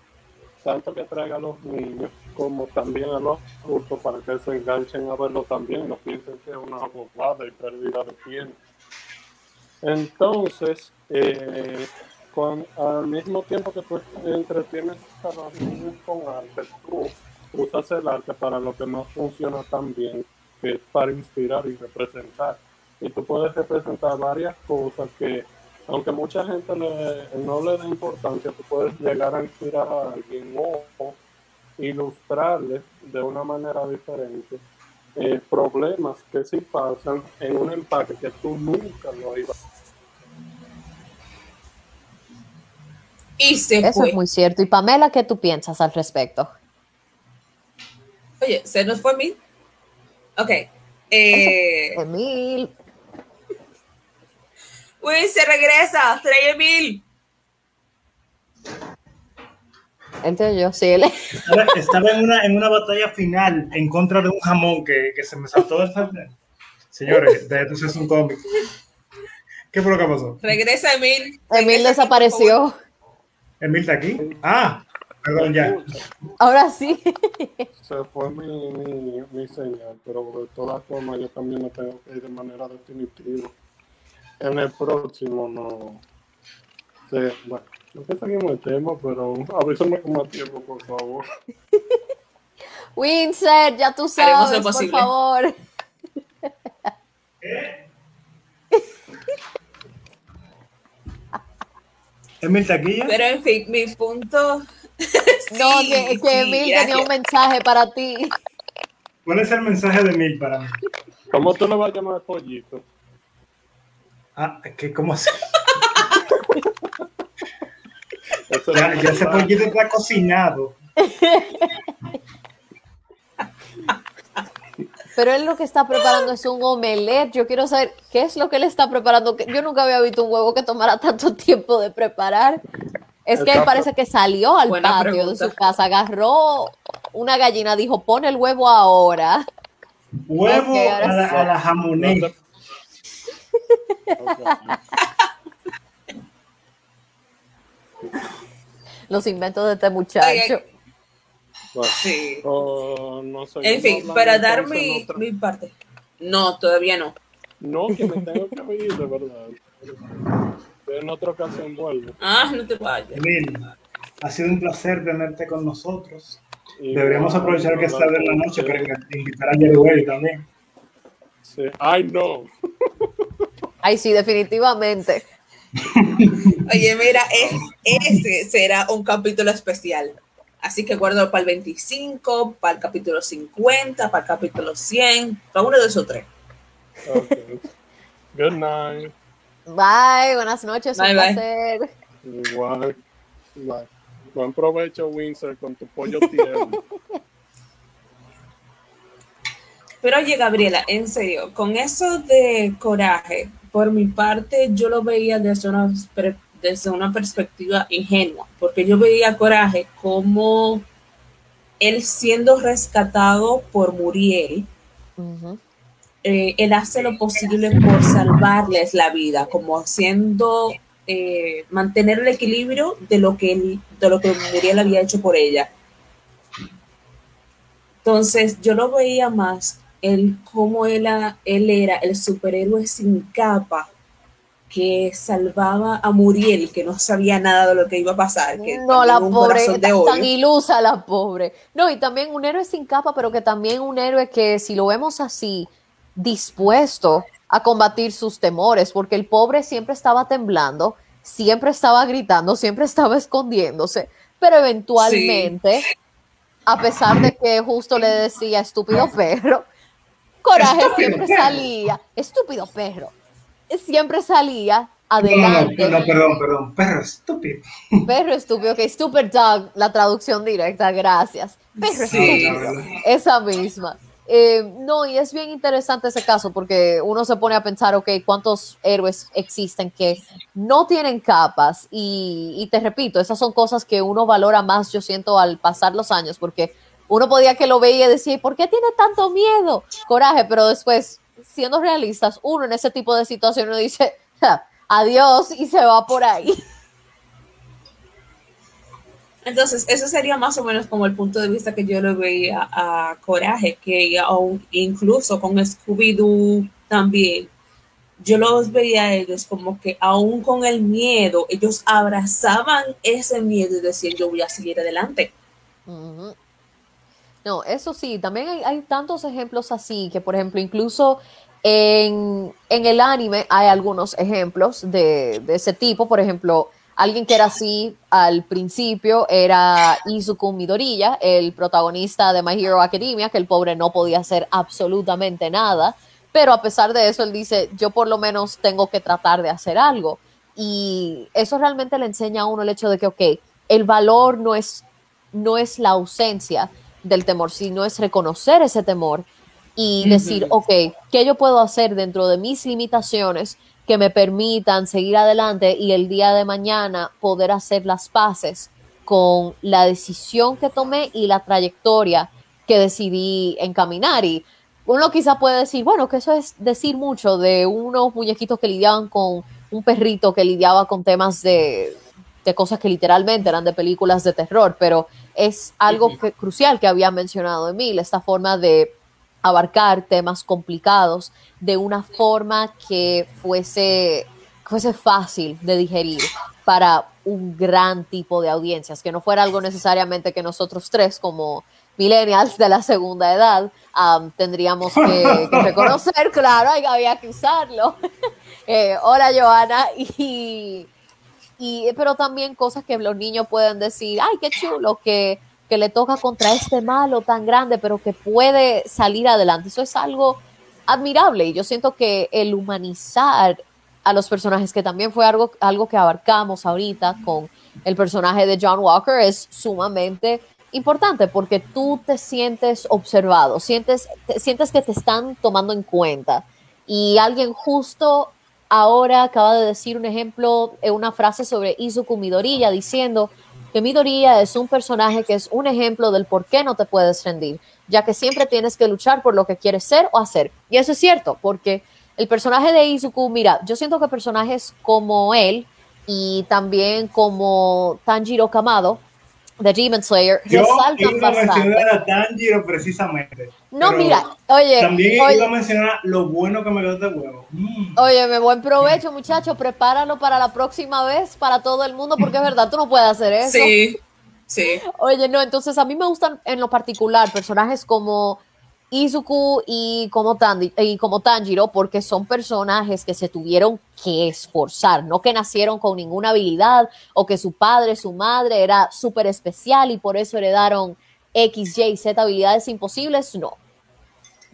tanto que traiga a los niños como también a los adultos para que se enganchen a verlo también, no piensen que es una abogada y pérdida de tiempo. Entonces, eh, con, al mismo tiempo que tú entretienes a los niños con arte, tú usas el arte para lo que más funciona también, que es para inspirar y representar. Y tú puedes representar varias cosas que, aunque mucha gente no le dé importancia, tú puedes llegar a inspirar a alguien o ilustrarle de una manera diferente eh, problemas que sí pasan en un empaque que tú nunca lo ibas y se Eso es muy cierto. Y Pamela, ¿qué tú piensas al respecto? Oye, se nos fue Emil. Ok. Eh... Emil. Uy, se regresa. Trae Emil. Entre yo, sí. Él. Estaba, en, una, en una batalla final en contra de un jamón que, que se me saltó del sartén. Señores, de esto es un cómic. ¿Qué fue lo que pasó? Regresa Emil. Emil desapareció. ¿Emil está aquí? Ah, perdón, ya. Ahora sí. Se fue mi, mi, mi señal, pero de todas formas yo también lo tengo que ir de manera definitiva. En el próximo no. Sí, bueno. No que seguimos el tema, pero avísame con más tiempo, por favor. Winsett, ya tú sabes, por favor. <laughs> <laughs> ¿Emil Taquilla? Pero en fin, mi punto. <laughs> no, que, que Emil tenía un mensaje para ti. ¿Cuál es el mensaje de Emil para mí? ¿Cómo tú le vas a llamar pollito? Ah, que ¿cómo así? <laughs> Ya, ya ese pollito está cocinado. <laughs> Pero él lo que está preparando es un omelette. Yo quiero saber qué es lo que él está preparando. Yo nunca había visto un huevo que tomara tanto <laughs> tiempo de preparar. Es que él parece que salió al patio de su casa, agarró una gallina, dijo, pon el huevo ahora. Huevo a, la, a la jamoneta. <laughs> los inventos de este muchacho. Sí. no en fin, para dar mi, mi, parte. No, todavía no. No, que me tengo que ir, de verdad. En otra ocasión vuelvo. Ah, no te vayas. Emil, ha sido un placer tenerte con nosotros. Deberíamos aprovechar que es tarde en la noche para invitar a Jerry también. Sí. Ay, no. Ay, sí, definitivamente. Oye, mira, este será un capítulo especial. Así que guardo para el 25, para el capítulo 50, para el capítulo 100, para uno de esos tres. Good night. Bye, buenas noches, bye, un placer. Igual. Bye. Buen provecho, Windsor, con tu pollo tierno. Pero oye, Gabriela, en serio, con eso de coraje, por mi parte, yo lo veía desde una, desde una perspectiva ingenua, porque yo veía Coraje como él siendo rescatado por Muriel, eh, él hace lo posible por salvarles la vida, como haciendo eh, mantener el equilibrio de lo que él, de lo que Muriel había hecho por ella. Entonces yo lo veía más el cómo él, él era el superhéroe sin capa que salvaba a Muriel, que no sabía nada de lo que iba a pasar. Que no, la pobre, tan, ilusa la pobre. No, y también un héroe sin capa, pero que también un héroe que, si lo vemos así, dispuesto a combatir sus temores, porque el pobre siempre estaba temblando, siempre estaba gritando, siempre estaba escondiéndose, pero eventualmente, a pesar de que justo le decía estúpido perro, Coraje siempre salía, estúpido perro, siempre salía adelante. No, no, perdón, perdón, perro estúpido. <laughs> Perro estúpido, que stupid dog, la traducción directa, gracias. Perro estúpido, esa misma. Eh, no, y es bien interesante ese caso porque uno se pone a pensar, ok, ¿cuántos héroes existen que no tienen capas? Y, y te repito, esas son cosas que uno valora más, yo siento, al pasar los años, porque uno podía que lo veía y decía, ¿por qué tiene tanto miedo? Coraje, pero después, siendo realistas, uno en ese tipo de situaciones dice, <laughs> adiós y se va por ahí. Entonces, eso sería más o menos como el punto de vista que yo le veía a Coraje, que incluso con Scooby-Doo también, yo los veía a ellos como que aún con el miedo, ellos abrazaban ese miedo y decían, yo voy a seguir adelante. No, eso sí, también hay, tantos ejemplos así, que por ejemplo, incluso en, el anime hay algunos ejemplos de, ese tipo, por ejemplo, alguien que era así al principio era Izuku Midoriya, el protagonista de My Hero Academia, que el pobre no podía hacer absolutamente nada, pero a pesar de eso, él dice, yo por lo menos tengo que tratar de hacer algo. Y eso realmente le enseña a uno el hecho de que, ok, el valor no es, no es la ausencia del temor, sino es reconocer ese temor y decir, ok, ¿qué yo puedo hacer dentro de mis limitaciones que me permitan seguir adelante y el día de mañana poder hacer las paces con la decisión que tomé y la trayectoria que decidí encaminar? Y uno quizá puede decir, bueno, que eso es decir mucho de unos muñequitos que lidiaban con un perrito que lidiaba con temas de, cosas que literalmente eran de películas de terror, pero es algo crucial que había mencionado Emil, esta forma de abarcar temas complicados de una forma que fuese, fuese fácil de digerir para un gran tipo de audiencias, que no fuera algo necesariamente que nosotros tres como millennials de la segunda edad tendríamos que, <laughs> reconocer, claro, había que usarlo. <laughs> Eh, hola Joana, y, pero también cosas que los niños pueden decir, ay, qué chulo, que, que le toca contra este malo tan grande, pero que puede salir adelante. Eso es algo admirable y yo siento que el humanizar a los personajes, que también fue algo, algo que abarcamos ahorita con el personaje de John Walker, es sumamente importante porque tú te sientes observado, sientes, sientes que te están tomando en cuenta. Y alguien justo ahora acaba de decir un ejemplo, eh, una frase sobre Izuku Midoriya diciendo que Midoriya es un personaje que es un ejemplo del por qué no te puedes rendir, ya que siempre tienes que luchar por lo que quieres ser o hacer. Y eso es cierto, porque el personaje de Izuku, mira, yo siento que personajes como él y también como Tanjiro Kamado, de Demon Slayer Yo iba a mencionar a Tanjiro precisamente. No, mira, oye. También iba a mencionar lo bueno que me dio de huevo. Mm. Oye, me buen provecho, muchacho. Prepáralo para la próxima vez, para todo el mundo, porque es verdad, tú no puedes hacer eso. Sí, sí. Oye, no, entonces a mí me gustan en lo particular personajes como Izuku y como, y como Tanjiro, porque son personajes que se tuvieron que esforzar, no que nacieron con ninguna habilidad o que su padre, su madre era súper especial y por eso heredaron X, Y, Z habilidades imposibles, no.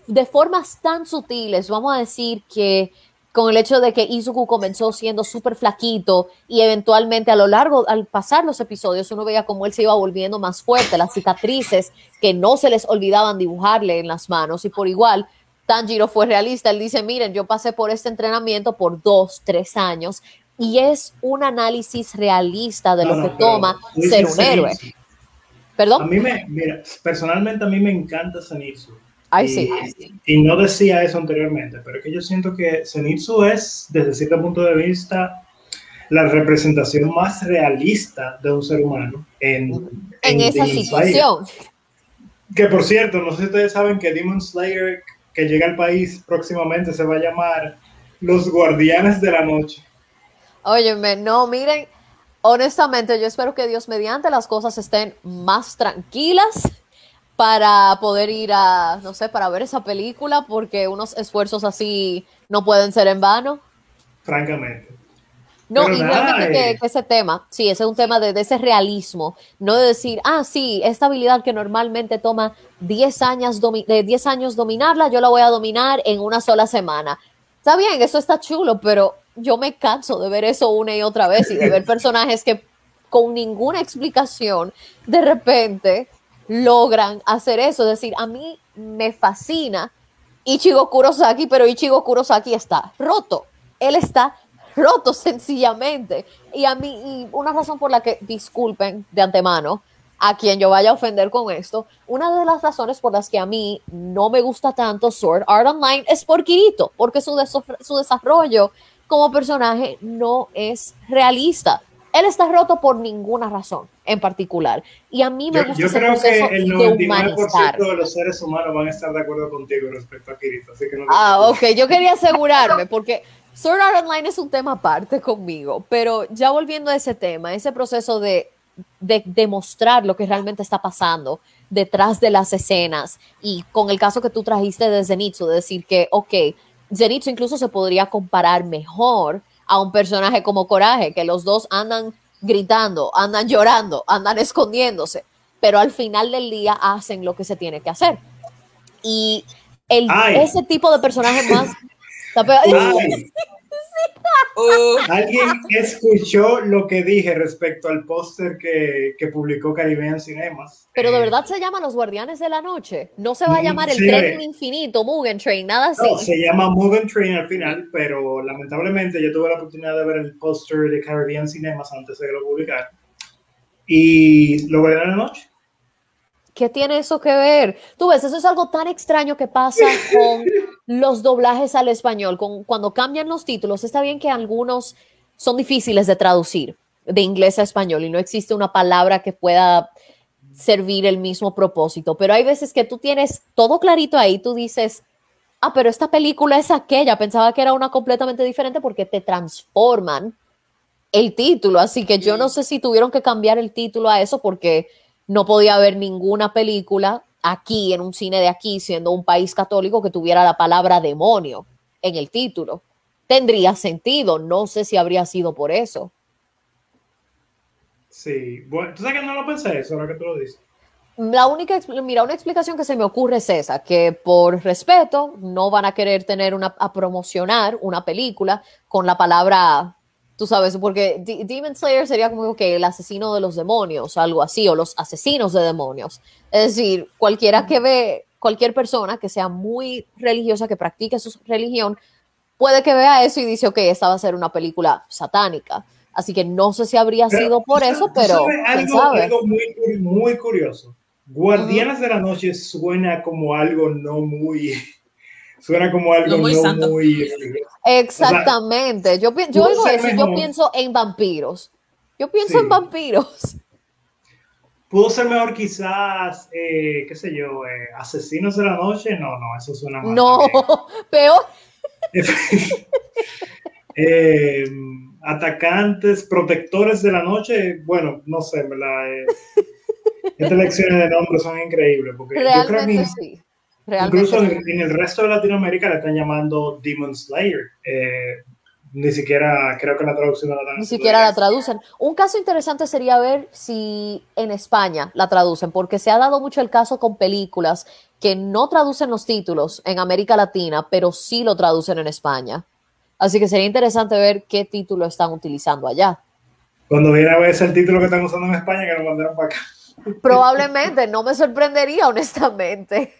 De formas tan sutiles, vamos a decir que con el hecho de que Izuku comenzó siendo súper flaquito y eventualmente a lo largo, al pasar los episodios, uno veía cómo él se iba volviendo más fuerte, las cicatrices que no se les olvidaban dibujarle en las manos y por igual. Tanjiro fue realista, él dice, miren, yo pasé por este entrenamiento por dos, tres años y es un análisis realista de lo que toma ser un héroe. ¿Perdón? A mí me, mira, personalmente a mí me encanta Zenitsu y, sí. y, no decía eso anteriormente, pero es que yo siento que Zenitsu es, desde cierto punto de vista, la representación más realista de un ser humano en, en, esa situación. Que por cierto, no sé si ustedes saben que Demon Slayer, que llega al país próximamente, se va a llamar Los Guardianes de la Noche. Óyeme, no, miren, honestamente, yo espero que Dios mediante las cosas estén más tranquilas para poder ir a, no sé, para ver esa película, porque unos esfuerzos así no pueden ser en vano. Francamente. No, y realmente que, eh. ese tema, sí, ese es un tema de, ese realismo, no de decir, ah, sí, esta habilidad que normalmente toma 10 años, de 10 años dominarla, yo la voy a dominar en una sola semana. Está bien, eso está chulo, pero yo me canso de ver eso una y otra vez y de ver <laughs> personajes que con ninguna explicación de repente logran hacer eso. Es decir, a mí me fascina Ichigo Kurosaki, pero Ichigo Kurosaki está roto. Él está roto <laughs> sencillamente. Y a mí, una razón por la que, disculpen de antemano a quien yo vaya a ofender con esto, una de las razones por las que a mí no me gusta tanto Sword Art Online es por Kirito, porque su desarrollo como personaje no es realista. Él está roto por ninguna razón en particular. Y a mí me gusta yo creo que el 99% de, los seres humanos van a estar de acuerdo contigo respecto a Kirito. Así que no ah, ok. Yo quería asegurarme <laughs> porque Sword Art Online es un tema aparte conmigo, pero ya volviendo a ese tema, ese proceso de, de demostrar lo que realmente está pasando detrás de las escenas y con el caso que tú trajiste de Zenitsu, de decir que, ok, Zenitsu incluso se podría comparar mejor a un personaje como Coraje, que los dos andan gritando, andan llorando, andan escondiéndose, pero al final del día hacen lo que se tiene que hacer. Y el, ese tipo de personaje más... <laughs> Uh. Alguien escuchó lo que dije respecto al póster que, que, publicó Caribbean Cinemas. Pero de eh, verdad se llama Los Guardianes de la Noche. No se va a llamar el tren infinito, Mugen Train, nada así. No, se llama Mugen Train al final, pero lamentablemente yo tuve la oportunidad de ver el póster de Caribbean Cinemas antes de que lo publicara. Y lo veré en la noche. ¿Qué tiene eso que ver? Tú ves, eso es algo tan extraño que pasa con <laughs> los doblajes al español. Con, cuando cambian los títulos, está bien que algunos son difíciles de traducir de inglés a español y no existe una palabra que pueda servir el mismo propósito, pero hay veces que tú tienes todo clarito ahí, tú dices, ah, pero esta película es aquella, pensaba que era una completamente diferente porque te transforman el título, así que yo no sé si tuvieron que cambiar el título a eso porque no podía haber ninguna película aquí, en un cine de aquí, siendo un país católico, que tuviera la palabra demonio en el título. Tendría sentido, no sé si habría sido por eso. Sí, bueno, tú sabes que no lo pensé eso, ahora que tú lo dices. La única, mira, una explicación que se me ocurre es esa, que por respeto no van a querer tener una, a promocionar una película con la palabra Tú sabes, porque Demon Slayer sería como que el asesino de los demonios, algo así, o los asesinos de demonios. Es decir, cualquiera que ve, cualquier persona que sea muy religiosa, que practique su religión, puede que vea eso y dice, ok, esta va a ser una película satánica. Así que no sé si habría sido por eso, pero. Algo, algo muy, muy curioso. Guardianes de la Noche suena como algo no muy suena como algo no, muy... Exactamente. yo, yo oigo eso, yo pienso en vampiros. Yo pienso en vampiros. Pudo ser mejor quizás, eh, qué sé yo, eh, asesinos de la noche. No, no, eso suena mal. No, <laughs> peor. <laughs> Eh, atacantes, protectores de la noche. Bueno, no sé, ¿verdad? <laughs> estas lecciones de nombre son increíbles. Porque yo creo que sí. Incluso en, el resto de Latinoamérica le están llamando Demon Slayer. Eh, ni siquiera creo que la traducción la Ni siquiera la traducen. Un caso interesante sería ver si en España la traducen, porque se ha dado mucho el caso con películas que no traducen los títulos en América Latina, pero sí lo traducen en España. Así que sería interesante ver qué título están utilizando allá. Cuando viene a ver el título que están usando en España, que lo mandaron para acá. Probablemente, no me sorprendería, honestamente.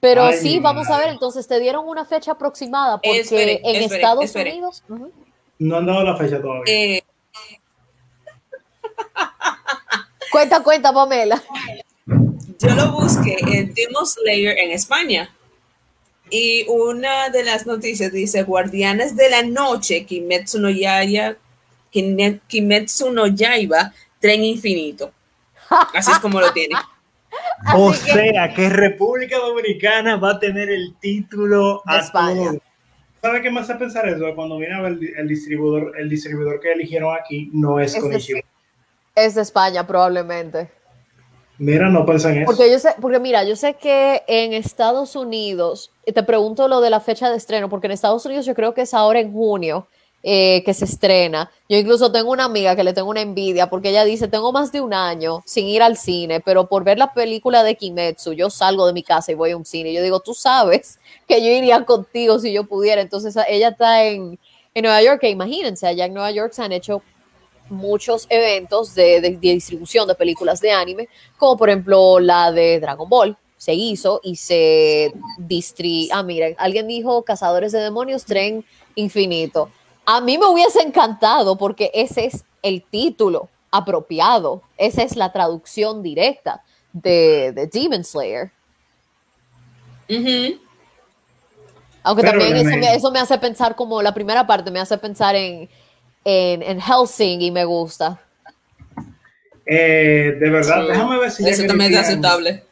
Pero sí, vamos a ver, entonces te dieron una fecha aproximada, porque en Estados Unidos... No han dado la fecha todavía. Eh. <laughs> cuenta, cuenta, Pamela. Yo lo busqué en Demon Slayer en España. Y una de las noticias dice, Guardianes de la Noche, Kimetsu no Yaya, Kimetsu no Yaiba, Tren Infinito. <laughs> Así es como lo tiene. O sea, que República Dominicana va a tener el título de España. ¿Sabe qué me hace pensar eso? Cuando viene a ver el, distribuidor, el distribuidor que eligieron aquí no es, con Es de España, probablemente. Mira, no piensan en eso. Porque yo sé, porque mira, yo sé que en Estados Unidos, te pregunto lo de la fecha de estreno, porque en Estados Unidos yo creo que es ahora en junio, eh, que se estrena. Yo incluso tengo una amiga que le tengo una envidia porque ella dice, tengo más de un año sin ir al cine, pero por ver la película de Kimetsu, yo salgo de mi casa y voy a un cine. Yo digo, tú sabes que yo iría contigo si yo pudiera. Entonces ella está en, en Nueva York, que imagínense, allá en Nueva York se han hecho muchos eventos de, de, distribución de películas de anime, como por ejemplo la de Dragon Ball, se hizo y se distri... Ah, miren, alguien dijo Cazadores de Demonios, Tren Infinito. A mí me hubiese encantado porque ese es el título apropiado, esa es la traducción directa de, Demon Slayer. Aunque también eso me, hace pensar como la primera parte, me hace pensar en, en, Helsing y me gusta. Eh, de verdad, déjame ver si... Eso también es aceptable.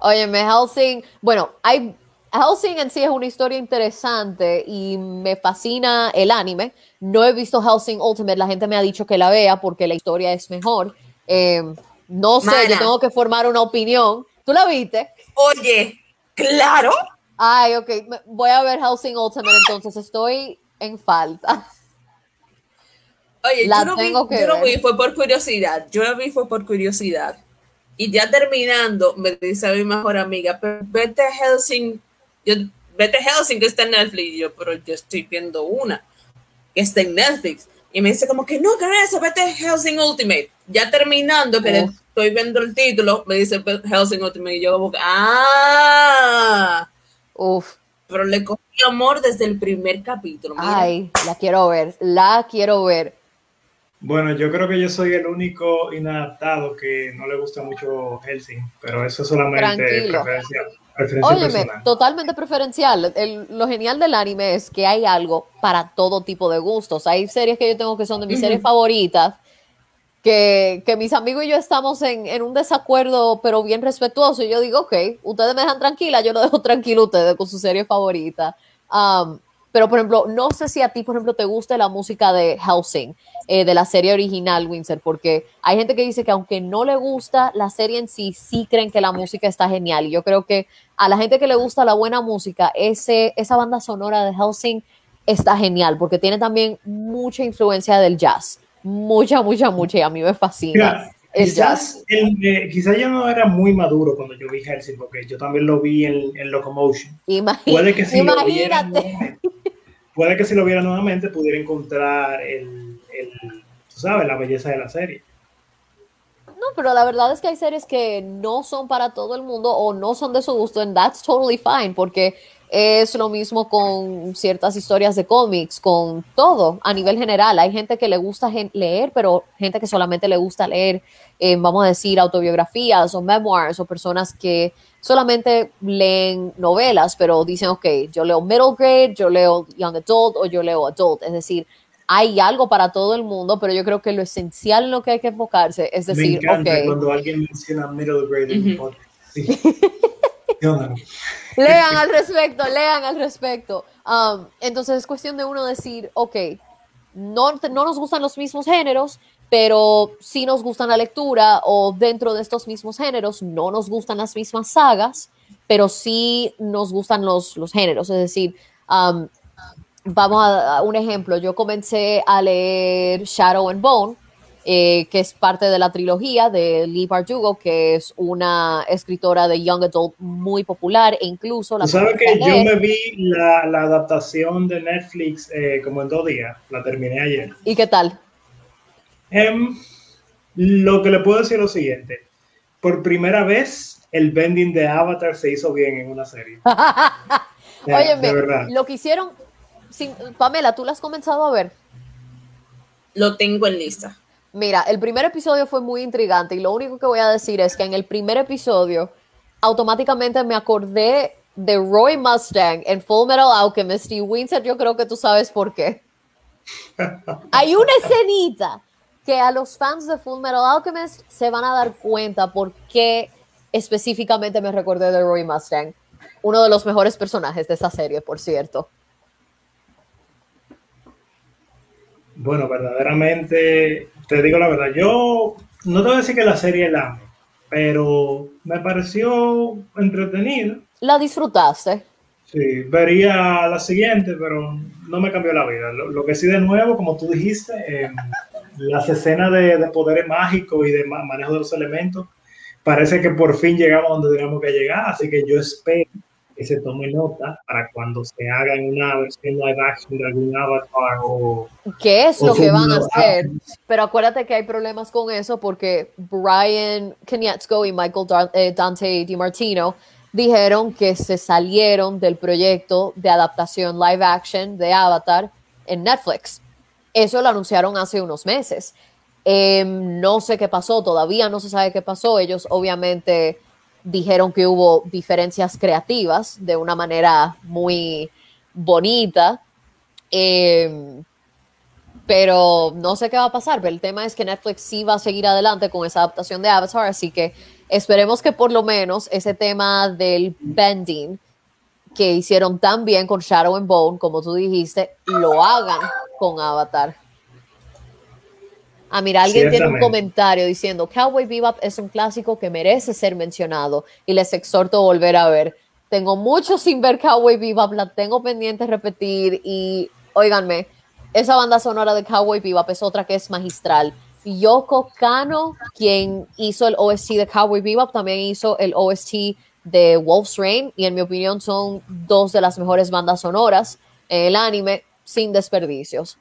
Óyeme, Helsing, bueno, hay Helsing en sí es una historia interesante y me fascina el anime. No he visto Helsing Ultimate, la gente me ha dicho que la vea porque la historia es mejor. Eh, no sé, yo tengo que formar una opinión. ¿Tú la viste? Oye, claro. Ay, ok, voy a ver Helsing Ultimate entonces, estoy en falta. Oye, la yo, tengo vi, yo lo vi, fue por curiosidad, yo lo vi fue por curiosidad. Y ya terminando, me dice a mi mejor amiga, pero vete a Helsing, yo, vete Helsing que está en Netflix, yo, pero yo estoy viendo una que está en Netflix. Y me dice como que no, que eso, vete Helsing Ultimate. Ya terminando, que estoy viendo el título, me dice Helsing Ultimate y yo como que, ah, Uf. Pero le cogí amor desde el primer capítulo. Ay, la quiero ver, la quiero ver. Bueno, yo creo que yo soy el único inadaptado que no le gusta mucho Helsing, pero eso es solamente preferencia, Óyeme, totalmente preferencial. lo genial del anime es que hay algo para todo tipo de gustos. Hay series que yo tengo que son de mis series favoritas que, mis amigos y yo estamos en, un desacuerdo, pero bien respetuoso. Y yo digo, ok, ustedes me dejan tranquila, yo lo dejo tranquilo a ustedes con su serie favorita. Um, pero, por ejemplo, no sé si a ti, por ejemplo, te gusta la música de Helsing, eh, de la serie original, Windsor, porque hay gente que dice que aunque no le gusta la serie en sí, sí creen que la música está genial. Y yo creo que a la gente que le gusta la buena música, ese, esa banda sonora de Helsing está genial, porque tiene también mucha influencia del jazz mucha, mucha, mucha, y a mí me fascina. quizás, el, quizás yo no era muy maduro cuando yo vi Helsing, porque yo también lo vi en, en Locomotion. puede que si Lo viera puede que si lo viera nuevamente pudiera encontrar el, el, tú sabes, la belleza de la serie. No, pero la verdad es que hay series que no son para todo el mundo o no son de su gusto, and that's totally fine, porque es lo mismo con ciertas historias de cómics, con todo a nivel general. Hay gente que le gusta leer, pero gente que solamente le gusta leer, eh, vamos a decir, autobiografías o memoirs o personas que solamente leen novelas, pero dicen, ok, yo leo middle grade, yo leo young adult o yo leo adult. Es decir, hay algo para todo el mundo, pero yo creo que lo esencial en lo que hay que enfocarse es decir, Me encanta cuando alguien menciona middle grade <laughs> lean al respecto, lean al respecto. Um, entonces es cuestión de uno decir, ok, no, no nos gustan los mismos géneros, pero sí nos gustan la lectura o dentro de estos mismos géneros no nos gustan las mismas sagas, pero sí nos gustan los, los géneros. Es decir, um, vamos a, a, un ejemplo, yo comencé a leer Shadow and Bone eh, que es parte de la trilogía de Lee Bardugo, que es una escritora de Young Adult muy popular e incluso la... ¿Sabes que yo me vi la, la adaptación de Netflix eh, como en dos días? La terminé ayer. ¿Y qué tal? Um, lo que le puedo decir es lo siguiente. Por primera vez, el bending de Avatar se hizo bien en una serie. <laughs> Oye, lo que hicieron... Pamela, ¿tú lo has comenzado a ver? Lo tengo en lista. Mira, el primer episodio fue muy intrigante y lo único que voy a decir es que en el primer episodio automáticamente me acordé de Roy Mustang en Full Metal Alchemist y Winsor, yo creo que tú sabes por qué. <laughs> Hay una escenita que a los fans de Full Metal Alchemist se van a dar cuenta por qué específicamente me recordé de Roy Mustang, uno de los mejores personajes de esa serie, por cierto. Bueno, verdaderamente te digo la verdad, yo no te voy a decir que la serie la amo, pero me pareció entretenida. ¿La disfrutaste? Sí, vería la siguiente, pero no me cambió la vida. Lo, que sí de nuevo, como tú dijiste, eh, las escenas de, de, poderes mágicos y de manejo de los elementos, parece que por fin llegamos donde teníamos que llegar, así que yo espero que se tome nota para cuando se haga una versión live action de algún avatar o... ¿Qué es lo que van a hacer? Pero acuérdate que hay problemas con eso porque Brian Konietzko y Michael eh, Dante DiMartino dijeron que se salieron del proyecto de adaptación live action de Avatar en Netflix. Eso lo anunciaron hace unos meses. Em, no sé qué pasó, todavía no se sabe qué pasó. Ellos obviamente dijeron que hubo diferencias creativas de una manera muy bonita. Em, pero no sé qué va a pasar. Pero el tema es que Netflix sí va a seguir adelante con esa adaptación de Avatar, así que esperemos que por lo menos ese tema del bending que hicieron tan bien con Shadow and Bone, como tú dijiste, lo hagan con Avatar. Ah, mira, alguien tiene un comentario diciendo, Cowboy Bebop es un clásico que merece ser mencionado y les exhorto a volver a ver. Tengo mucho sin ver Cowboy Bebop, la tengo pendiente repetir y, óiganme, esa banda sonora de Cowboy Bebop es otra que es magistral. Yoko Kano, quien hizo el OST de Cowboy Bebop, también hizo el OST de Wolf's Rain y en mi opinión son dos de las mejores bandas sonoras en el anime sin desperdicios.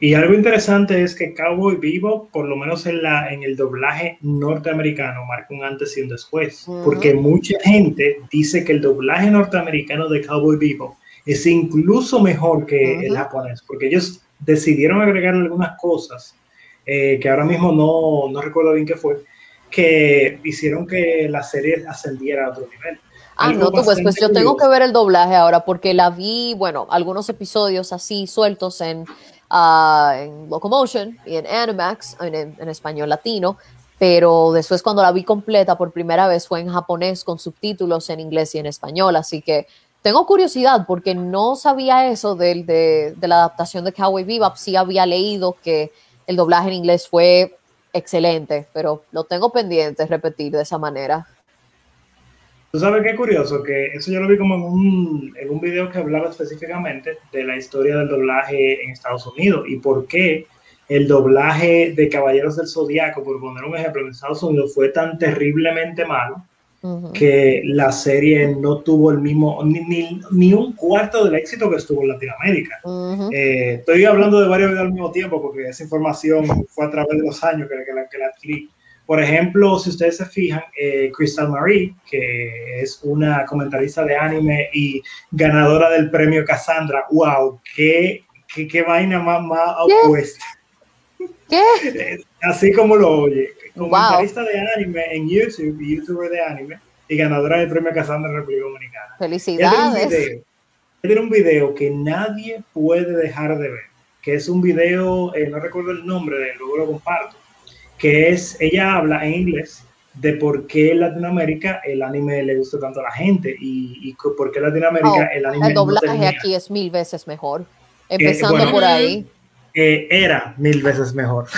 Y algo interesante es que Cowboy Vivo, por lo menos en, la, en el doblaje norteamericano, marca un antes y un después. Porque mucha gente dice que el doblaje norteamericano de Cowboy Vivo es incluso mejor que el japonés, porque ellos decidieron agregar algunas cosas eh, que ahora mismo no, no recuerdo bien qué fue, que hicieron que la serie ascendiera a otro nivel. Ah, no, pues, pues yo tengo que ver el doblaje ahora porque la vi, bueno, algunos episodios así sueltos en en Locomotion y en Animax, en, español latino, pero después cuando la vi completa por primera vez fue en japonés con subtítulos en inglés y en español, así que tengo curiosidad porque no sabía eso de, de, de la adaptación de Cowboy Bebop, sí había leído que el doblaje en inglés fue excelente, pero lo tengo pendiente repetir de esa manera. Tú sabes qué curioso, que eso yo lo vi como en un, en un video que hablaba específicamente de la historia del doblaje en Estados Unidos y por qué el doblaje de Caballeros del Zodiaco, por poner un ejemplo, en Estados Unidos fue tan terriblemente malo que la serie no tuvo el mismo, ni, ni, un cuarto del éxito que estuvo en Latinoamérica. Eh, estoy hablando de varios videos al mismo tiempo porque esa información fue a través de los años que, que la, que la adquirí. Por ejemplo, si ustedes se fijan, eh, Crystal Marie, que es una comentarista de anime y ganadora del premio Cassandra, wow, qué, qué, vaina más, más opuesta. ¿Qué? <laughs> Así como lo oye. Comentarista de anime en YouTube, youtuber de anime, y ganadora del premio Cassandra en República Dominicana. Felicidades. Tiene un video que nadie puede dejar de ver, que es un video, eh, no recuerdo el nombre luego lo comparto que es, ella habla en inglés de por qué en Latinoamérica el anime le gusta tanto a la gente y, por qué en Latinoamérica oh, el anime el doblaje aquí es mil veces mejor empezando por ahí. Eh, era mil veces mejor. <laughs>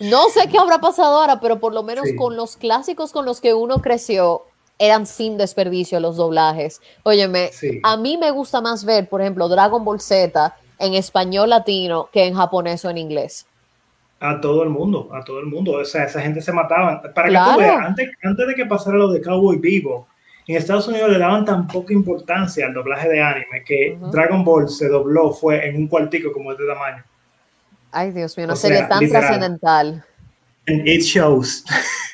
No sé qué habrá pasado ahora pero por lo menos con los clásicos con los que uno creció eran sin desperdicio los doblajes. Óyeme a mí me gusta más ver por ejemplo Dragon Ball Z en español latino que en japonés o en inglés a todo el mundo, a todo el mundo. O sea, esa gente se mataba. Para que tú veas, antes, antes de que pasara lo de Cowboy Vivo, en Estados Unidos le daban tan poca importancia al doblaje de anime que Dragon Ball se dobló, fue en un cuartico como este tamaño. Ay, Dios mío, una serie tan trascendental. And it shows.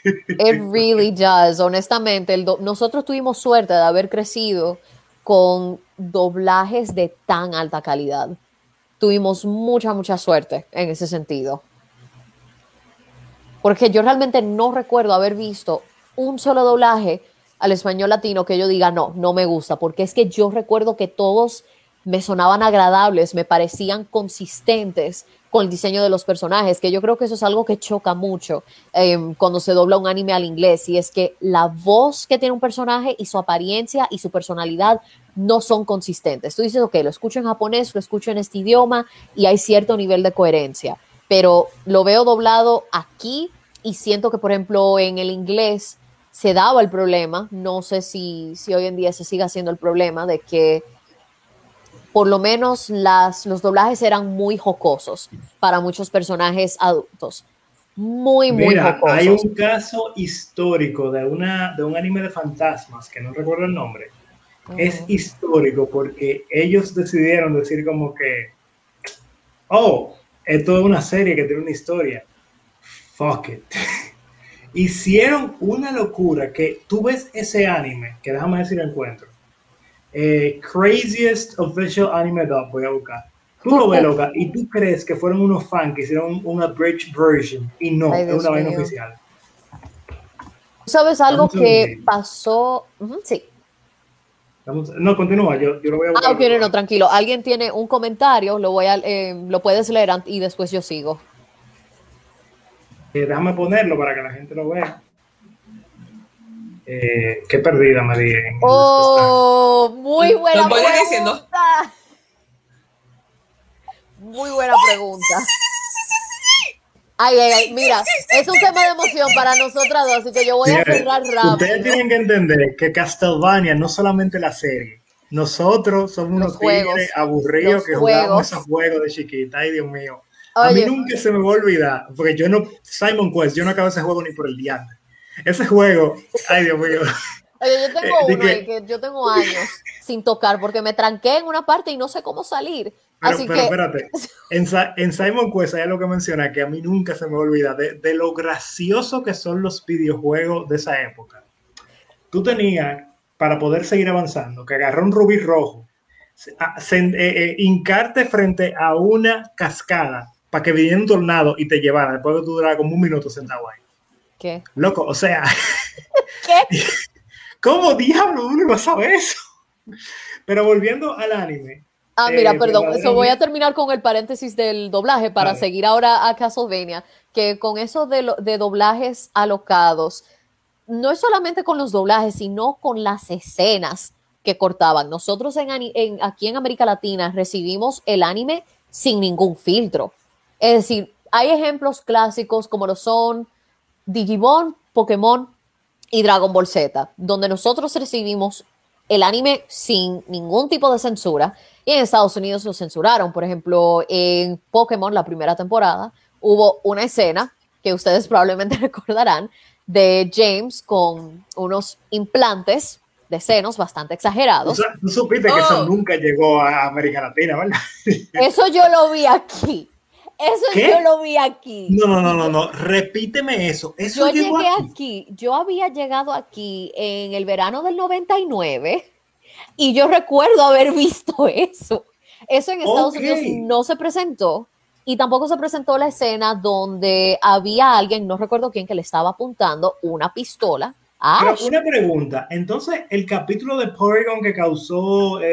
It really does. Honestamente, el nosotros tuvimos suerte de haber crecido con doblajes de tan alta calidad. Tuvimos mucha, mucha suerte en ese sentido. Porque yo realmente no recuerdo haber visto un solo doblaje al español latino que yo diga, no, no me gusta, porque es que yo recuerdo que todos me sonaban agradables, me parecían consistentes con el diseño de los personajes, que yo creo que eso es algo que choca mucho em, cuando se dobla un anime al inglés, y es que la voz que tiene un personaje y su apariencia y su personalidad no son consistentes. Tú dices, ok, lo escucho en japonés, lo escucho en este idioma y hay cierto nivel de coherencia pero lo veo doblado aquí y siento que, por ejemplo, en el inglés se daba el problema, no sé si, si hoy en día se sigue haciendo el problema de que por lo menos las, los doblajes eran muy jocosos para muchos personajes adultos. Muy, muy jocosos. Hay un caso histórico de, una, de un anime de fantasmas, que no recuerdo el nombre. Es histórico porque ellos decidieron decir como que, oh, es toda una serie que tiene una historia. Fuck it. <laughs> Hicieron una locura que tú ves ese anime, que déjame ver si lo encuentro. Eh, craziest Official Anime Dub, voy a buscar. Tú lo ves, loca, y tú crees que fueron unos fans que hicieron una bridge version, y no, es una vaina oficial. ¿Sabes algo que pasó? sí. No, continúa, yo, yo lo voy a Ah, ok, no, tranquilo. Alguien tiene un comentario, lo, voy a, eh, lo puedes leer y después yo sigo. Eh, déjame ponerlo para que la gente lo vea. Eh, qué perdida me di. en- Oh, muy buena pregunta. diciendo. Muy buena pregunta. Ay, ay, ay, mira, es un tema de emoción para nosotras dos, así que yo voy a cerrar Ustedes rápido. tienen que entender que Castlevania no solamente la serie. Nosotros somos unos Los juegos. tigres aburridos que jugamos juegos. esos juegos de chiquita. Ay, Dios mío. A mí Oye, nunca se me va a olvidar, porque yo no, Simon Quest, yo no acabo ese juego ni por el diablo. Ese juego, ay Dios mío. oye, yo tengo Eh, uno que- que yo tengo años sin tocar porque me tranqué en una parte y no sé cómo salir. Pero, Así pero que, espérate, <laughs> en, en Simon Quest hay algo que menciona que a mí nunca se me olvida de, de lo gracioso que son los videojuegos de esa época. Tú tenías, para poder seguir avanzando, que agarrar un rubí rojo, se- a- se- eh, eh, hincarte frente a una cascada para que viniera un tornado y te llevara, después que tú durara como un minuto sentado ahí. ¿qué? Loco, o sea, <laughs> ¿Qué? <laughs> ¿cómo diablo uno iba a saber eso? Pero volviendo al anime, Ah, Eh, mira, perdón, eso voy a terminar con el paréntesis del doblaje para Vale. seguir ahora a Castlevania, que con eso de, lo- de doblajes alocados, no es solamente con los doblajes, sino con las escenas que cortaban. Nosotros en, en- aquí en América Latina recibimos el anime sin ningún filtro. Es decir, hay ejemplos clásicos como lo son Digimon, Pokémon y Dragon Ball Z, donde nosotros recibimos el anime sin ningún tipo de censura y en Estados Unidos lo censuraron. Por ejemplo, en Pokémon, la primera temporada, hubo una escena que ustedes <laughs> probablemente <laughs> recordarán de James con unos implantes de senos bastante exagerados. tú supiste que eso Oh. nunca llegó a América Latina, ¿verdad? <laughs> Eso yo lo vi aquí. Eso ¿Qué? yo lo vi aquí. No, no, no, no, no. Repíteme eso. Eso Yo llegó llegué aquí. aquí, yo había llegado aquí en el verano del 99 y yo recuerdo haber <laughs> visto eso. Eso en Estados. Unidos no se presentó y tampoco se presentó la escena donde había alguien, no recuerdo quién, que le estaba apuntando una pistola Pero Ash. una pregunta. Entonces, el capítulo de Porygon que causó eh,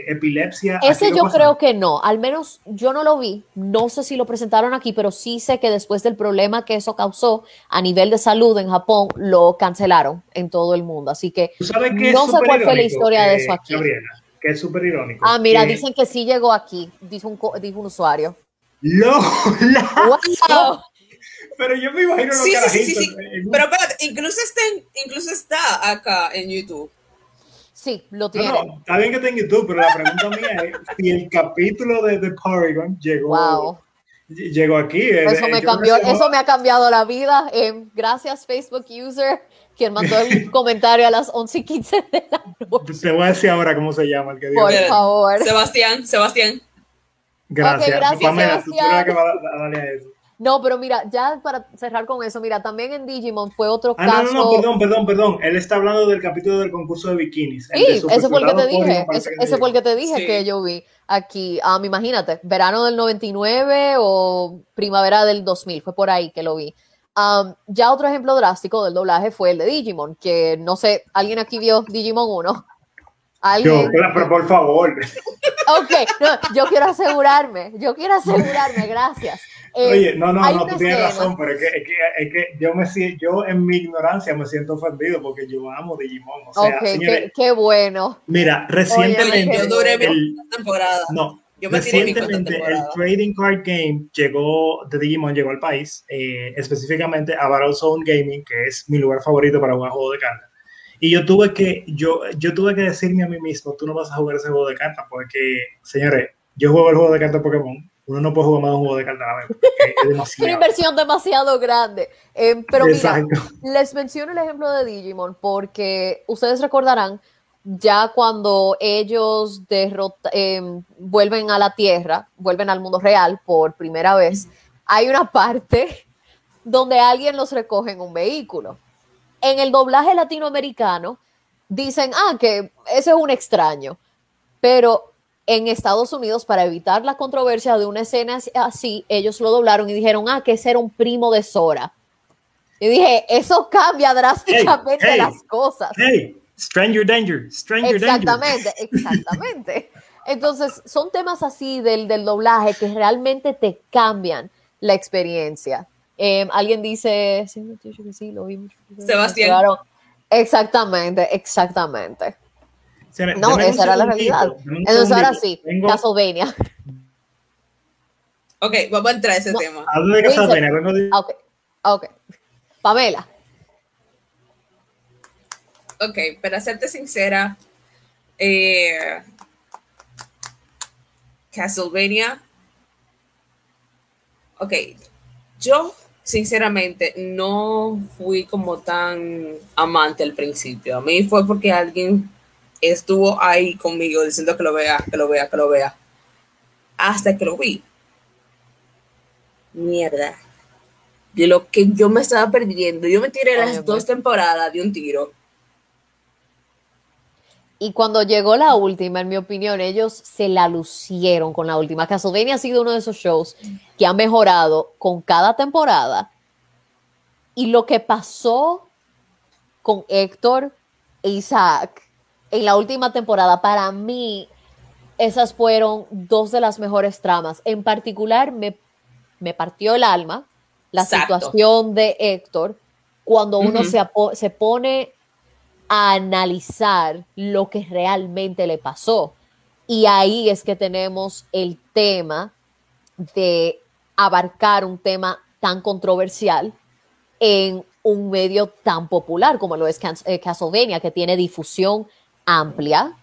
eh, epilepsia. Ese yo pasó? creo que no, al menos yo no lo vi, no sé si lo presentaron aquí, pero sí sé que después del problema que eso causó a nivel de salud en Japón, lo cancelaron en todo el mundo. Así que ¿Tú sabes que es no sé cuál fue la historia de eh, eso aquí. Gabriela, que es súper irónico. Ah, mira, dicen que sí llegó aquí, dijo un, co- dijo un usuario. Lo, la- ¡Wow! Pero yo me imagino los Sí, sí, sí, carajitos sí, sí. en un- Pero espérate, incluso está, en- incluso está acá en YouTube. Sí, lo tiene. no, está bien que está en YouTube, pero la pregunta mía es <laughs> si el capítulo de, de Porygon llegó, Wow. llegó aquí. eh, Eso eh, me cambió, eso me ha cambiado la vida. Eh, gracias, Facebook user, quien mandó el <laughs> comentario a las 11 y 15 de la noche. Te voy a decir ahora cómo se llama el que dio. Por favor. Sebastián, Sebastián. Gracias. Gracias, Pamela, tú, tú eres la Sebastián. que va a, a darle a eso. No, pero mira, ya para cerrar con eso, mira, también en Digimon fue otro Ah, no, caso. no, no, perdón, perdón, perdón. Él está hablando del capítulo del concurso de bikinis. Sí, ese fue el que te dije. Ese, ese fue el que te dije Sí. que yo vi aquí. Um, imagínate, verano del 99 o primavera del 2000, fue por ahí que lo vi. Um, ya otro ejemplo drástico del doblaje fue el de Digimon, que no sé, ¿alguien aquí vio Digimon 1? Yo, ¿Alguien? pero, pero por favor. Ok, no, yo quiero asegurarme, yo quiero asegurarme, gracias. Eh, Oye, no, no, no, tú tienes razón, pero es que, es que, es que yo me siento, yo en mi ignorancia me siento ofendido porque yo amo Digimon. O sea, ok, señores, qué, qué bueno. mira, Oye, recientemente, yo duré mi el- temporada. no, Yo me recientemente el. Trading Card Game llegó, de Digimon llegó al país, eh, específicamente a Battle Zone Gaming, que es mi lugar favorito para jugar juego de cartas. Y yo tuve que, yo, yo tuve que decirme a mí mismo, tú no vas a jugar ese juego de cartas, porque, señores, yo juego el juego de cartas Pokémon, uno no puede jugar más de un juego de cartas a la vez, es <laughs> Una inversión demasiado grande. Eh, pero mira. Les menciono el ejemplo de Digimon porque ustedes recordarán ya cuando ellos derrota- eh, vuelven a la Tierra, vuelven al mundo real por primera vez, hay una parte donde alguien los recoge en un vehículo. En el doblaje latinoamericano dicen, ah, que ese es un extraño, pero en Estados Unidos, para evitar la controversia de una escena así, ellos lo doblaron y dijeron, ah, que ese era un primo de Sora. Y dije, eso cambia drásticamente hey. las cosas. Hey, Stranger Danger, Stranger Danger. Exactamente, exactamente. Entonces, son temas así del, del doblaje que realmente te cambian la experiencia. Eh, alguien dice, sí, lo vi mucho. Sebastián. Claro. Exactamente, exactamente. No, esa era la realidad. Entonces ahora sí, Vengo... Castlevania. Ok, vamos a entrar a ese tema. Hablo de Castlevania, vengo de... Ok, ok. Pamela. Ok, para serte sincera, eh, Castlevania. Ok, yo sinceramente no fui como tan amante al principio. A mí fue porque alguien estuvo ahí conmigo diciendo que lo vea, que lo vea, que lo vea. Hasta que lo vi. Mierda. De lo que yo me estaba perdiendo. Yo me tiré las dos temporadas de un tiro. Y cuando llegó la última, en mi opinión, ellos se la lucieron con la última. Castlevania ha sido uno de esos shows que ha mejorado con cada temporada. Y lo que pasó con Héctor e Isaac en la última temporada, para mí, esas fueron dos de las mejores tramas. En particular, me, me partió el alma la situación de Héctor cuando uno se, se pone a analizar lo que realmente le pasó. Y ahí es que tenemos el tema de abarcar un tema tan controversial en un medio tan popular como lo es eh, Castlevania, que tiene difusión amplia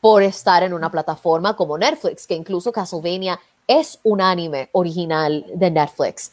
por estar en una plataforma como Netflix, que incluso Castlevania es un anime original de Netflix.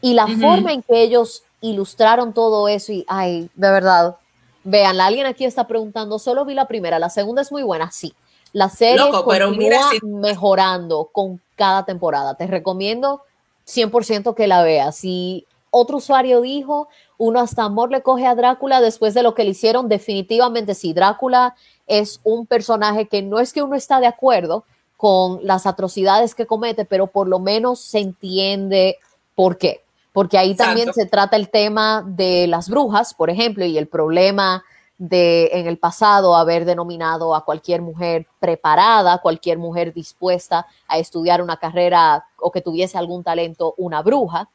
Y la forma en que ellos ilustraron todo eso, y ay, de verdad, Vean, alguien aquí está preguntando, solo vi la primera, la segunda es muy buena, sí. La serie continúa mejorando con cada temporada. Te recomiendo 100% que la veas. Si otro usuario dijo, uno hasta amor le coge a Drácula después de lo que le hicieron, definitivamente sí, Drácula es un personaje que no es que uno está de acuerdo con las atrocidades que comete, pero por lo menos se entiende por qué. Porque ahí también se trata el tema de las brujas, por ejemplo, y el problema de en el pasado haber denominado a cualquier mujer preparada, cualquier mujer dispuesta a estudiar una carrera o que tuviese algún talento, una bruja.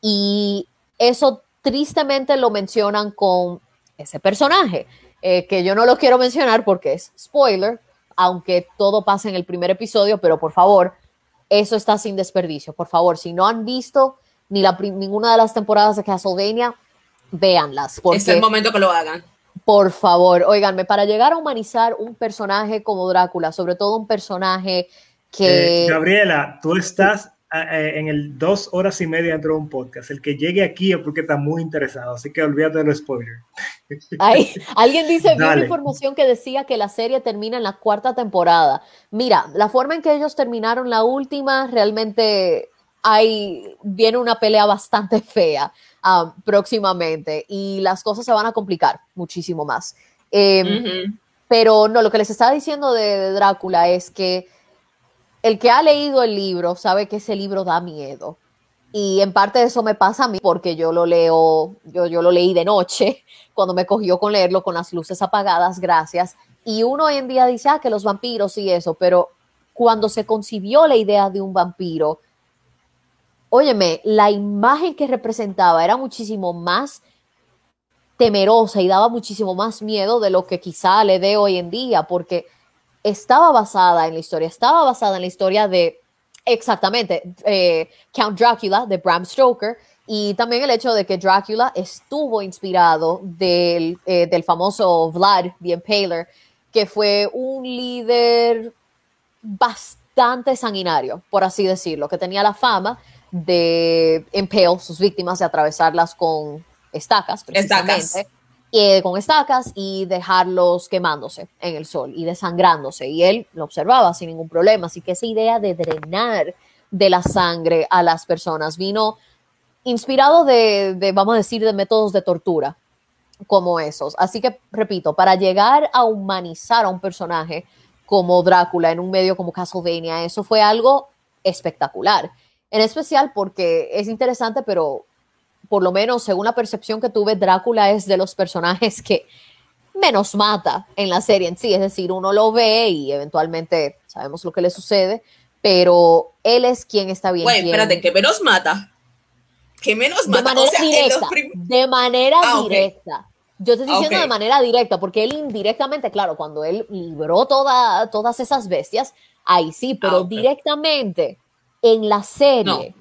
Y eso tristemente lo mencionan con ese personaje, eh, que yo no lo quiero mencionar porque es spoiler, aunque todo pasa en el primer episodio, pero por favor, eso está sin desperdicio. Por favor, si no han visto ni la, ninguna de las temporadas de Castlevania, véanlas. es el momento que lo hagan. Por favor, oiganme, para llegar a humanizar un personaje como Drácula, sobre todo un personaje que... Eh, Gabriela, tú estás en el dos horas y media dentro de un podcast. El que llegue aquí es porque está muy interesado, así que olvídate de los spoilers. <laughs> alguien dice, vi una información que decía que la serie termina en la cuarta temporada. Mira, la forma en que ellos terminaron la última realmente hay, viene una pelea bastante <laughs> fea um, próximamente y las cosas se van a complicar muchísimo más. Em, pero no, lo que les estaba diciendo de, Drácula es que el que ha leído el libro sabe que ese libro da miedo. Y en parte de eso me pasa a mí porque yo lo leo, yo, yo lo leí de noche, <laughs> cuando me cogió con leerlo con las luces apagadas, gracias. Y uno hoy en día dice, ah, que los vampiros y eso, pero cuando se concibió la idea de un vampiro, óyeme, la imagen que representaba era muchísimo más temerosa y daba muchísimo más miedo de lo que quizá le dé hoy en día, porque estaba basada en la historia, estaba basada en la historia de, exactamente, eh, Count Dracula de Bram Stoker, y también el hecho de que Dracula estuvo inspirado del, eh, del famoso Vlad the Impaler, que fue un líder bastante sanguinario, por así decirlo, que tenía la fama de impale sus víctimas, de atravesarlas con estacas, precisamente. Eh, con estacas y dejarlos quemándose en el sol y desangrándose. Y él lo observaba sin ningún problema. Así que esa idea de drenar de la sangre a las personas vino inspirado de, de, vamos a decir, de métodos de tortura como esos. Así que, repito, para llegar a humanizar a un personaje como Drácula en un medio como Castlevania, eso fue algo espectacular en especial porque es interesante, pero por lo menos según la percepción que tuve, Drácula es de los personajes que menos mata en la serie en sí, es decir, uno lo ve y eventualmente sabemos lo que le sucede, pero él es quien está bien. Bueno, espérate, que menos mata. Que menos mata. De manera directa. De manera ah, directa. Yo te estoy diciendo de manera directa, porque él indirectamente, claro, cuando él libró toda, todas esas bestias, ahí sí, pero ah, directamente en la serie,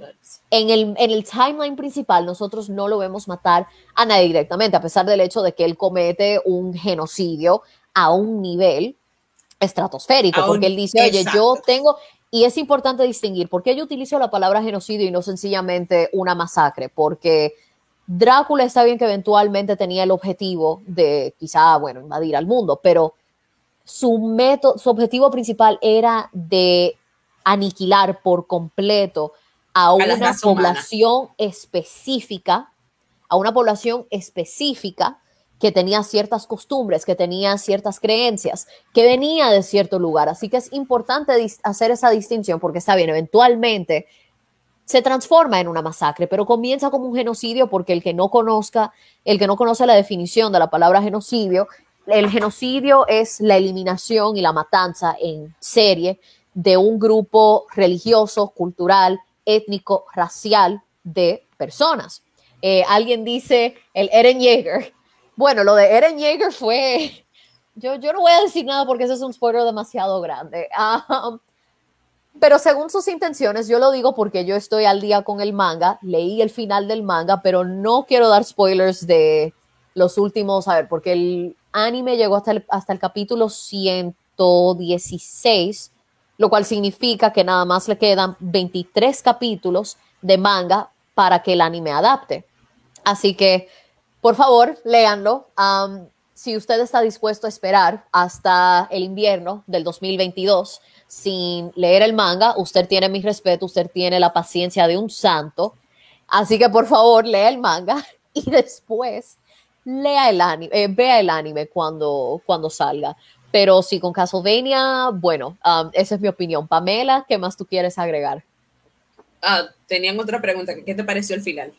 en, el, en el timeline principal, nosotros no lo vemos matar a nadie directamente, a pesar del hecho de que él comete un genocidio a un nivel estratosférico, porque él dice, oye, yo tengo, y es importante distinguir, ¿por qué yo utilizo la palabra genocidio y no sencillamente una masacre? Porque Drácula está bien que eventualmente tenía el objetivo de quizá, bueno, invadir al mundo, pero su método, su objetivo principal era de aniquilar por completo a una población específica, a una población específica que tenía ciertas costumbres, que tenía ciertas creencias, que venía de cierto lugar. Así que es importante hacer esa distinción porque está bien, eventualmente se transforma en una masacre, pero comienza como un genocidio porque el que no conozca, el que no conoce la definición de la palabra genocidio, el genocidio es la eliminación y la matanza en serie de un grupo religioso, cultural, étnico, racial de personas. Eh, alguien dice el Eren Jaeger, bueno, lo de Eren Jaeger fue. <laughs> Yo, yo no voy a decir nada porque ese es un spoiler demasiado grande. <laughs> Um, pero según sus intenciones, yo lo digo porque yo estoy al día con el manga, leí el final del manga, pero no quiero dar spoilers de los últimos, a ver, porque el anime llegó hasta el, hasta el capítulo 116, lo cual significa que nada más le quedan 23 capítulos de manga para que el anime adapte. Así que por favor, léanlo. si usted está dispuesto a esperar hasta el invierno del 2022 sin leer el manga, usted tiene mi respeto, usted tiene la paciencia de un santo. Así que por favor, lea el manga <laughs> y después lea el anime, eh, vea el anime cuando, cuando salga. Pero sí, con Castlevania, bueno, esa es mi opinión. Pamela, ¿qué más tú quieres agregar? Ah, tenían otra pregunta. ¿Qué te pareció el final?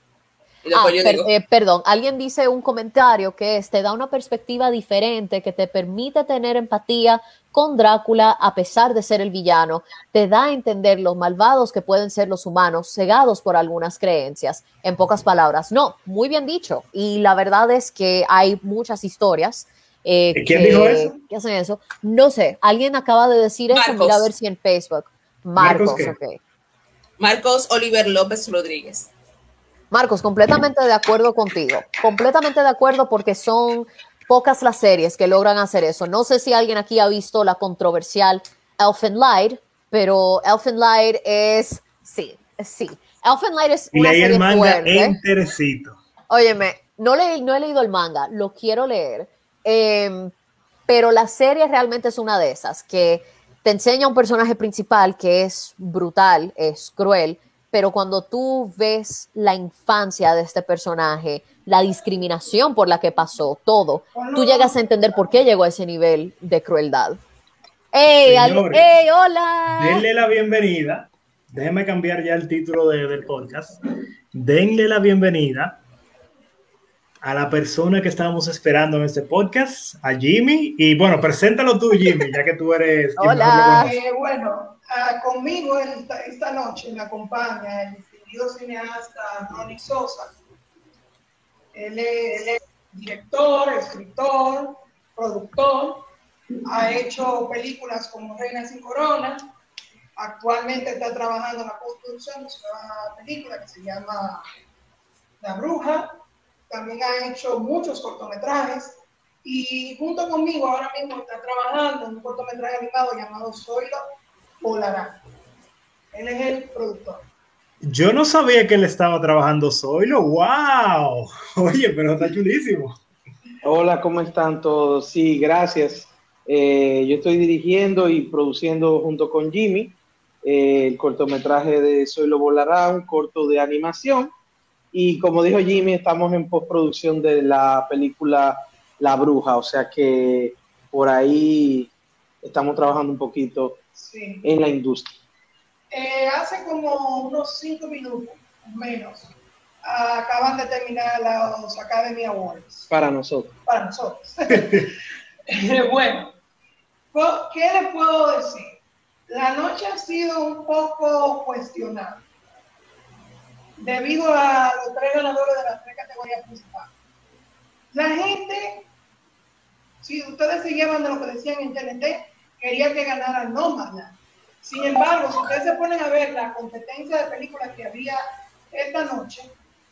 Ah, eh, perdón, alguien dice un comentario que es, te da una perspectiva diferente que te permite tener empatía con Drácula a pesar de ser el villano, te da a entender los malvados que pueden ser los humanos, cegados por algunas creencias. En pocas palabras, no, muy bien dicho. Y la verdad es que hay muchas historias. Eh, ¿Quién que, dijo eso? Que hacen eso. No sé, alguien acaba de decir eso, mira a ver si en Facebook. Marcos, Marcos, Marcos Oliver López Rodríguez. Marcos, completamente de acuerdo contigo. Completamente de acuerdo porque son pocas las series que logran hacer eso. No sé si alguien aquí ha visto la controversial Elfen Light, pero Elfen Light es, sí, sí. Elfen Light es una Leí el manga enterecito. Óyeme, no, le, no he leído el manga, lo quiero leer. Em, pero la serie realmente es una de esas que te enseña un personaje principal que es brutal, es cruel, pero cuando tú ves la infancia de este personaje, la discriminación por la que pasó, todo, tú llegas a entender por qué llegó a ese nivel de crueldad. ¡Ey, hola! Denle la bienvenida. Déjeme cambiar ya el título del podcast. Denle la bienvenida a la persona que estábamos esperando en este podcast, a Jimmy. Y bueno, preséntalo tú, Jimmy, ya que tú eres. Hola. Eh, bueno, Ah, conmigo esta, noche me acompaña el distinguido cineasta Ronnie Sosa. Él es, director, escritor, productor, ha hecho películas como Reina sin Corona, actualmente está trabajando en la postproducción de una película que se llama La Bruja, también ha hecho muchos cortometrajes y junto conmigo ahora mismo está trabajando en un cortometraje animado llamado Soy Polará. Él es el productor. Yo no sabía que él estaba trabajando solo. ¡Wow! <laughs> Oye, pero está chulísimo. Hola, ¿cómo están todos? Sí, gracias. Eh, yo estoy dirigiendo y produciendo junto con Jimmy eh, el cortometraje de Soy lo Volará, un corto de animación. Y como dijo Jimmy, estamos en postproducción de la película La Bruja, o sea que por ahí estamos trabajando un poquito en la industria? Eh, hace como unos cinco minutos, menos, acaban de terminar los Academy Awards. Para nosotros. Para nosotros. <laughs> bueno, ¿qué les puedo decir? La noche ha sido un poco cuestionada debido a los tres ganadores de las tres categorías principales. La gente, si ustedes se llevan de lo que decían en TNT, quería que ganara Nomadland. Sin embargo, si ustedes se ponen a ver la competencia de películas que había esta noche,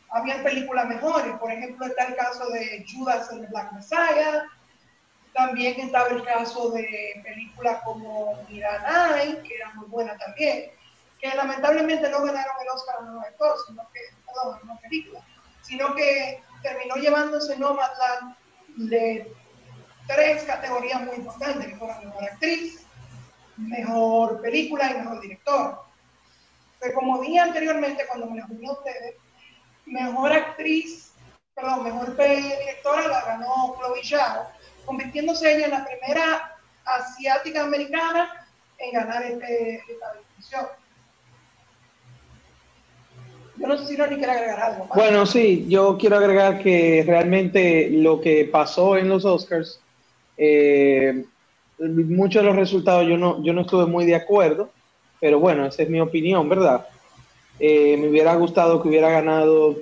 había películas mejores. Por ejemplo, está el caso de Judas and the Black Messiah. También estaba el caso de películas como Miranai, que era muy buena también, que lamentablemente no ganaron el Oscar a mejor actor, sino que, perdón, no película, sino que terminó llevándose Nomadland de tres categorías muy importantes, que fueron mejor actriz, mejor película y mejor director. Pero como dije anteriormente cuando me lo uní a ustedes, mejor actriz, perdón, mejor directora la ganó Chloe Zhao, convirtiéndose ella en la primera asiática americana en ganar este, esta distinción. Yo no sé si Ronnie quiere agregar algo. Bueno, sí, yo quiero agregar que realmente lo que pasó en los Oscars, eh, muchos de los resultados yo no, yo no estuve muy de acuerdo, pero bueno, esa es mi opinión, ¿verdad? Eh, me hubiera gustado que hubiera ganado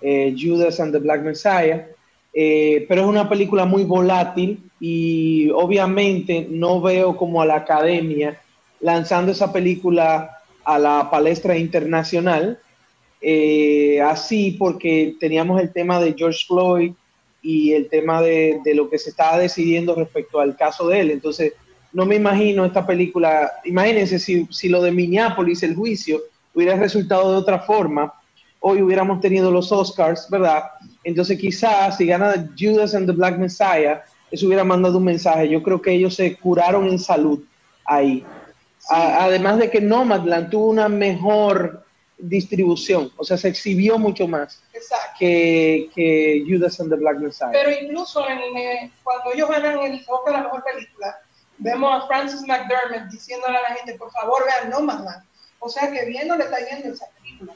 eh, Judas and the Black Messiah, pero es una película muy volátil y obviamente no veo como a la academia lanzando esa película a la palestra internacional, así porque teníamos el tema de George Floyd y el tema de, de, lo que se estaba decidiendo respecto al caso de él. Entonces, no me imagino esta película, imagínense si, si lo de Minneapolis, el juicio, hubiera resultado de otra forma, hoy hubiéramos tenido los Oscars, ¿verdad? Entonces quizás si gana Judas and the Black Messiah, eso hubiera mandado un mensaje. Yo creo que ellos se curaron en salud ahí. además de que Nomadland tuvo una mejor distribución, o sea, se exhibió mucho más que, que, Judas and the Black Messiah. Pero incluso en, eh, cuando ellos ganan el Oscar a la mejor película, vemos a Francis McDermott diciéndole a la gente, por favor, vean Nomadland o sea que bien no le está yendo esa película.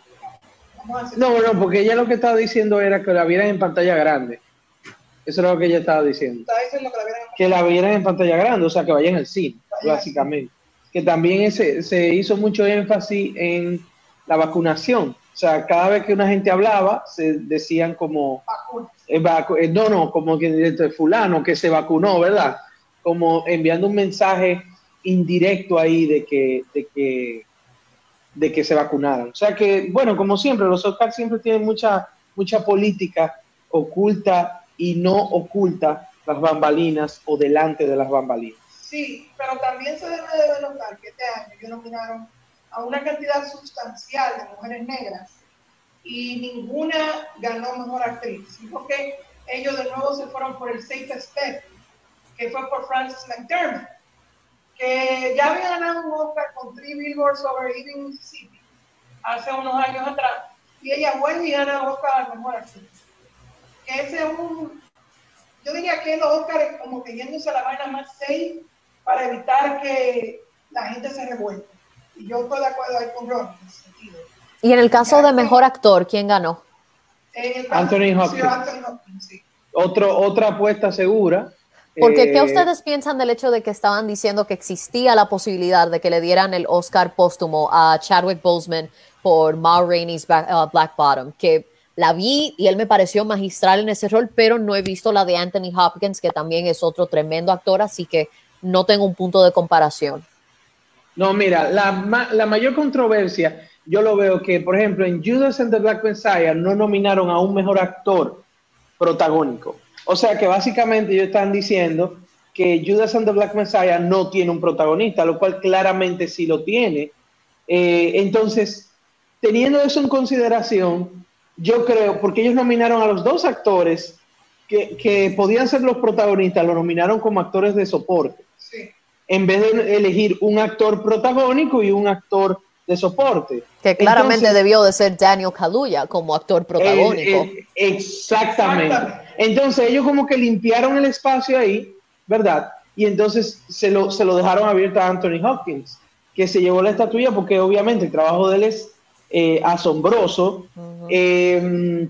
No, no, porque ella lo que estaba diciendo era que la vieran en pantalla grande. Eso era lo que ella estaba diciendo. Estaba diciendo que la vieran en, que la vieran en pantalla grande, o sea, que vayan al cine, básicamente. Que también ese, se hizo mucho énfasis en la vacunación. O sea, cada vez que una gente hablaba, se decían como... Eh, eh, no, no, como que fulano que se vacunó, ¿verdad? Como enviando un mensaje indirecto ahí de que, de que de que se vacunaran. O sea que, bueno, como siempre, los Oscars siempre tienen mucha, mucha política oculta y no oculta las bambalinas o delante de las bambalinas. Sí, pero también se debe de notar que este año ellos nominaron a una cantidad sustancial de mujeres negras y ninguna ganó mejor actriz, sino que ellos de nuevo se fueron por el safe step, que fue por Frances McDermott que ya había ganado un Oscar con Three Billboards Over Evening, Mississippi hace unos años atrás, y ella vuelve y gana Oscar al mejor actriz. Que ese es un, yo diría que los Oscars como que yéndose a la vaina más safe para evitar que la gente se revuelva. Y yo estoy de acuerdo ahí con Ron en ese sentido. Y en el caso de mejor actor, ¿quién ganó? Anthony Hopkins. Sí, Otro, otra apuesta segura porque, ¿qué eh, ustedes piensan del hecho de que estaban diciendo que existía la posibilidad de que le dieran el Oscar póstumo a Chadwick Boseman por Ma Rainey's uh, Black Bottom? Que la vi y él me pareció magistral en ese rol, pero no he visto la de Anthony Hopkins, que también es otro tremendo actor, así que no tengo un punto de comparación. No, mira, la, la mayor controversia, yo lo veo que, por ejemplo, en Judas and the Black Messiah no nominaron a un mejor actor protagónico. O sea que básicamente ellos están diciendo que Judas and the Black Messiah no tiene un protagonista, lo cual claramente sí lo tiene. Eh, entonces, teniendo eso en consideración, yo creo, porque ellos nominaron a los dos actores que, podían ser los protagonistas, lo nominaron como actores de soporte. En vez de elegir un actor protagónico y un actor de soporte. Que claramente debió de ser Daniel Kaluuya como actor protagónico. exactamente. Entonces ellos como que limpiaron el espacio ahí, ¿verdad? Y entonces se lo, se lo dejaron abierto a Anthony Hopkins, que se llevó la estatuilla porque obviamente el trabajo de él es eh, asombroso.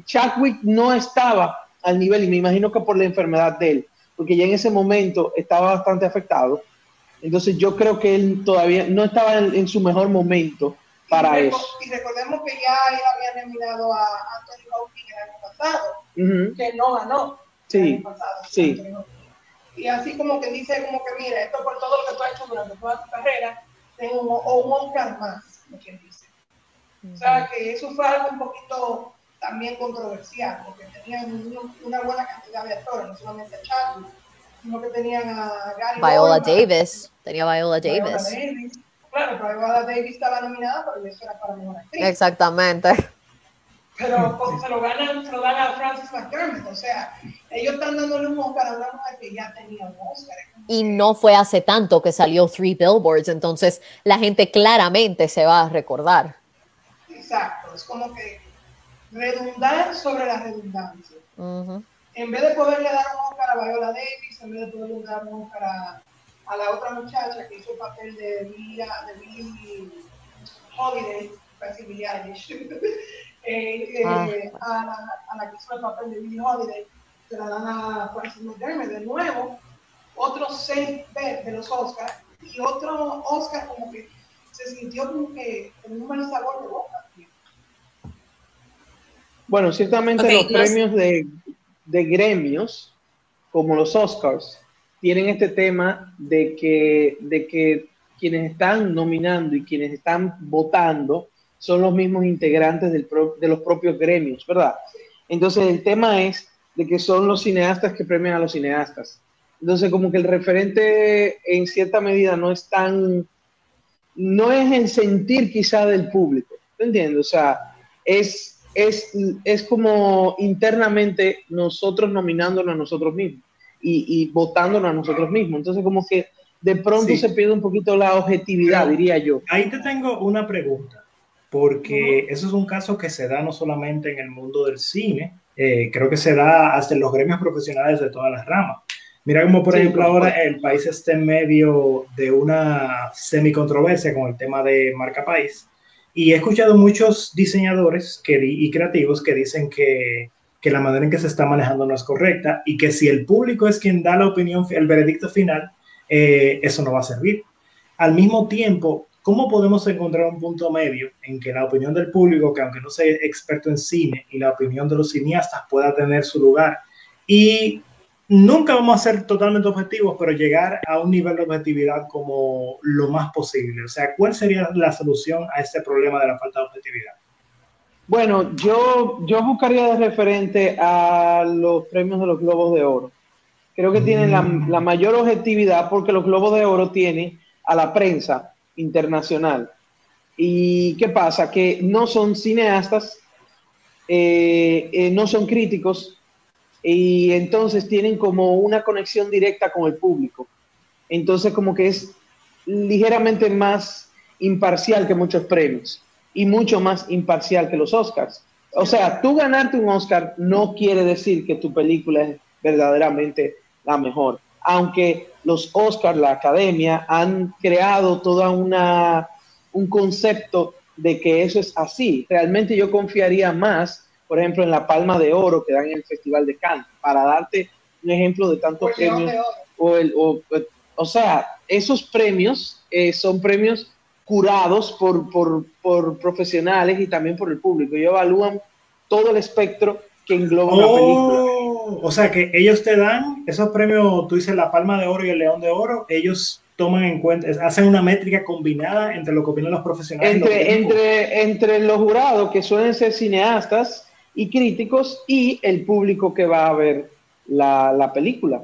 Chadwick no estaba al nivel, y me imagino que por la enfermedad de él, porque ya en ese momento estaba bastante afectado. Entonces yo creo que él todavía no estaba en, su mejor momento para eso. Y recordemos que ya él había nominado a Anthony Hopkins el año pasado, que no ganó. Sí, sí. Y así como que dice, como que mira, esto por todo lo que tú has hecho durante toda tu carrera, tengo un, o un Oscar más, como quien dice. O sea, que eso fue algo un poquito también controversial, porque tenían una buena cantidad de actores, no solamente a Chadwick, sino que tenían a Gary Viola Davis, tenía Viola Davis. Davis. Claro, Viola Davis estaba nominada, pero eso era para mejor actriz. Exactamente. Pero pues, se lo ganan, se lo dan a Francis McDermott, o sea, ellos están dándole un Oscar a una mujer que ya tenía un Oscar. Y no fue hace tanto que salió Three Billboards, entonces la gente claramente se va a recordar. Exacto, es como que redundar sobre la redundancia. En vez de poderle dar un Oscar a Viola Davis, en vez de poderle dar un Oscar a, a la otra muchacha que hizo el papel de Billie, de Billie Holiday, casi Billie Eilish, <laughs> eh, eh, Ah. a, la, a la que hizo el papel de Billie Holiday, se la dan a Francis McDermott de nuevo, otros seis de, de los Oscars, y otro Oscar como que se sintió como que con un mal sabor de boca. Bueno, ciertamente los- premios de, de gremios, como los Oscars, tienen este tema de que, de que quienes están nominando y quienes están votando son los mismos integrantes del pro- de los propios gremios, ¿verdad? Entonces el tema es de que son los cineastas que premian a los cineastas. Entonces como que el referente en cierta medida no es tan, no es el sentir quizá del público, ¿te entiendes? O sea, es, es, es como internamente nosotros nominándonos a nosotros mismos y, y votándonos a nosotros mismos. Entonces como que de pronto Sí. se pierde un poquito la objetividad, Pero- diría yo. Ahí te tengo una pregunta, porque eso es un caso que se da no solamente en el mundo del cine, eh, creo que se da hasta en los gremios profesionales de todas las ramas. Mira como por Sí, ejemplo ahora el país está en medio de una semicontroversia con el tema de marca país y he escuchado muchos diseñadores y creativos que dicen que, que la manera en que se está manejando no es correcta y que si el público es quien da la opinión, el veredicto final, eh, eso no va a servir. Al mismo tiempo, ¿cómo podemos encontrar un punto medio en que la opinión del público, que aunque no sea experto en cine, y la opinión de los cineastas pueda tener su lugar? Y nunca vamos a ser totalmente objetivos, pero llegar a un nivel de objetividad como lo más posible. O sea, ¿cuál sería la solución a este problema de la falta de objetividad? Bueno, yo, yo buscaría de referente a los premios de los Globos de Oro. Creo que tienen la, la mayor objetividad porque los Globos de Oro tienen a la prensa internacional. ¿Y qué pasa? Que no son cineastas, eh, eh, no son críticos y entonces tienen como una conexión directa con el público. Entonces como que es ligeramente más imparcial que muchos premios y mucho más imparcial que los Oscars. O sea, tú ganarte un Oscar no quiere decir que tu película es verdaderamente la mejor. Aunque los Oscars, la academia, han creado toda una un concepto de que eso es así. Realmente yo confiaría más, por ejemplo, en la Palma de Oro que dan en el Festival de Cannes, para darte un ejemplo de tantos León premios o, el, o, o sea, esos premios eh, son premios curados por, por, por, profesionales y también por el público. Ellos evalúan todo el espectro que engloba oh, una película. O sea, que ellos te dan esos premios, tú dices la Palma de Oro y el León de Oro, ellos toman en cuenta, hacen una métrica combinada entre lo que opinan los profesionales. Entre, entre, entre los jurados, que suelen ser cineastas y críticos, y el público que va a ver la, la película.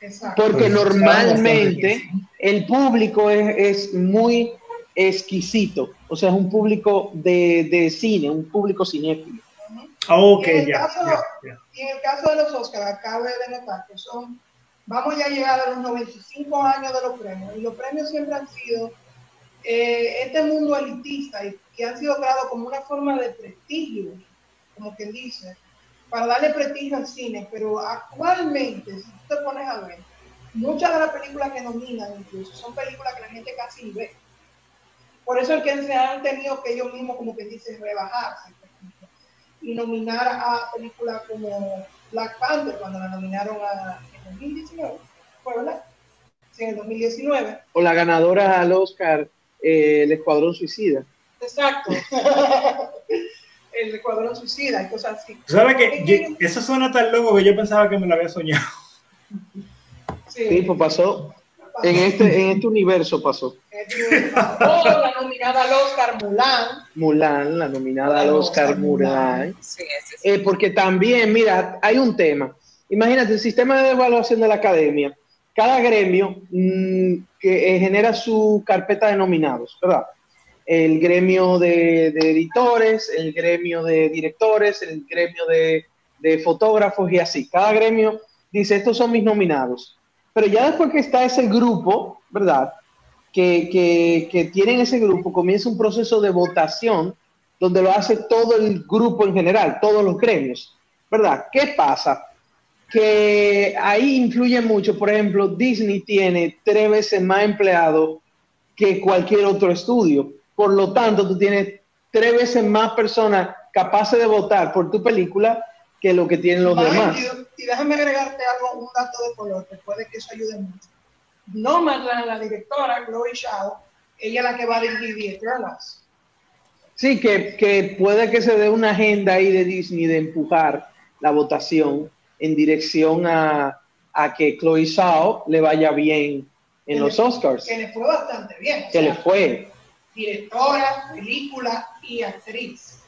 Exacto. Porque Pues, normalmente el público es, es, muy exquisito, o sea, es un público de, de cine, un público cinéfilo. Ok, y, en ya, caso, ya, ya. y en el caso de los Oscars, acabo de notar que son, vamos ya a llegar a los 95 años de los premios, y los premios siempre han sido eh, este mundo elitista y que han sido creados como una forma de prestigio, como quien dice, para darle prestigio al cine, pero actualmente, si tú te pones a ver, muchas de las películas que nominan incluso son películas que la gente casi ni ve. Por eso es que se han tenido que ellos mismos, como que dicen, rebajarse ejemplo, y nominar a películas como Black Panther cuando la nominaron a, en 2019, ¿fue verdad? Sí, en el 2019. O la ganadora al Oscar, eh, El Escuadrón Suicida. Exacto. <laughs> el, Ecuador Suicida y cosas así. ¿Sabes qué? Eso suena tan loco que yo pensaba que me lo había soñado. Sí, pues pasó. En este, en este universo pasó. Oh, la nominada al Oscar Mulan. Mulan, la nominada al Oscar, Mulan. Sí, eh, porque también, mira, hay un tema. Imagínate, el sistema de evaluación de la academia. Cada gremio mm, que eh, genera su carpeta de nominados, ¿verdad? El gremio de, editores, el gremio de directores, el gremio de, de fotógrafos y así. Cada gremio dice, estos son mis nominados pero ya después que está ese grupo, ¿verdad? Que, que, que tienen ese grupo, comienza un proceso de votación donde lo hace todo el grupo en general, todos los gremios, ¿verdad? ¿Qué pasa? Que ahí influye mucho, por ejemplo, Disney tiene tres veces más empleados que cualquier otro estudio, por lo tanto, tú tienes tres veces más personas capaces de votar por tu película que lo que tienen los demás. Y, déjame agregarte algo, un dato de color, que puede que eso ayude mucho. No la, la directora, Chloe Shao, ella es la que va a dirigir Eternals. Sí, que, que puede que se dé una agenda ahí de Disney de empujar la votación en dirección a, a que Chloe Shao le vaya bien en los Oscars. Que le fue bastante bien. Que le fue. Directora, película y actriz.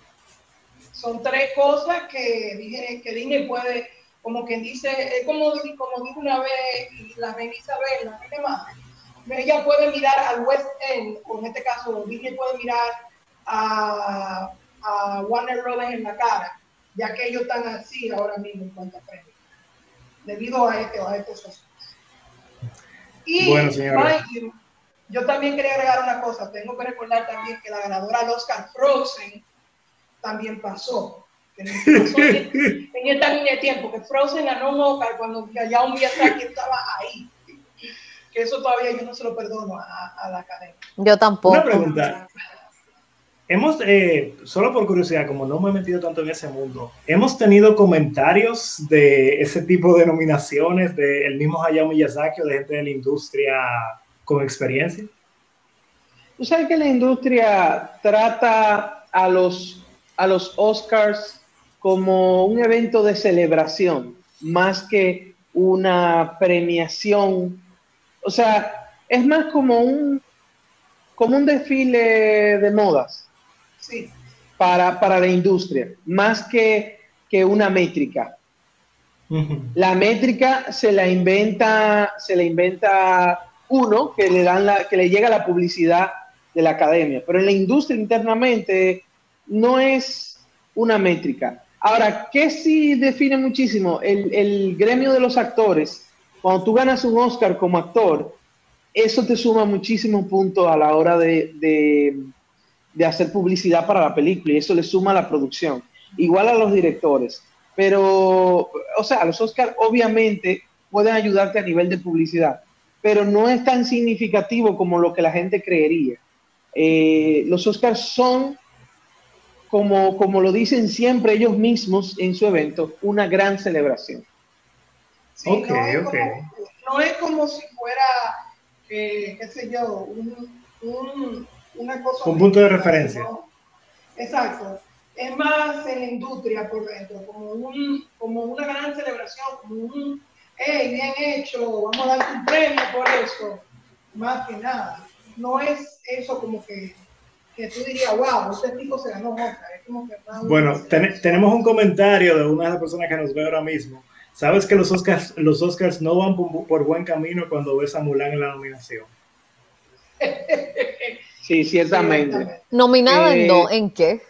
Son tres cosas que, dije, que Disney puede, como quien dice, es como, como dijo una vez la reina Isabel, la reina madre, ella puede mirar al West End, o en este caso Disney puede mirar a, a Warner Brothers en la cara, ya que ellos están así ahora mismo en cuanto a premios, debido a, este, a estos asuntos. Y bueno, yo también quería agregar una cosa, tengo que recordar también que la ganadora del Oscar Frozen también pasó. <laughs> en, esta línea de tiempo, que Frozen ganó un Oscar cuando ya un que estaba ahí. Que eso todavía yo no se lo perdono a, la academia. Yo tampoco. Una pregunta. Hemos, eh, solo por curiosidad, como no me he metido tanto en ese mundo, ¿hemos tenido comentarios de ese tipo de nominaciones del mismo Hayao Miyazaki o de gente de la industria con experiencia? Tú sabes que la industria trata a los a los Oscars como un evento de celebración, más que una premiación. O sea, es más como un, como un desfile de modas para, para la industria, más que, que una métrica. La métrica se la inventa, se la inventa uno que le dan la, que le llega la publicidad de la academia, pero en la industria internamente no es una métrica. Ahora, ¿qué sí define muchísimo? El, gremio de los actores, cuando tú ganas un Oscar como actor, eso te suma muchísimos puntos a la hora de, hacer publicidad para la película y eso le suma a la producción. Igual a los directores. Pero, o sea, los Oscars obviamente pueden ayudarte a nivel de publicidad, pero no es tan significativo como lo que la gente creería. Eh, los Oscars son como, como lo dicen siempre ellos mismos en su evento, una gran celebración. ok, no es, ok. Como, no es como si fuera, eh, qué sé yo, un, un, una cosa... Un punto de referencia. Exacto. Es más en la industria por dentro, como, un, como una gran celebración, como un, hey, bien hecho, vamos a darte un premio por eso, más que nada. No es eso como que que tú dirías, wow, este tipo se ganó bueno, tenemos un comentario de una de las personas que nos ve ahora mismo. ¿Sabes que los Oscars, los Oscars no van por, buen camino cuando ves a Mulan en la nominación? Sí, ciertamente. <laughs> ¿Nominada en, eh, en qué?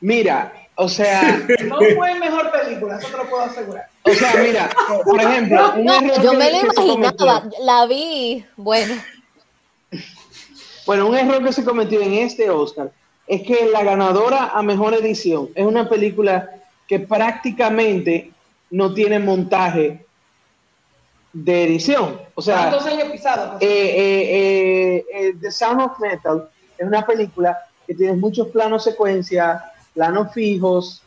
Mira, o sea... No fue mejor película, eso te lo puedo asegurar. O sea, mira, por ejemplo... yo me lo imaginaba, la vi, bueno. Bueno, un error que se cometió en este Oscar es que la ganadora a mejor edición es una película que prácticamente no tiene montaje de edición. O sea, ¿cuántos años pisados? Eh, eh, eh, The Sound of Metal es una película que tiene muchos planos secuencia, planos fijos,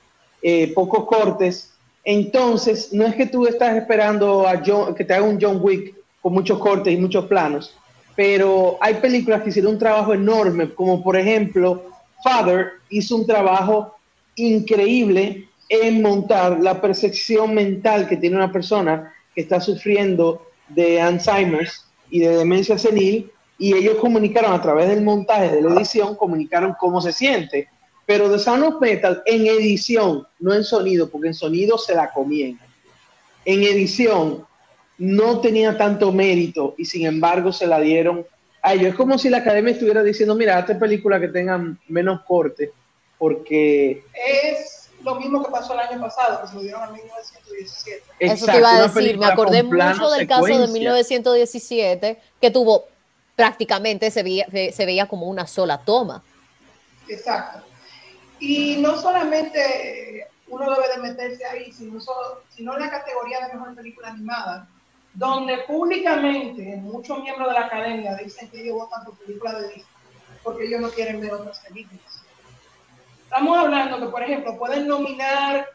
pocos cortes. Entonces, no es que tú estás esperando a que te haga un John Wick con muchos cortes y muchos planos pero hay películas que hicieron un trabajo enorme, como por ejemplo, Father hizo un trabajo increíble en montar la percepción mental que tiene una persona que está sufriendo de Alzheimer's y de demencia senil y ellos comunicaron a través del montaje de la edición, comunicaron cómo se siente. Pero The Sound of Metal en edición, no en sonido, porque en sonido se la comían. En edición no tenía tanto mérito y sin embargo se la dieron a ellos. Es como si la academia estuviera diciendo, mira, esta película que tengan menos corte, porque... Es lo mismo que pasó el año pasado, que se lo dieron a 1917. Eso te iba a decir, me acordé mucho del caso de 1917, que tuvo prácticamente, se veía, se veía como una sola toma. Exacto. Y no solamente uno debe de meterse ahí, sino, solo, sino en la categoría de mejor película animada, donde públicamente muchos miembros de la academia dicen que ellos votan por películas de Disney, porque ellos no quieren ver otras películas. Estamos hablando que, por ejemplo, pueden nominar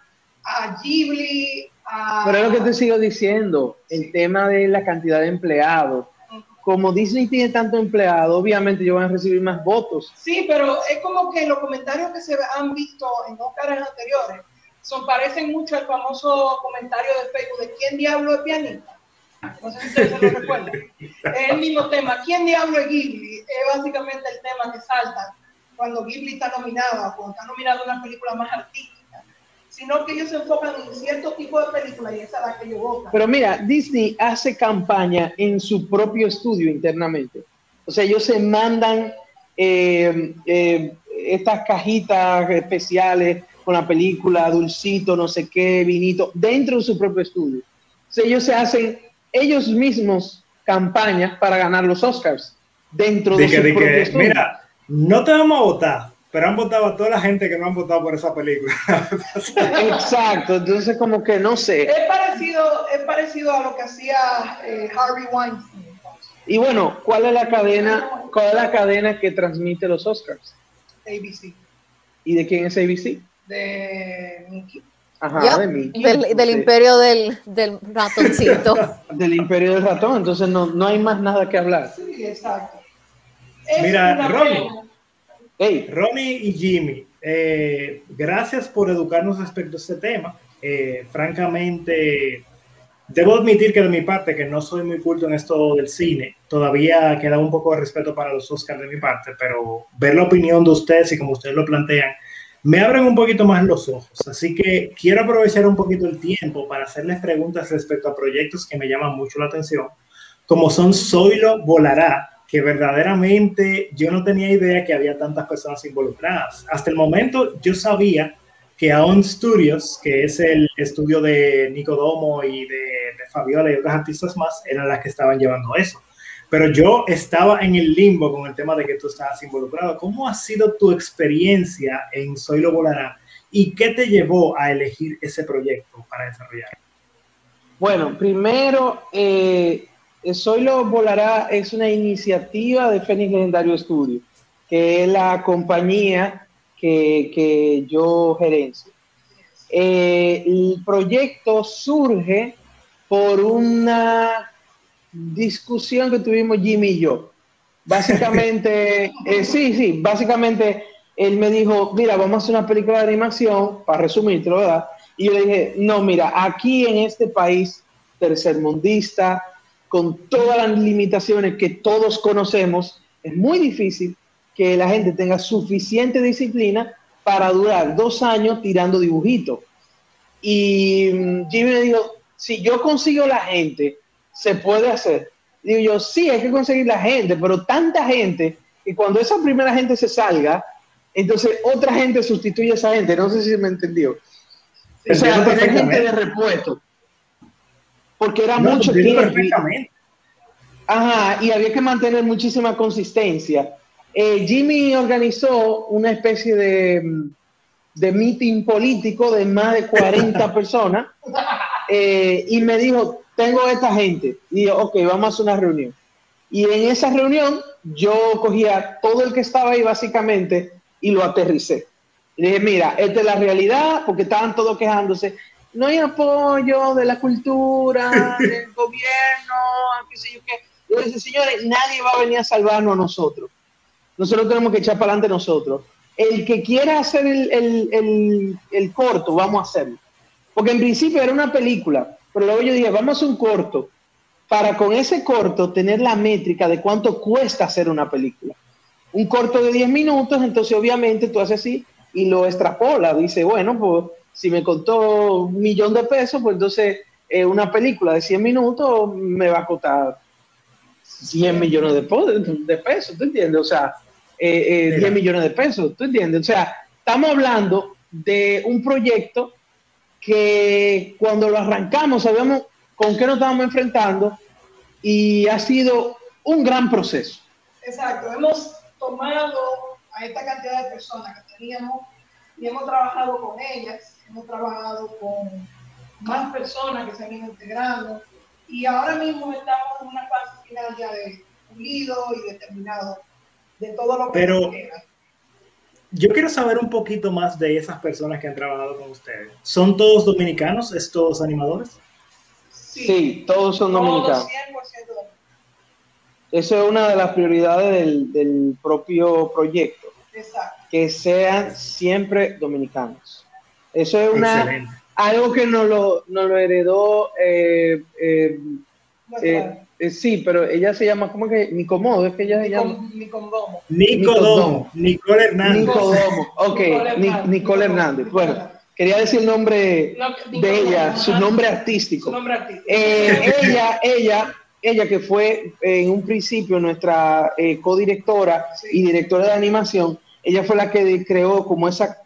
a Ghibli, a... Pero es lo que te sigo diciendo, el tema de la cantidad de empleados. Como Disney tiene tanto empleado, obviamente ellos van a recibir más votos. Sí, pero es como que los comentarios que se han visto en Oscars anteriores son, parecen mucho al famoso comentario de Facebook de ¿quién diablo es pianista? No sé si ustedes se lo recuerdan. Es el mismo tema. ¿Quién diablo es Ghibli? Es básicamente el tema que salta cuando Ghibli está nominada, cuando está nominada una película más artística, sino que ellos se enfocan en cierto tipo de película y esa es la que yo voto. Pero mira, Disney hace campaña en su propio estudio internamente. O sea, ellos se mandan eh, eh, estas cajitas especiales con la película, dulcito, no sé qué, vinito, dentro de su propio estudio. O sea, ellos se hacen ellos mismos campañas para ganar los Oscars dentro de, su propio estudio. Mira, no te vamos a votar, pero han votado a toda la gente que no han votado por esa película. <laughs> Exacto, entonces como que no sé. Es parecido, es parecido a lo que hacía eh, Harvey Weinstein. Y bueno, ¿cuál es la cadena, cuál es la cadena que transmite los Oscars? ABC. ¿Y de quién es ABC? De Mickey. Ajá, de Mickey. Del, del imperio del, del ratoncito. <laughs> del imperio del ratón, entonces no, no hay más nada que hablar. Sí, exacto. Mira, Ronnie, hey. Ronnie y Jimmy, eh, gracias por educarnos respecto a este tema. Eh, francamente, debo admitir que de mi parte, que no soy muy culto en esto del cine, todavía queda un poco de respeto para los Oscars de mi parte, pero ver la opinión de ustedes y como ustedes lo plantean, me abren un poquito más los ojos. Así que quiero aprovechar un poquito el tiempo para hacerles preguntas respecto a proyectos que me llaman mucho la atención, como son Zoilo Volará, que verdaderamente yo no tenía idea que había tantas personas involucradas. Hasta el momento yo sabía que Aon Studios, que es el estudio de Nico Domo y de, Fabiola y otros artistas más, eran las que estaban llevando eso. Pero yo estaba en el limbo con el tema de que tú estabas involucrado. ¿Cómo ha sido tu experiencia en Soy lo Volará y qué te llevó a elegir ese proyecto para desarrollar? Bueno, primero, eh, Soy lo Volará es una iniciativa de Fénix Legendario Studio, que es la compañía que, que yo gerencio. Eh, el proyecto surge por una discusión que tuvimos Jimmy y yo. Básicamente, <laughs> eh, sí, sí, básicamente él me dijo, mira, vamos a hacer una película de animación, para resumirte, ¿verdad? Y yo le dije, no, mira, aquí en este país tercermundista, con todas las limitaciones que todos conocemos, es muy difícil que la gente tenga suficiente disciplina para durar dos años tirando dibujitos. Y mm, Jimmy me dijo, si yo consigo la gente se puede hacer. Digo yo, sí, hay que conseguir la gente, pero tanta gente que cuando esa primera gente se salga, entonces otra gente sustituye a esa gente. No sé si me entendió. O sea, tener gente de repuesto. Porque era mucho tiempo. Ajá, y había que mantener muchísima consistencia. Eh, Jimmy organizó una especie de, de meeting político de más de 40 <laughs> personas eh, y me dijo, tengo esta gente. Y yo, ok, vamos a hacer una reunión. Y en esa reunión yo cogía todo el que estaba ahí básicamente y lo aterricé. Le dije, mira, esta es la realidad, porque estaban todos quejándose. No hay apoyo de la cultura, <laughs> del gobierno, qué sé yo qué. Yo dije, señores, nadie va a venir a salvarnos a nosotros. Nosotros tenemos que echar para adelante nosotros. el que quiera hacer el, el, corto, vamos a hacerlo. Porque en principio era una película, pero luego yo dije, vamos a hacer un corto para con ese corto tener la métrica de cuánto cuesta hacer una película. Un corto de 10 minutos, entonces obviamente tú haces así y lo extrapola. Dice, bueno, pues si me contó un millón de pesos, pues entonces eh, una película de 100 minutos me va a costar 100 millones de, de pesos, ¿tú entiendes? O sea, eh, 10 eh, millones de pesos, ¿tú entiendes? O sea, estamos hablando de un proyecto que cuando lo arrancamos sabíamos con qué nos estábamos enfrentando y ha sido un gran proceso. Exacto, hemos tomado a esta cantidad de personas que teníamos y hemos trabajado con ellas, hemos trabajado con más personas que se han ido integrando y ahora mismo estamos en una fase final ya de pulido y determinado de todo lo que Pero yo quiero saber un poquito más de esas personas que han trabajado con ustedes. ¿Son todos dominicanos estos animadores? Sí, todos son dominicanos. Eso es una de las prioridades del, del propio proyecto. Exacto. Que sean siempre dominicanos. Eso es una algo que nos lo, nos lo heredó eh, eh, eh, eh, sí, pero ella se llama, ¿cómo que? Nicomodo, es que ella se llama. Nicodomo. Nicodomo. Nicole Hernández. Nicodomo, ok, Nicole Hernández. Bueno, quería decir el nombre de ella, su nombre artístico. Eh, ella, ella, ella que fue en un principio nuestra eh, codirectora y directora de animación, ella fue la que creó como esa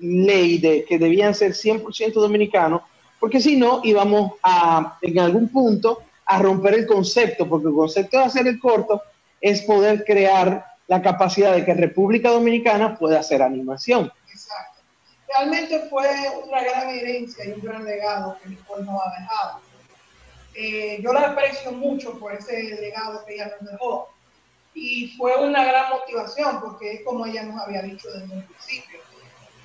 ley de que debían ser 100% dominicanos, porque si no íbamos a, en algún punto, a romper el concepto, porque el concepto de hacer el corto es poder crear la capacidad de que República Dominicana pueda hacer animación. Exacto. Realmente fue una gran herencia y un gran legado que Nicole nos ha dejado. Eh, yo la aprecio mucho por ese legado que ella nos dejó. Y fue una gran motivación, porque es como ella nos había dicho desde el principio.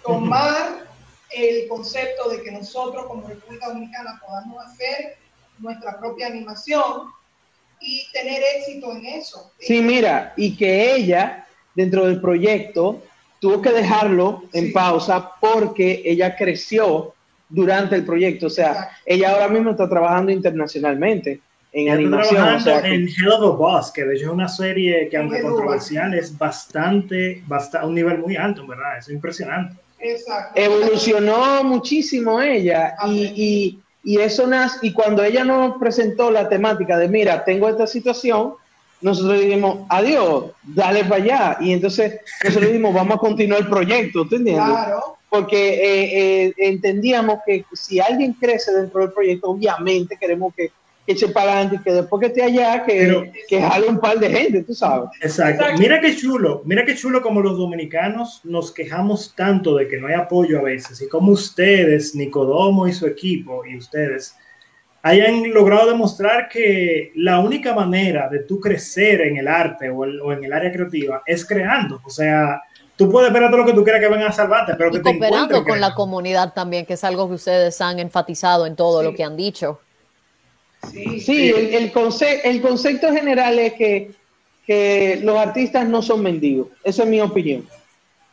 Tomar el concepto de que nosotros como República Dominicana podamos hacer nuestra propia animación y tener éxito en eso. Sí, mira, y que ella, dentro del proyecto, tuvo que dejarlo en pausa porque ella creció durante el proyecto. O sea, ella ahora mismo está trabajando internacionalmente en animación. en Hell of a Boss, que de hecho es una serie que, aunque controversial, es bastante, bastante, a un nivel muy alto, ¿verdad? Es impresionante. Exacto. Evolucionó muchísimo ella y, y eso nace, y cuando ella nos presentó la temática de, mira, tengo esta situación, nosotros dijimos, adiós, dale para allá. Y entonces nosotros dijimos, vamos a continuar el proyecto, ¿entiendes? Claro. Porque eh, eh, entendíamos que si alguien crece dentro del proyecto, obviamente queremos que que eche para adelante y que después que esté allá, que, que jale un par de gente, tú sabes. Exacto. Mira qué chulo, mira qué chulo como los dominicanos nos quejamos tanto de que no hay apoyo a veces y como ustedes, Nicodomo y su equipo y ustedes hayan logrado demostrar que la única manera de tú crecer en el arte o, o en el área creativa es creando. O sea, tú puedes ver todo lo que tú quieras que vengan a salvarte, pero que y cooperando con la comunidad también, que es algo que ustedes han enfatizado en todo lo que han dicho. Sí, el, el, el, concepto general es que, que, los artistas no son mendigos. Esa es mi opinión.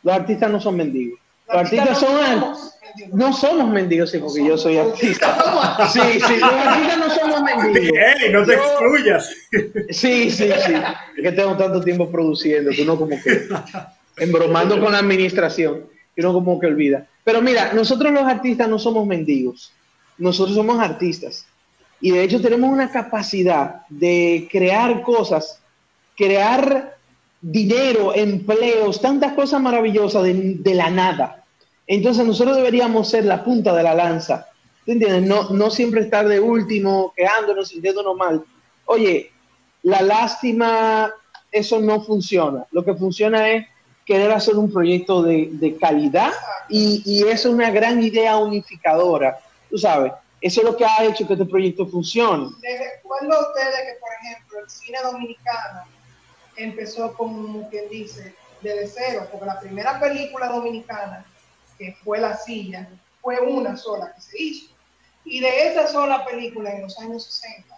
Los artistas no son mendigos. Los, artistas, son... No somos mendigos, sí, porque yo soy artista. Sí, sí, los artistas no somos mendigos. ¡Ey, no te excluyas! Sí, sí, sí. Es que tengo tanto tiempo produciendo que uno como que embromando con la administración, que uno como que olvida. Pero mira, nosotros los artistas no somos mendigos. Nosotros somos artistas. Y de hecho tenemos una capacidad de crear cosas, crear dinero, empleos, tantas cosas maravillosas de, la nada. Entonces nosotros deberíamos ser la punta de la lanza. ¿Te entiendes? No, no siempre estar de último, quedándonos, sintiéndonos mal. Oye, la lástima, eso no funciona. Lo que funciona es querer hacer un proyecto de, de calidad y, y es una gran idea unificadora. Tú sabes, eso es lo que ha hecho que este proyecto funcione. ¿Desde cuándo ustedes que, por ejemplo, el cine dominicano empezó como quien dice, desde cero? Porque la primera película dominicana, que fue La Silla, fue una sola que se hizo. Y de esa sola película en los años 60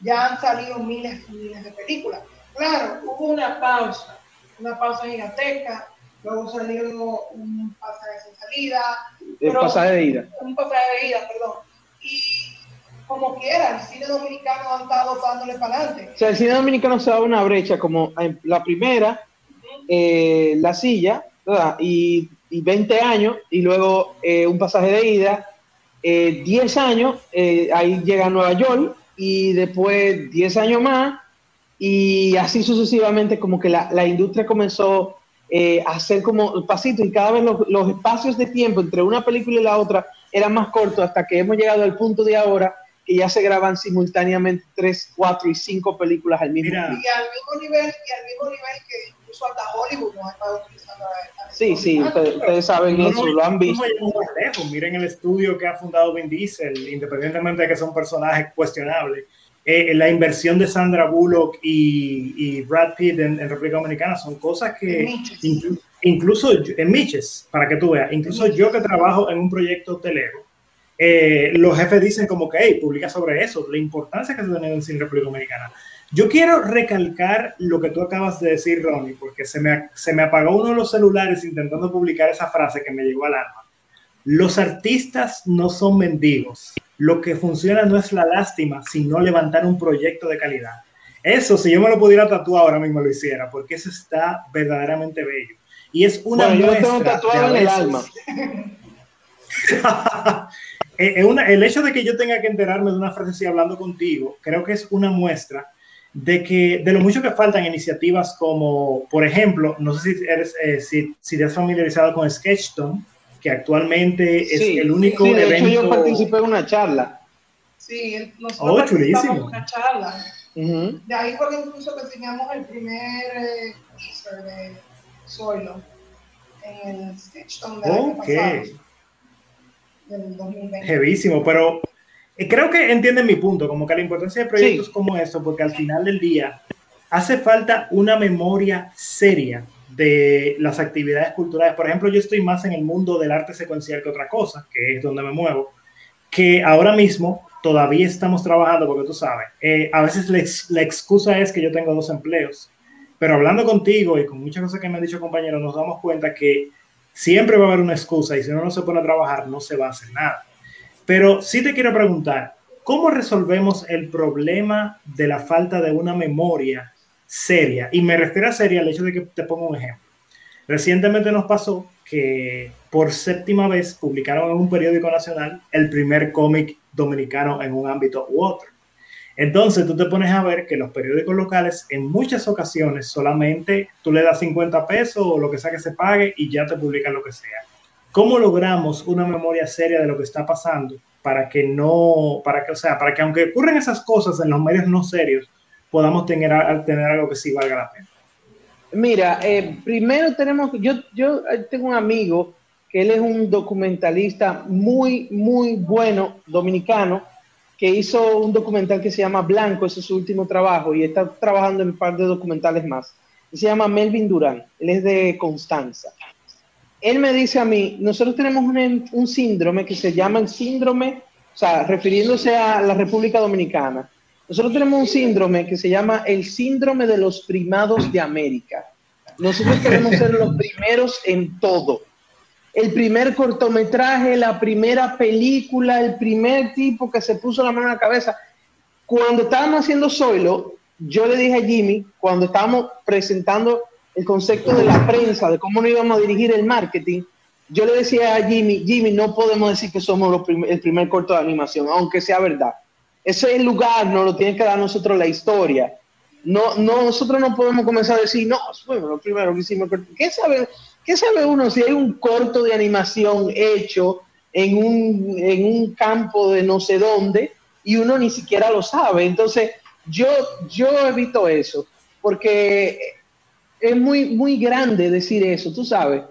ya han salido miles y miles de películas. Claro, hubo una pausa, una pausa gigantesca luego salió un pasaje de salida. El pasaje de ida. Un pasaje de ida, perdón. Como quiera, el cine dominicano ha estado dándole para adelante. O sea, el cine dominicano se da una brecha, como la primera, eh, La Silla, ¿verdad? Y, y 20 años, y luego eh, un pasaje de ida, eh, 10 años, eh, ahí llega Nueva York, y después 10 años más, y así sucesivamente, como que la, la industria comenzó eh, a hacer como pasitos, y cada vez los, los espacios de tiempo entre una película y la otra eran más cortos, hasta que hemos llegado al punto de ahora que ya se graban simultáneamente tres, cuatro y cinco películas al mismo Mira. Y al mismo nivel, y al mismo nivel que incluso hasta Hollywood ha estado utilizando. a- a- Sí, sí, ustedes, ustedes saben No, eso, no, lo han no visto. Miren el estudio que ha fundado Vin Diesel, independientemente de que son personajes cuestionables. Eh, la inversión de Sandra Bullock y, y Brad Pitt en, en República Dominicana son cosas que incluso yo- en Miches, para que tú veas, incluso yo que trabajo en un proyecto hotelero, eh, los jefes dicen como que, hey, publica sobre eso, la importancia que se tiene en el cine República Dominicana. Yo quiero recalcar lo que tú acabas de decir, Ronnie, porque se me, se me apagó uno de los celulares intentando publicar esa frase que me llegó al alma. Los artistas no son mendigos. Lo que funciona no es la lástima, sino levantar un proyecto de calidad. Eso, si yo me lo pudiera tatuar ahora mismo lo hiciera, porque eso está verdaderamente bello. Y es una Bueno, yo lo tengo tatuado en el alma. <laughs> <laughs> Eh, eh, una- el hecho de que yo tenga que enterarme de una frase así hablando contigo, creo que es una muestra de que de lo mucho que faltan iniciativas como, por ejemplo, no sé si eres eh, si, si te has familiarizado con Sketchton, que actualmente es Sí, el único sí, de hecho evento. yo participé en una charla. Sí, nosotros Oh, participamos chulísimo. en una charla. Ujú. De ahí fue incluso que enseñamos el primer eh, teaser de Zoilo en el Sketchton del año Ok. pasado, del 2020. Jevísimo, pero eh, creo que entienden mi punto, como que la importancia de proyectos Sí. como esto, porque al final del día hace falta una memoria seria de las actividades culturales. Por ejemplo, yo estoy más en el mundo del arte secuencial que otra cosa, que es donde me muevo, que ahora mismo todavía estamos trabajando, porque tú sabes, eh, a veces la, ex- la excusa es que yo tengo dos empleos, pero hablando contigo y con muchas cosas que me han dicho compañeros, nos damos cuenta que siempre va a haber una excusa y si uno no se pone a trabajar no se va a hacer nada. Pero sí te quiero preguntar, ¿cómo resolvemos el problema de la falta de una memoria seria? Y me refiero a seria al hecho de que te pongo un ejemplo. Recientemente nos pasó que por séptima vez publicaron en un periódico nacional el primer cómic dominicano en un ámbito u otro. Entonces tú te pones a ver que los periódicos locales en muchas ocasiones solamente tú le das 50 pesos o lo que sea que se pague y ya te publican lo que sea. ¿Cómo logramos una memoria seria de lo que está pasando para que no, para que, o sea, para que aunque ocurren esas cosas en los medios no serios, podamos tener, tener algo que sí valga la pena? Mira, eh, primero tenemos, yo, yo eh, tengo un amigo que él es un documentalista muy, muy bueno, dominicano, que hizo un documental que se llama Blanco, ese es su último trabajo, y está trabajando en un par de documentales más. Se llama Melvin Durán, él es de Constanza. Él me dice a mí, nosotros tenemos un, un síndrome que se llama el síndrome, o sea, refiriéndose a la República Dominicana, nosotros tenemos un síndrome que se llama el síndrome de los primados de América. Nosotros queremos ser los primeros en todo. El primer cortometraje, la primera película, el primer tipo que se puso la mano en la cabeza. Cuando estábamos haciendo Zoilo, yo le dije a Jimmy, cuando estábamos presentando el concepto de la prensa, de cómo nos íbamos a dirigir el marketing, yo le decía a Jimmy, Jimmy, no podemos decir que somos el primer corto de animación, aunque sea verdad. Ese es el lugar, nos lo tiene que dar nosotros la historia. No, no, nosotros no podemos comenzar a decir, no, fuimos los primeros que hicimos. corto". ¿Qué sabe, ¿Qué sabe uno si hay un corto de animación hecho en un, en un campo de no sé dónde y uno ni siquiera lo sabe? Entonces, yo, yo evito eso, porque es muy, muy grande decir eso, tú sabes,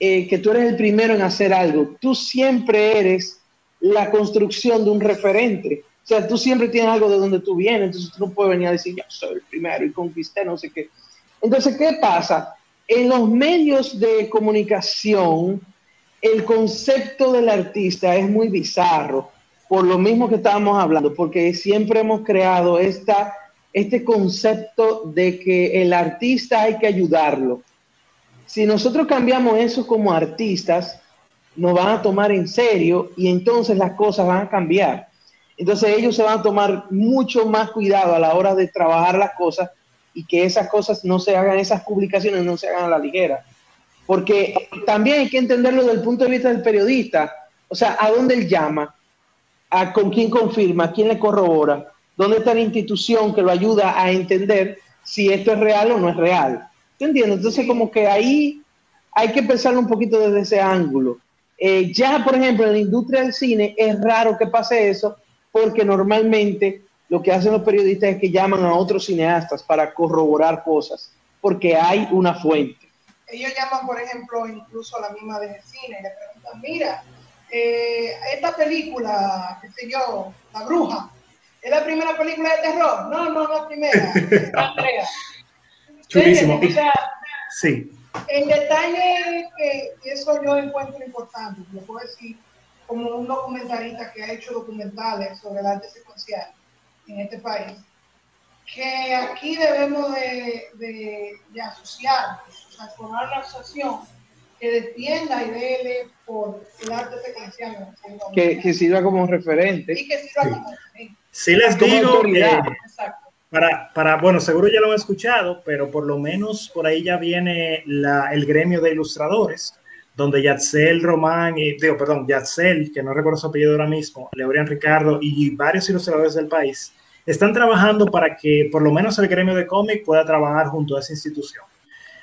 eh, que tú eres el primero en hacer algo. Tú siempre eres la construcción de un referente. O sea, tú siempre tienes algo de donde tú vienes, entonces tú no puedes venir a decir, yo soy el primero y conquisté no sé qué. Entonces, ¿qué pasa? En los medios de comunicación, el concepto del artista es muy bizarro, por lo mismo que estábamos hablando, porque siempre hemos creado esta, este concepto de que el artista hay que ayudarlo. si nosotros cambiamos eso como artistas, nos van a tomar en serio y entonces las cosas van a cambiar. Entonces ellos se van a tomar mucho más cuidado a la hora de trabajar las cosas y que esas cosas no se hagan, esas publicaciones no se hagan a la ligera. Porque también hay que entenderlo desde el punto de vista del periodista. O sea, ¿a dónde él llama? ¿A con quién confirma? ¿A quién le corrobora? ¿Dónde está la institución que lo ayuda a entender si esto es real o no es real? ¿Te entiendes? Entonces, como que ahí hay que pensarlo un poquito desde ese ángulo. Eh, ya, por ejemplo, en la industria del cine es raro que pase eso porque normalmente lo que hacen los periodistas es que llaman a otros cineastas para corroborar cosas, porque hay una fuente. Ellos llaman, por ejemplo, incluso a la misma de cine y le preguntan, mira, eh, esta película, qué sé yo, La Bruja, ¿es la primera película de terror? No, no, no es la primera, es la <laughs> Chulísimo. sí. El detalle que eso yo encuentro importante, lo puedo decir como un documentalista que ha hecho documentales sobre el arte secuencial en este país, que aquí debemos de, de, asociarnos, o sea, formar una asociación que defienda y vele por el arte secuencial. Que, que sirva como referente. Y que sirva como referente. Sí les digo, para, para, bueno, seguro ya lo han escuchado, pero por lo menos por ahí ya viene la, el gremio de ilustradores, donde Yatzel Román, y, digo, perdón, Yatzel, que no recuerdo su apellido ahora mismo, Leorian Ricardo y varios ilustradores del país, están trabajando para que por lo menos el gremio de cómic pueda trabajar junto a esa institución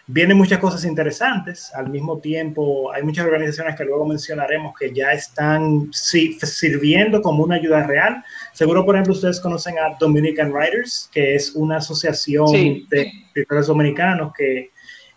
vienen muchas cosas interesantes. Al mismo tiempo, hay muchas organizaciones que luego mencionaremos que ya están sirviendo como una ayuda real. Seguro, por ejemplo, ustedes conocen a Dominican Writers, que es una asociación de escritores dominicanos que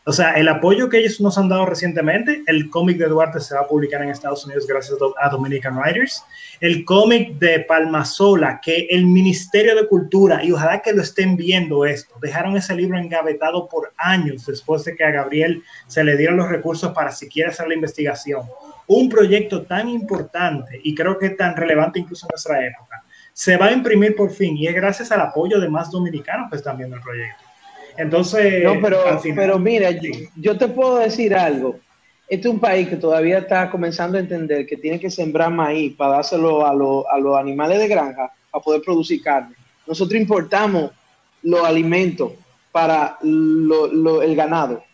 o sea, el apoyo que ellos nos han dado recientemente, el cómic de Duarte se va a publicar en Estados Unidos gracias a Dominican Writers. El cómic de Palmasola, que el Ministerio de Cultura, y ojalá que lo estén viendo esto, dejaron ese libro engavetado por años después de que a Gabriel se le dieron los recursos para siquiera hacer la investigación. Un proyecto tan importante y creo que tan relevante incluso en nuestra época, se va a imprimir por fin y es gracias al apoyo de más dominicanos que están viendo el proyecto. Entonces, no, pero, pero mira, yo, te puedo decir algo. Este es un país que todavía está comenzando a entender que tiene que sembrar maíz para dárselo a, a los animales de granja para poder producir carne. Nosotros importamos los alimentos para el ganado.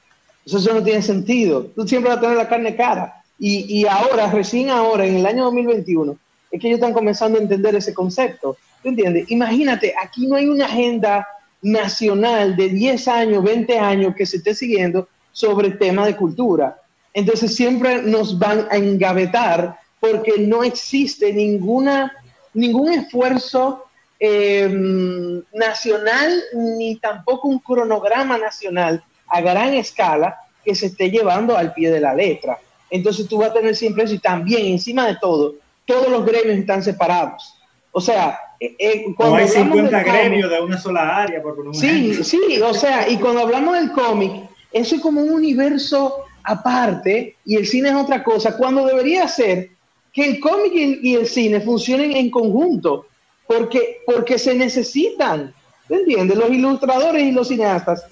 Eso, no tiene sentido. Tú siempre vas a tener la carne cara. Y, y ahora, recién ahora, en el año 2021, es que ellos están comenzando a entender ese concepto. ¿Tú entiendes? Imagínate, aquí no hay una agenda nacional de 10 años, 20 años que se esté siguiendo sobre el tema de cultura. Entonces siempre nos van a engavetar porque no existe ninguna, ningún esfuerzo em, nacional ni tampoco un cronograma nacional a gran escala que se esté llevando al pie de la letra. Entonces tú vas a tener siempre eso y también encima de todo, todos los gremios están separados. O sea, eh, eh, cuando hay 50 gremios de una sola área, por un Sí, sí, o sea, y cuando hablamos del cómic, eso es como un universo aparte y el cine es otra cosa, cuando debería ser que el cómic y el, cine funcionen en conjunto, porque, porque se necesitan, ¿entiendes? Los ilustradores y los cineastas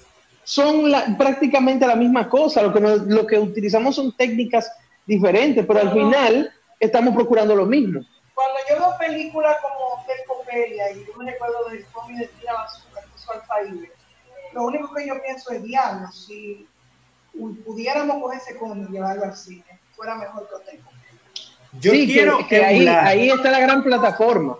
son prácticamente la misma cosa, lo que, lo que utilizamos son técnicas diferentes, pero al final estamos procurando lo mismo. Yo veo películas como y yo me recuerdo del cómic de Tira Basura, que lo único que yo pienso es, diablo, si pudiéramos coger ese cómic y llevarlo al cine, fuera mejor que hotel. Yo sí, quiero que, ahí, ahí, está la gran plataforma.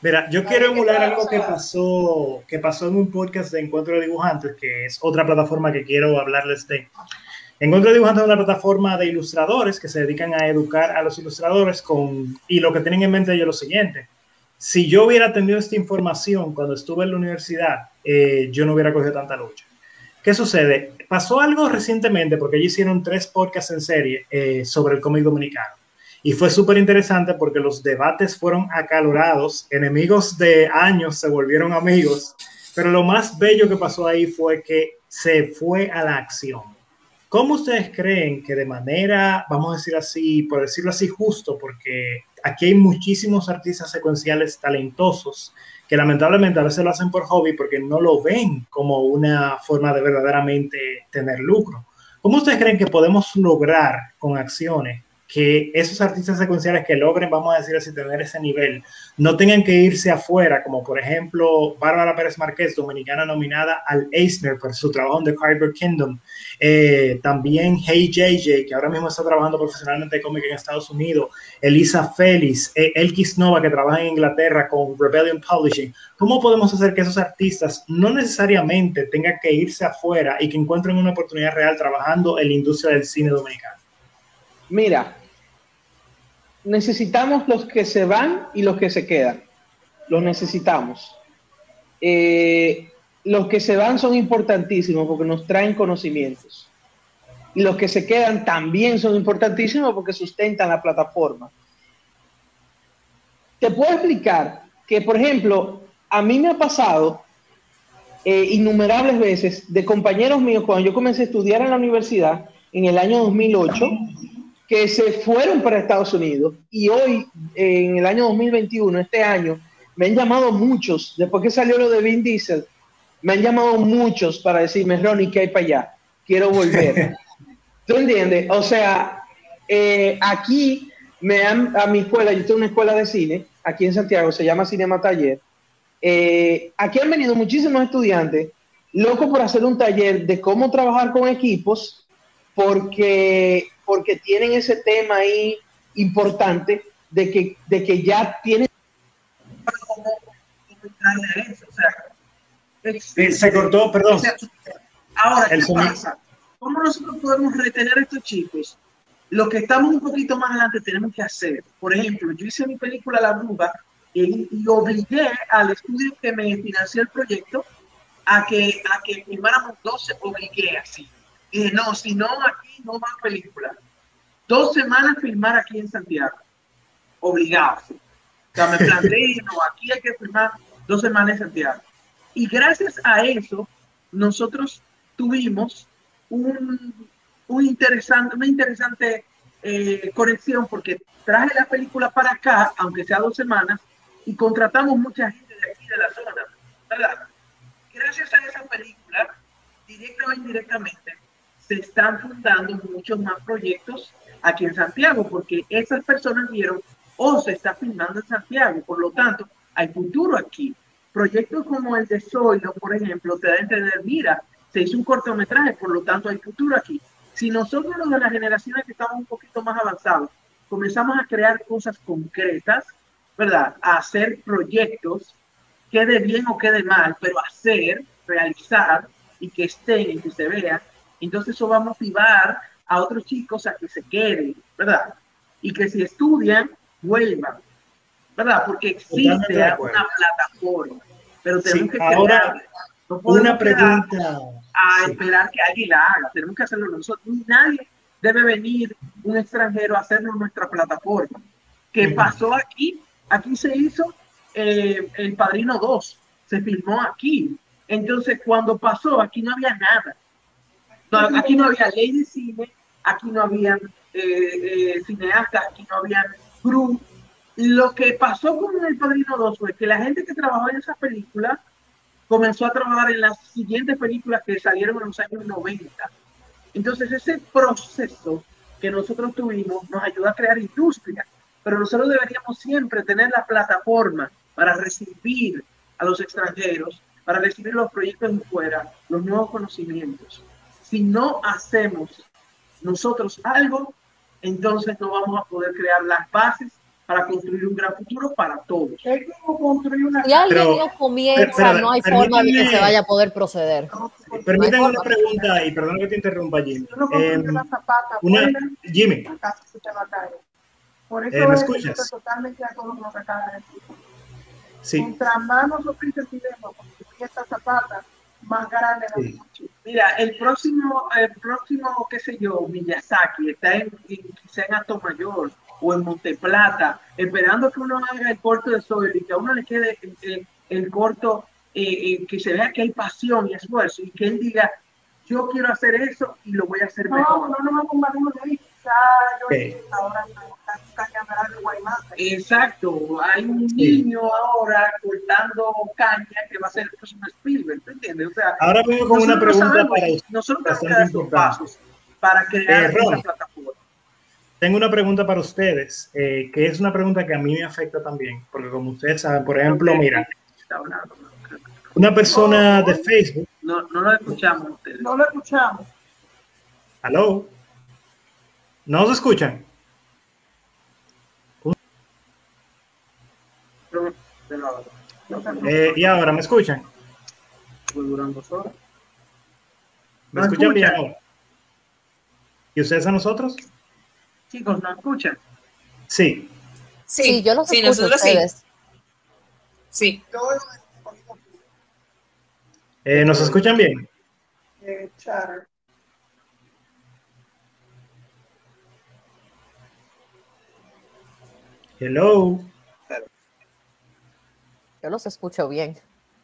Mira, yo quiero emular algo que pasó, que pasó en un podcast de Encuentro de Dibujantes, que es otra plataforma que quiero hablarles de. Encuentro de Dibujantes es una plataforma de ilustradores que se dedican a educar a los ilustradores con, y lo que tienen en mente es lo siguiente si yo hubiera tenido esta información cuando estuve en la universidad, eh, yo no hubiera cogido tanta lucha. ¿Qué sucede? Pasó algo recientemente porque ellos hicieron tres podcasts en serie eh, sobre el cómic dominicano. Y fue súper interesante porque los debates fueron acalorados, enemigos de años se volvieron amigos, pero lo más bello que pasó ahí fue que se fue a la acción. ¿Cómo ustedes creen que de manera, vamos a decir así, por decirlo así, justo, porque aquí hay muchísimos artistas secuenciales talentosos que lamentablemente a veces lo hacen por hobby porque no lo ven como una forma de verdaderamente tener lucro. ¿Cómo ustedes creen que podemos lograr con acciones que esos artistas secuenciales que logren, vamos a decir así, tener ese nivel, no tengan que irse afuera, como por ejemplo Bárbara Pérez Márquez, dominicana nominada al Eisner por su trabajo en The Kyber Kingdom, eh, también Hey JJ, que ahora mismo está trabajando profesionalmente cómic en Estados Unidos, Elisa Félix, eh, Elkis Nova, que trabaja en Inglaterra con Rebellion Publishing. ¿Cómo podemos hacer que esos artistas no necesariamente tengan que irse afuera y que encuentren una oportunidad real trabajando en la industria del cine dominicano? Mira, necesitamos los que se van y los que se quedan. Los necesitamos. Eh, los que se van son importantísimos porque nos traen conocimientos. Y los que se quedan también son importantísimos porque sustentan la plataforma. Te puedo explicar que, por ejemplo, a mí me ha pasado eh, innumerables veces de compañeros míos cuando yo comencé a estudiar en la universidad en el año 2008 que se fueron para Estados Unidos y hoy, en el año 2021, este año, me han llamado muchos, después que salió lo de Vin Diesel, me han llamado muchos para decirme, Ronnie, ¿qué hay para allá? Quiero volver. <laughs> ¿Tú entiendes? O sea, eh, aquí me han, a mi escuela, yo tengo una escuela de cine, aquí en Santiago, se llama Cinema Taller. Eh, aquí han venido muchísimos estudiantes locos por hacer un taller de cómo trabajar con equipos, porque porque tienen ese tema ahí importante de que, de que ya tienen se cortó, perdón. Ahora, ¿qué pasa? ¿Cómo nosotros podemos retener a estos chicos? Lo que estamos un poquito más adelante tenemos que hacer. Por ejemplo, yo hice mi película La Bruja y, y obligué al estudio que me financió el proyecto a que, a que filmáramos 12, obligué así. No, si no, aquí no va película. Dos semanas filmar aquí en Santiago. Obligado. O sea, me planteé, no, aquí hay que filmar dos semanas en Santiago. Y gracias a eso, nosotros tuvimos un, interesante, una interesante eh, conexión porque traje la película para acá, aunque sea dos semanas, y contratamos mucha gente de aquí de la zona. Gracias a esa película, directa o indirectamente, se están fundando muchos más proyectos aquí en Santiago, porque esas personas vieron, oh, se está filmando en Santiago, por lo tanto, hay futuro aquí. Proyectos como el de Zoilo, por ejemplo, te da a entender, mira, se hizo un cortometraje, por lo tanto, hay futuro aquí. Si nosotros, los de las generaciones que estamos un poquito más avanzados, comenzamos a crear cosas concretas, ¿verdad? A hacer proyectos, quede bien o quede mal, pero hacer, realizar y que estén y que se vean, entonces eso va a motivar a otros chicos a que se queden, ¿verdad? Y que si estudian, vuelvan, ¿verdad? Porque existe una plataforma, pero tenemos que ahora, no una pregunta a esperar que alguien la haga, tenemos que hacerlo nosotros. Nadie debe venir un extranjero a hacerlo en nuestra plataforma. ¿Qué pasó aquí? Aquí se hizo eh, El Padrino 2, se filmó aquí. Entonces, cuando pasó, aquí no había nada. Aquí no había ley de cine, aquí no habían eh, eh, cineastas, aquí no habían crew. Lo que pasó con El Padrino 2 fue que la gente que trabajó en esa película comenzó a trabajar en las siguientes películas que salieron en los años 90. Entonces ese proceso que nosotros tuvimos nos ayudó a crear industria, pero nosotros deberíamos siempre tener la plataforma para recibir a los extranjeros, para recibir los proyectos de fuera, los nuevos conocimientos. Si no hacemos nosotros algo, entonces no vamos a poder crear las bases para construir un gran futuro para todos. Es como construir una... Si alguien no comienza, no hay forma de que se vaya a poder proceder. Permítame una pregunta, y perdón que te interrumpa, Jimmy. Eh, una, Jimmy. Por eso eh, ¿me escuchas? totalmente a todos los que acaba de decir. Sí. Mientras más nosotros incentivemos estas zapatas, más grande Mira, el próximo, el próximo, qué sé yo, Miyazaki, está en, quizá en Alto Mayor o en Monteplata, esperando que uno haga el corto de Soy y que a uno le quede el, corto, eh, eh, que se vea que hay pasión y esfuerzo y que él diga, yo quiero hacer eso y lo voy a hacer mejor. No, no, no, no, de ahí, quizá yo ahora Exacto, hay un niño ahora cortando caña que va a ser el próximo Spielberg, ¿tú entiendes? O sea, ahora vengo con una pregunta para Nosotros tenemos que dar pasos para crear eh, esta plataforma. Tengo una pregunta para ustedes, eh, que es una pregunta que a mí me afecta también, porque como ustedes saben, por ejemplo, mira, una persona de Facebook. No, no lo escuchamos ustedes. No lo escuchamos. ¿Aló? ¿No se escuchan? Eh, ¿Y ahora me escuchan? ¿Me escuchan bien ahora? ¿Y ustedes a nosotros? Chicos, ¿nos escuchan? Sí. Sí, yo los sí, escucho nosotros ustedes. Sí. Eh, ¿Nos escuchan bien? Eh, Hello. Yo los escucho bien.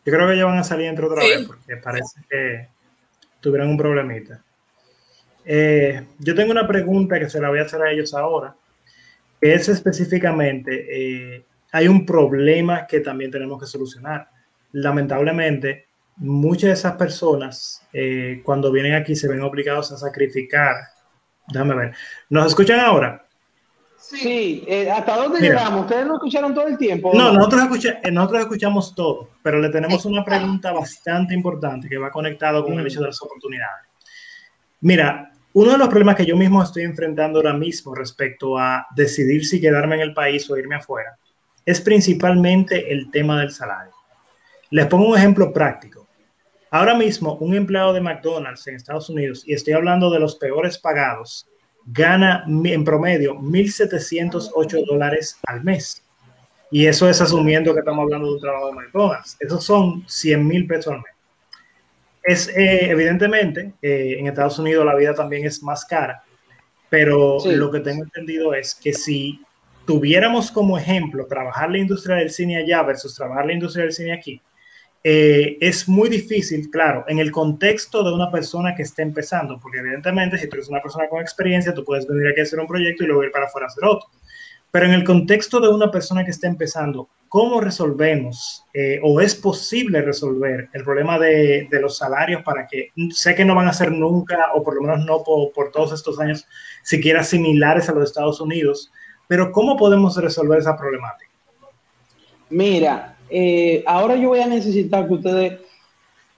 Yo creo que ya van a salir entre otra vez porque parece que tuvieron un problemita. Eh, yo tengo una pregunta que se la voy a hacer a ellos ahora, que es específicamente, eh, hay un problema que también tenemos que solucionar. Lamentablemente, muchas de esas personas, eh, cuando vienen aquí, se ven obligados a sacrificar. Déjame ver. ¿Nos escuchan ahora? Sí, ¿hasta dónde llegamos? ¿Ustedes no escucharon todo el tiempo? No, nosotros, nosotros escuchamos todo, pero le tenemos una pregunta bastante importante que va conectado con el hecho de las oportunidades. Mira, uno de los problemas que yo mismo estoy enfrentando ahora mismo respecto a decidir si quedarme en el país o irme afuera es principalmente el tema del salario. Les pongo un ejemplo práctico. Ahora mismo, un empleado de McDonald's en Estados Unidos, y estoy hablando de los peores pagados, gana en promedio 1.708 dólares al mes. Y eso es asumiendo que estamos hablando de un trabajo de McDonald's. Esos son 100 mil pesos al mes es eh, evidentemente eh, en Estados Unidos la vida también es más cara, pero lo que tengo entendido es que si tuviéramos como ejemplo trabajar la industria del cine allá versus trabajar la industria del cine aquí, eh, es muy difícil, claro, en el contexto de una persona que esté empezando, porque evidentemente si tú eres una persona con experiencia, tú puedes venir aquí a hacer un proyecto y luego ir para afuera a hacer otro. Pero en el contexto de una persona que está empezando, ¿cómo resolvemos eh, o es posible resolver el problema de, los salarios para que, sé que no van a ser nunca, o por lo menos no por, todos estos años, siquiera similares a los Estados Unidos, pero ¿cómo podemos resolver esa problemática? Mira, eh, ahora yo voy a necesitar que ustedes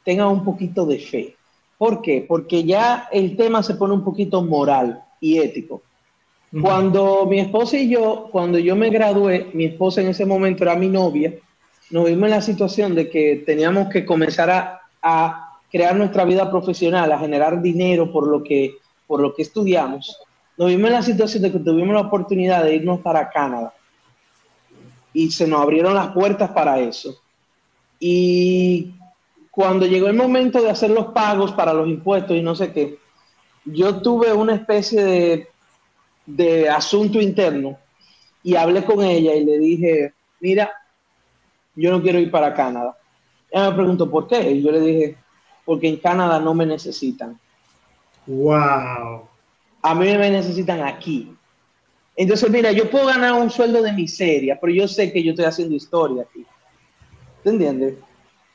tengan un poquito de fe. ¿Por qué? Porque ya el tema se pone un poquito moral y ético. Cuando mi esposa y yo, cuando yo me gradué, mi esposa en ese momento era mi novia, nos vimos en la situación de que teníamos que comenzar a, crear nuestra vida profesional, a generar dinero por lo que, por lo que estudiamos. Nos vimos en la situación de que tuvimos la oportunidad de irnos para Canadá y se nos abrieron las puertas para eso. Y cuando llegó el momento de hacer los pagos para los impuestos y no sé qué, yo tuve una especie de de asunto interno y hablé con ella y le dije, mira, yo no quiero ir para Canadá. Ella me preguntó por qué y yo le dije, porque en Canadá no me necesitan. Wow. A mí me necesitan aquí. Entonces, mira, yo puedo ganar un sueldo de miseria, pero yo sé que yo estoy haciendo historia aquí. ¿Te entiendes?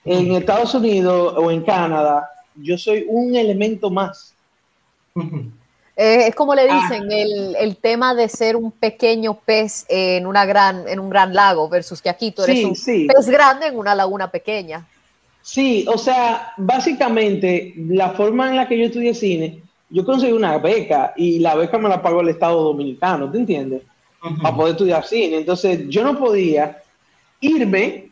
En Estados Unidos o en Canadá, yo soy un elemento más. <laughs> Eh, es como le ah. dicen, el, tema de ser un pequeño pez en, una gran, en un gran lago versus que aquí tú eres un pez grande en una laguna pequeña. Sí, o sea, básicamente la forma en la que yo estudié cine, yo conseguí una beca y la beca me la pagó el Estado Dominicano, ¿te entiendes? Para poder estudiar cine. Entonces yo no podía irme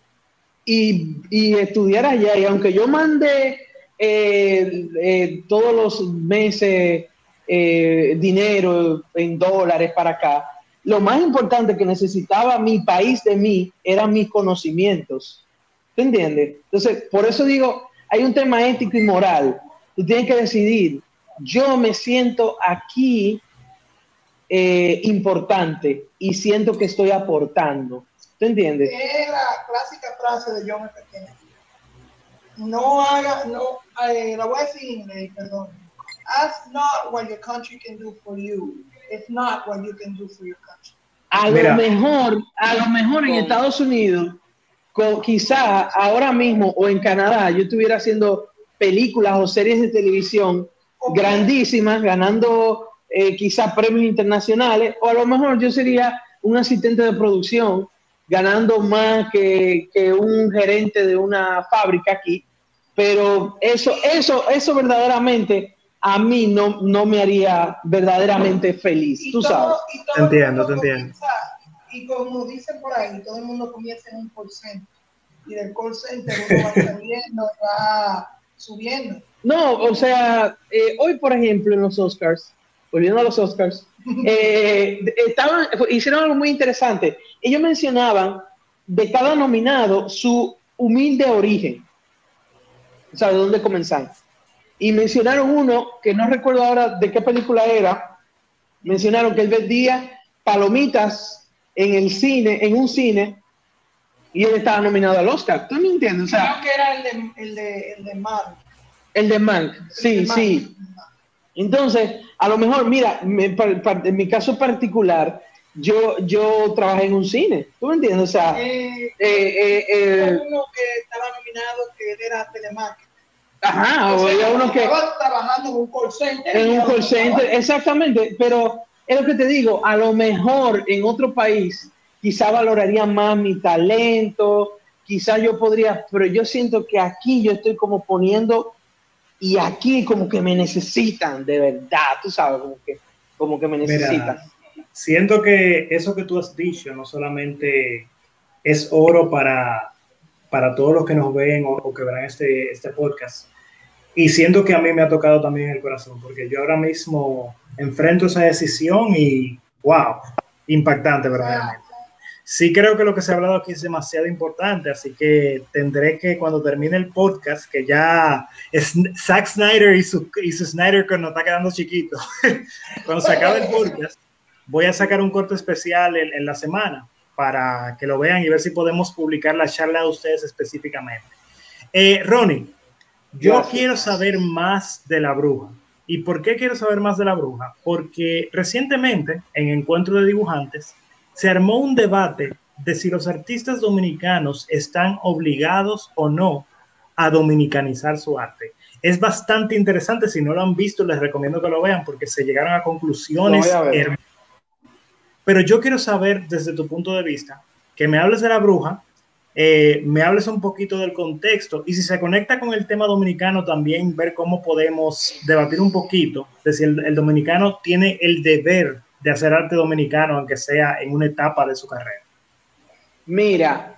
y, estudiar allá. Y aunque yo mandé eh, eh, todos los meses eh, dinero en dólares para acá. Lo más importante que necesitaba mi país de mí eran mis conocimientos. ¿Te entiendes? Entonces, por eso digo, hay un tema ético y moral. Tú tienes que decidir, yo me siento aquí eh, importante y siento que estoy aportando. ¿Te entiendes? Es la clásica frase de John F. Kennedy. No haga, no, eh, la voy a decir perdón Ask not what your country can do for you. It's not what you can do for your country. A lo mejor, a lo mejor en Estados Unidos, con, quizá ahora mismo o en Canadá, yo estuviera haciendo películas o series de televisión grandísimas, ganando eh, quizás premios internacionales, o a lo mejor yo sería un asistente de producción ganando más que, que un gerente de una fábrica aquí, pero eso, eso, eso verdaderamente a mí no, no me haría verdaderamente feliz, tú sabes. Te entiendo, te entiendo. Y como dicen por ahí, todo el mundo comienza en un call center. Y del call center uno va <laughs> subiendo, va subiendo. No, o sea, eh, hoy por ejemplo en los Oscars, volviendo a los Oscars, <laughs> eh, estaban, hicieron algo muy interesante. Ellos mencionaban de cada nominado su humilde origen. O sea, de dónde comenzaron. Y mencionaron uno, que no recuerdo ahora de qué película era, mencionaron que él vendía palomitas en el cine, en un cine, y él estaba nominado al Oscar. ¿Tú me entiendes? O sea, Creo que era el de, el de, el de Mar. El de Mank, sí, sí. Entonces, a lo mejor, mira, me- pa- pa- en mi caso particular, yo, yo trabajé en un cine, ¿tú me entiendes? O sea, eh, Eh, eh, eh, uno que estaba nominado que era telemarketing. ajá, o había uno que Estaba trabajando en un call center. en un call center, exactamente, pero es lo que te digo, a lo mejor en otro país quizá valoraría más mi talento, quizá yo podría, pero yo siento que aquí yo estoy como poniendo y aquí como que me necesitan de verdad, tú sabes, como que, como que me necesitan. Mira, siento que eso que tú has dicho no solamente es oro para, para todos los que nos ven o, o que verán este, este podcast, y siento que a mí me ha tocado también el corazón, porque yo ahora mismo enfrento esa decisión y wow, impactante verdaderamente. Sí creo que lo que se ha hablado aquí es demasiado importante, así que tendré que cuando termine el podcast, que ya es Zack Snyder y su, y su Snyder que nos está quedando chiquito, <laughs> cuando se acabe el podcast, voy a sacar un corto especial en, en la semana para que lo vean y ver si podemos publicar la charla de ustedes específicamente. Eh, Ronnie, yo Gracias. quiero saber más de la bruja. ¿Y por qué quiero saber más de la bruja? Porque recientemente, en Encuentro de Dibujantes, se armó un debate de si los artistas dominicanos están obligados o no a dominicanizar su arte. Es bastante interesante, si no lo han visto, les recomiendo que lo vean porque se llegaron a conclusiones. A. Pero yo quiero saber desde tu punto de vista, que me hables de la bruja, eh, me hables un poquito del contexto y si se conecta con el tema dominicano también ver cómo podemos debatir un poquito de si el, el dominicano tiene el deber de hacer arte dominicano, aunque sea en una etapa de su carrera. Mira,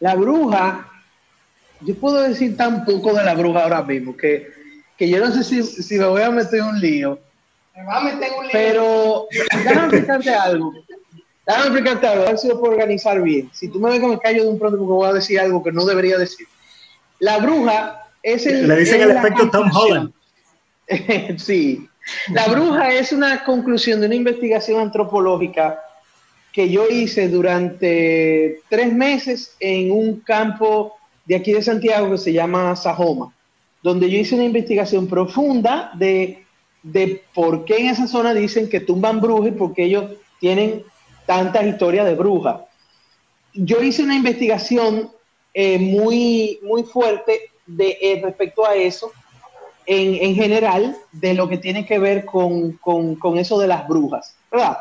la bruja, yo puedo decir tan poco de la bruja ahora mismo que, que yo no sé si, si me voy a meter en un lío, Me va a meter en un lío. pero déjame explicarte algo. Déjame explicarte algo, a ver si lo puedo organizar bien. Si tú me ves que me callo de un pronto porque voy a decir algo que no debería decir. La bruja es el... Le dicen el efecto Tom. Holland. <laughs> sí. La bruja es una conclusión de una investigación antropológica que yo hice durante tres meses en un campo de aquí de Santiago que se llama Sajoma, donde yo hice una investigación profunda de, de por qué en esa zona dicen que tumban brujas y por qué ellos tienen tantas historias de brujas. Yo hice una investigación eh, muy, muy fuerte eh, respecto a eso en, en general de lo que tiene que ver con, con, con eso de las brujas, ¿verdad?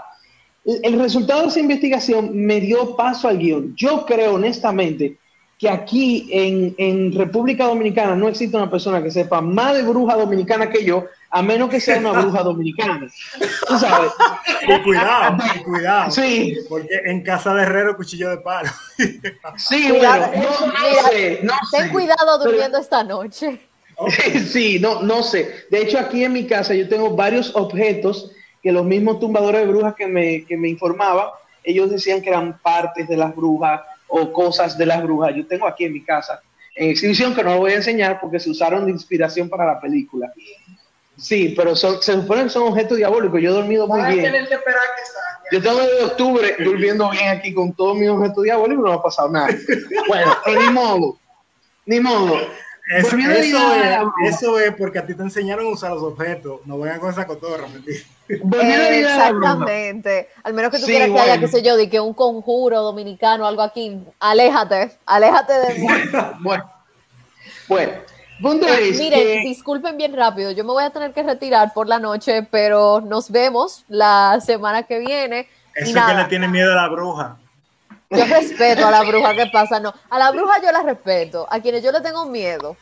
El, el resultado de esa investigación me dio paso al guion. Yo creo honestamente que aquí en, en República Dominicana no existe una persona que sepa más de bruja dominicana que yo, a menos que sea una bruja dominicana. Tú sabes. Y cuidado, y cuidado. Sí, Porque en casa de herrero, cuchillo de palo. sí, Cuidado, bueno, no, no sé, no Ten sé. cuidado durmiendo esta noche. <laughs> Sí, no, no sé. De hecho, aquí en mi casa yo tengo varios objetos que los mismos tumbadores de brujas que me, que me informaban, ellos decían que eran partes de las brujas o cosas de las brujas. Yo tengo aquí en mi casa en exhibición que no lo voy a enseñar porque se usaron de inspiración para la película. Sí, pero son, se supone que son objetos diabólicos. Yo he dormido muy bien. que que. Yo tengo desde octubre durmiendo bien aquí con todos mis objetos diabólicos y no me ha pasado nada. <laughs> Bueno, pero ni modo. Ni modo. Es- Volviendo a la eso, es, eso es porque a ti te enseñaron a usar los objetos. No vayan con esa cotorra, mentira. Bruja. Exactamente. Al menos que tú Sí, quieras que haya, qué sé yo, de que un conjuro dominicano, algo aquí, aléjate, aléjate de mí. <laughs> Bueno, bueno, punto Eh, es miren, que- disculpen bien rápido, yo me voy a tener que retirar por la noche, pero nos vemos la semana que viene. Y Eso es que le tiene miedo a la bruja. Yo respeto a la bruja, ¿qué pasa? No, a la bruja yo la respeto, a quienes yo le tengo miedo,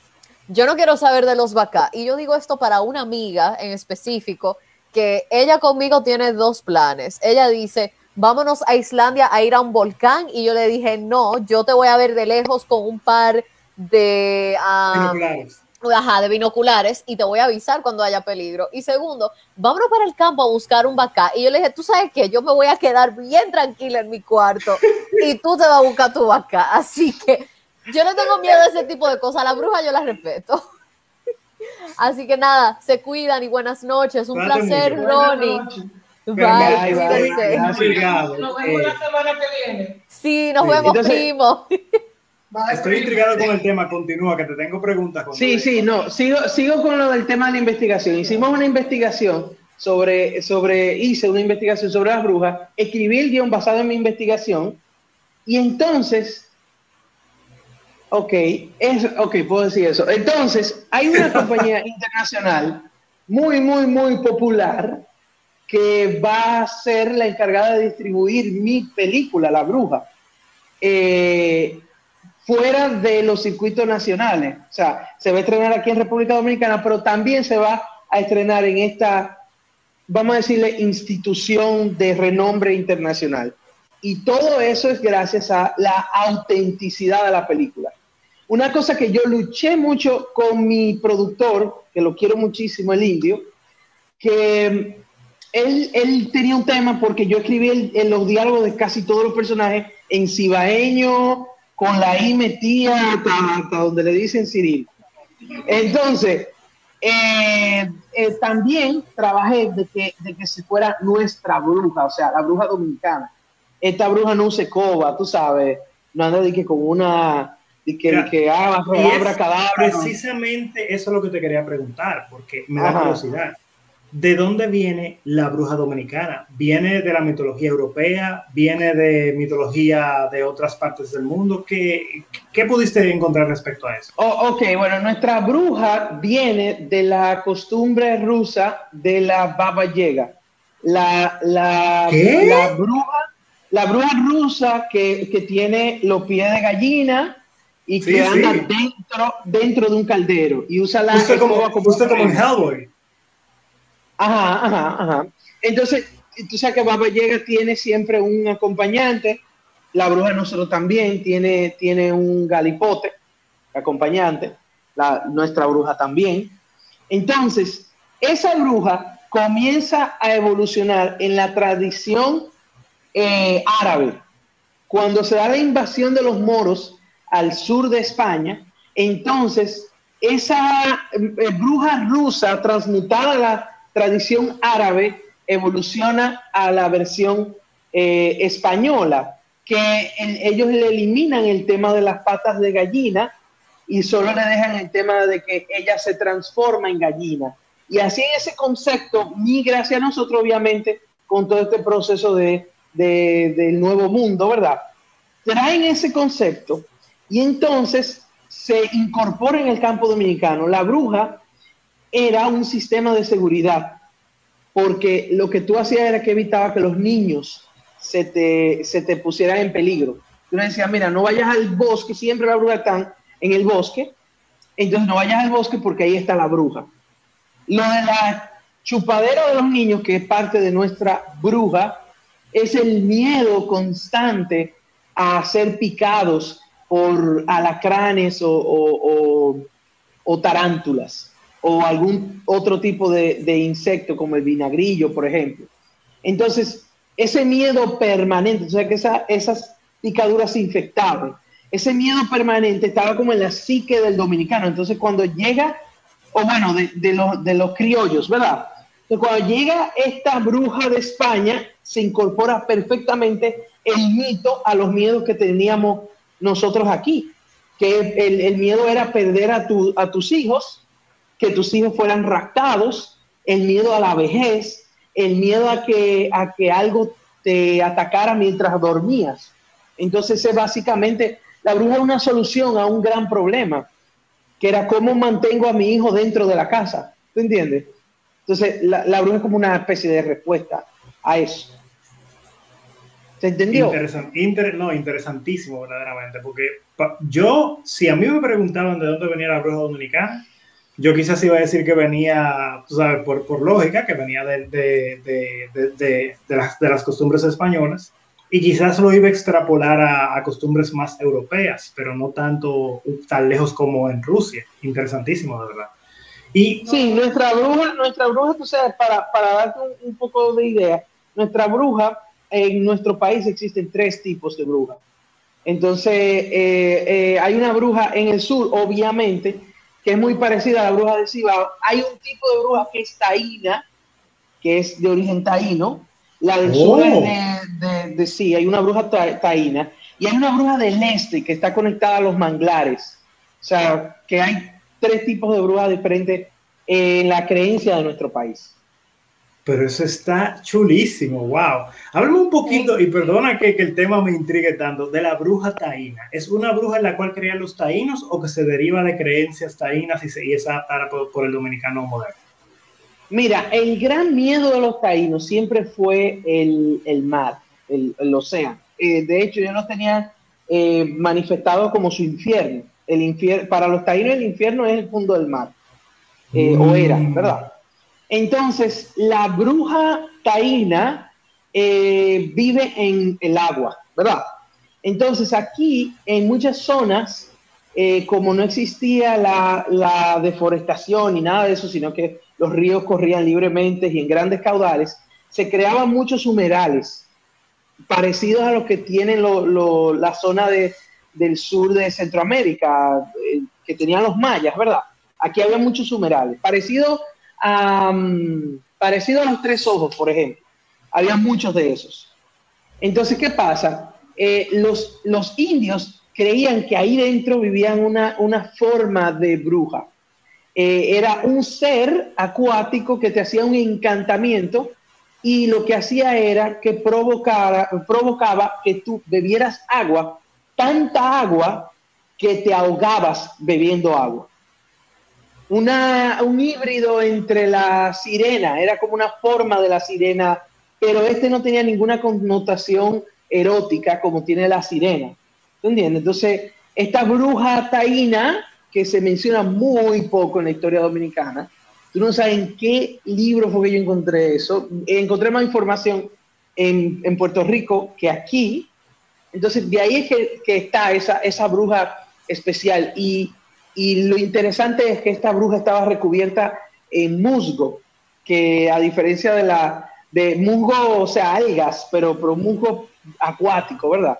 yo no quiero saber de los vacá. Y yo digo esto para una amiga en específico, que ella conmigo tiene dos planes. Ella dice, vámonos a Islandia a ir a un volcán, y yo le dije, no, yo te voy a ver de lejos con un par de... Binoculares. Ajá, de binoculares y te voy a avisar cuando haya peligro. Y segundo, vámonos para el campo a buscar un vaca. Y yo le dije, tú sabes qué, yo me voy a quedar bien tranquila en mi cuarto y tú te vas a buscar tu vaca. Así que yo no tengo miedo a ese tipo de cosas. A la bruja yo la respeto. <laughs> Así que nada, se cuidan y buenas noches. Un Cuídate placer, mucho. Ronnie. Bye, bye, bye. intrigado. Nos eh, vemos la semana que viene. Sí, nos Sí, vemos, entonces- primo. <laughs> Estoy intrigado con el tema. Continúa, que te tengo preguntas. Sí, sí, no, sigo, sigo con lo del tema de la investigación. Hicimos una investigación sobre, sobre, hice una investigación sobre las brujas, escribí el guion basado en mi investigación y entonces, ok, es, ok, puedo decir eso. Entonces, hay una <laughs> compañía internacional muy, muy, muy popular que va a ser la encargada de distribuir mi película, La Bruja. Eh, fuera de los circuitos nacionales. O sea, se va a estrenar aquí en República Dominicana, pero también se va a estrenar en esta, vamos a decirle, institución de renombre internacional. Y todo eso es gracias a la autenticidad de la película. Una cosa que yo luché mucho con mi productor, que lo quiero muchísimo, el indio, que él, él tenía un tema porque yo escribí el- en los diálogos de casi todos los personajes en cibaeño, con la I metida hasta, hasta donde le dicen Ciril. Entonces, eh, eh, también trabajé de que, de que se fuera nuestra bruja, o sea, la bruja dominicana. Esta bruja no se coba, tú sabes, no anda de que con una, de que, de que ah, Y es abracadabra, no. precisamente eso es lo que te quería preguntar, porque me da Ajá. curiosidad. ¿De dónde viene la bruja dominicana? ¿Viene de la mitología europea? ¿Viene de mitología de otras partes del mundo? ¿Qué, qué pudiste encontrar respecto a eso? Oh, ok, bueno, nuestra bruja viene de la costumbre rusa de la baba yaga. La, la, ¿Qué? la bruja, la bruja rusa que, que tiene los pies de gallina y Sí, que anda sí. dentro, dentro de un caldero y usa la Justo como, escoba justo como en. Hellboy. Ajá, ajá, ajá. Entonces, tú sabes que Baba Yaga tiene siempre un acompañante. La bruja de nosotros también tiene, tiene un galipote acompañante. La, nuestra bruja también. Entonces, esa bruja comienza a evolucionar en la tradición eh, árabe. Cuando se da la invasión de los moros al sur de España, entonces esa eh, bruja rusa transmutada la tradición árabe evoluciona a la versión eh, española, que el- ellos le eliminan el tema de las patas de gallina y solo le dejan el tema de que ella se transforma en gallina. Y así en ese concepto migra hacia nosotros, obviamente, con todo este proceso de, de- del nuevo mundo, ¿verdad? Traen ese concepto y entonces se incorpora en el campo dominicano. La bruja era un sistema de seguridad, porque lo que tú hacías era que evitaba que los niños se te, se te pusieran en peligro. Tú le decías, mira, no vayas al bosque, siempre la bruja está en el bosque, entonces no vayas al bosque porque ahí está la bruja. Lo de la chupadera de los niños, que es parte de nuestra bruja, es el miedo constante a ser picados por alacranes o, tarántulas o algún otro tipo de, insecto como el vinagrillo, por ejemplo. Entonces, ese miedo permanente, o sea, que esa- esas picaduras se infectaban, ese miedo permanente estaba como en la psique del dominicano. Entonces, cuando llega, o bueno, de, los, criollos, ¿verdad? Cuando llega esta bruja de España, se incorpora perfectamente el mito a los miedos que teníamos nosotros aquí, que el, miedo era perder a tus hijos, que tus hijos fueran raptados, el miedo a la vejez, el miedo a que, a que algo te atacara mientras dormías. Entonces es básicamente, la bruja es una solución a un gran problema. que era cómo mantengo a mi hijo dentro de la casa. ¿Tú entiendes? Entonces, la, la bruja es como una especie de respuesta a eso. ¿Se entendió? no, interesantísimo, verdaderamente, porque yo, si a mí me preguntaban de dónde venía la bruja dominicana, yo quizás iba a decir que venía, tú sabes, por, por lógica, que venía de, de, de, las, de las costumbres españolas, y quizás lo iba a extrapolar a, a, costumbres más europeas, pero no tanto tan lejos como en Rusia. Interesantísimo, de verdad. Y, sí, nuestra bruja, nuestra bruja, tú sabes, para, para darte un, un, poco de idea, nuestra bruja, en nuestro país existen tres tipos de bruja. Entonces, eh, eh, hay una bruja en el sur, obviamente, que es muy parecida a la bruja de Cibao. Hay un tipo de bruja que es taína, que es de origen taíno, la del sur es de, de, sí, hay una bruja taína y hay una bruja del este que está conectada a los manglares. O sea, que hay tres tipos de brujas diferentes en la creencia de nuestro país. Pero eso está chulísimo, wow. Háblame un poquito, y perdona que, que, el tema me intrigue tanto, de la bruja taína. ¿Es una bruja en la cual creían los taínos o que se deriva de creencias taínas y, se, y es adaptada por, por el dominicano moderno? Mira, el gran miedo de los taínos siempre fue el, el mar, el, el océano. Eh, de hecho, ellos lo tenían eh, manifestado como su infierno. El infierno. Para los taínos el infierno es el fondo del mar, eh, mm. o era, ¿verdad? Entonces, la bruja taína eh, vive en el agua, ¿verdad? Entonces, aquí, en muchas zonas, eh, como no existía la, deforestación ni nada de eso, sino que los ríos corrían libremente y en grandes caudales, se creaban muchos humedales parecidos a los que tienen la zona de, del sur de Centroamérica, eh, que tenían los mayas, ¿verdad? Aquí había muchos humedales, parecido a, um, parecido a los tres ojos, por ejemplo. Había muchos de esos. Entonces, ¿qué pasa? Eh, los, los indios creían que ahí dentro vivían una, una forma de bruja. Eh, era un ser acuático que te hacía un encantamiento y lo que hacía era que provocara, provocaba que tú bebieras agua, tanta agua que te ahogabas bebiendo agua. Una, un híbrido entre la sirena, era como una forma de la sirena, pero este no tenía ninguna connotación erótica como tiene la sirena. ¿Entiendes? Entonces, esta bruja taína que se menciona muy poco en la historia dominicana. Tú no sabes en qué libro fue que yo encontré eso. Encontré más información en, en Puerto Rico que aquí. Entonces, de ahí es que, que está esa, esa bruja especial. Y, y, lo interesante es que esta bruja estaba recubierta en musgo, que a diferencia de la de musgo, o sea, algas, pero, pero musgo acuático, ¿verdad?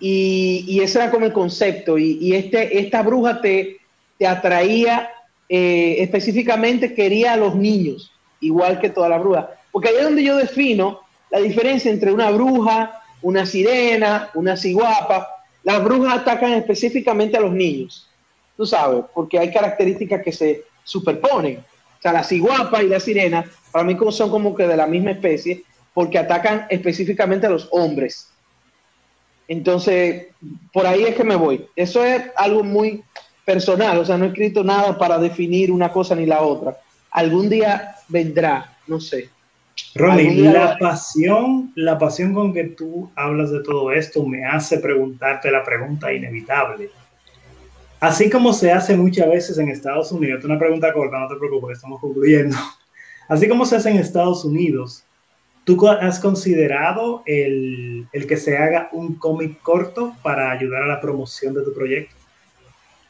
Y, y, ese era como el concepto. Y, este, esta bruja te, te atraía eh, específicamente, quería a los niños, igual que toda la bruja. Porque ahí es donde yo defino la diferencia entre una bruja, una sirena, una ciguapa. Las brujas atacan específicamente a los niños, tú sabes, porque hay características que se superponen. O sea, la ciguapa y la sirena, para mí son como que de la misma especie, porque atacan específicamente a los hombres. Entonces, por ahí es que me voy. Eso es algo muy personal, o sea, no he escrito nada para definir una cosa ni la otra. Algún día vendrá, no sé. Ronnie, la pasión, la pasión con que tú hablas de todo esto me hace preguntarte la pregunta inevitable. Así como se hace muchas veces en Estados Unidos, una pregunta corta, no te preocupes, estamos concluyendo. <laughs> Así como se hace en Estados Unidos, ¿Tú has considerado el, el, que se haga un cómic corto para ayudar a la promoción de tu proyecto?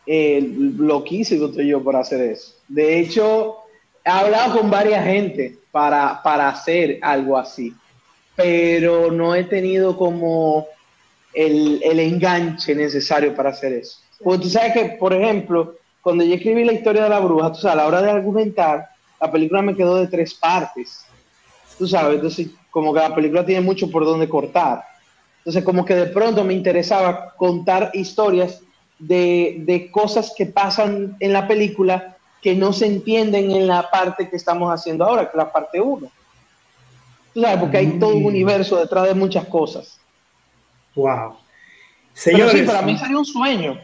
Eh, loquísimo estoy yo por hacer eso. De hecho, he hablado con varias gente para, para hacer algo así, pero no he tenido como el, el enganche necesario para hacer eso. Porque tú sabes que, por ejemplo, cuando yo escribí la historia de la bruja, tú sabes, a la hora de argumentar, la película me quedó de tres partes tú sabes, entonces como que la película tiene mucho por donde cortar. Entonces como que de pronto me interesaba contar historias de, de cosas que pasan en la película que no se entienden en la parte que estamos haciendo ahora, que es la parte 1. Tú sabes, porque hay todo un mm. universo detrás de muchas cosas. Wow. Señores, Pero sí, para mí sería un sueño.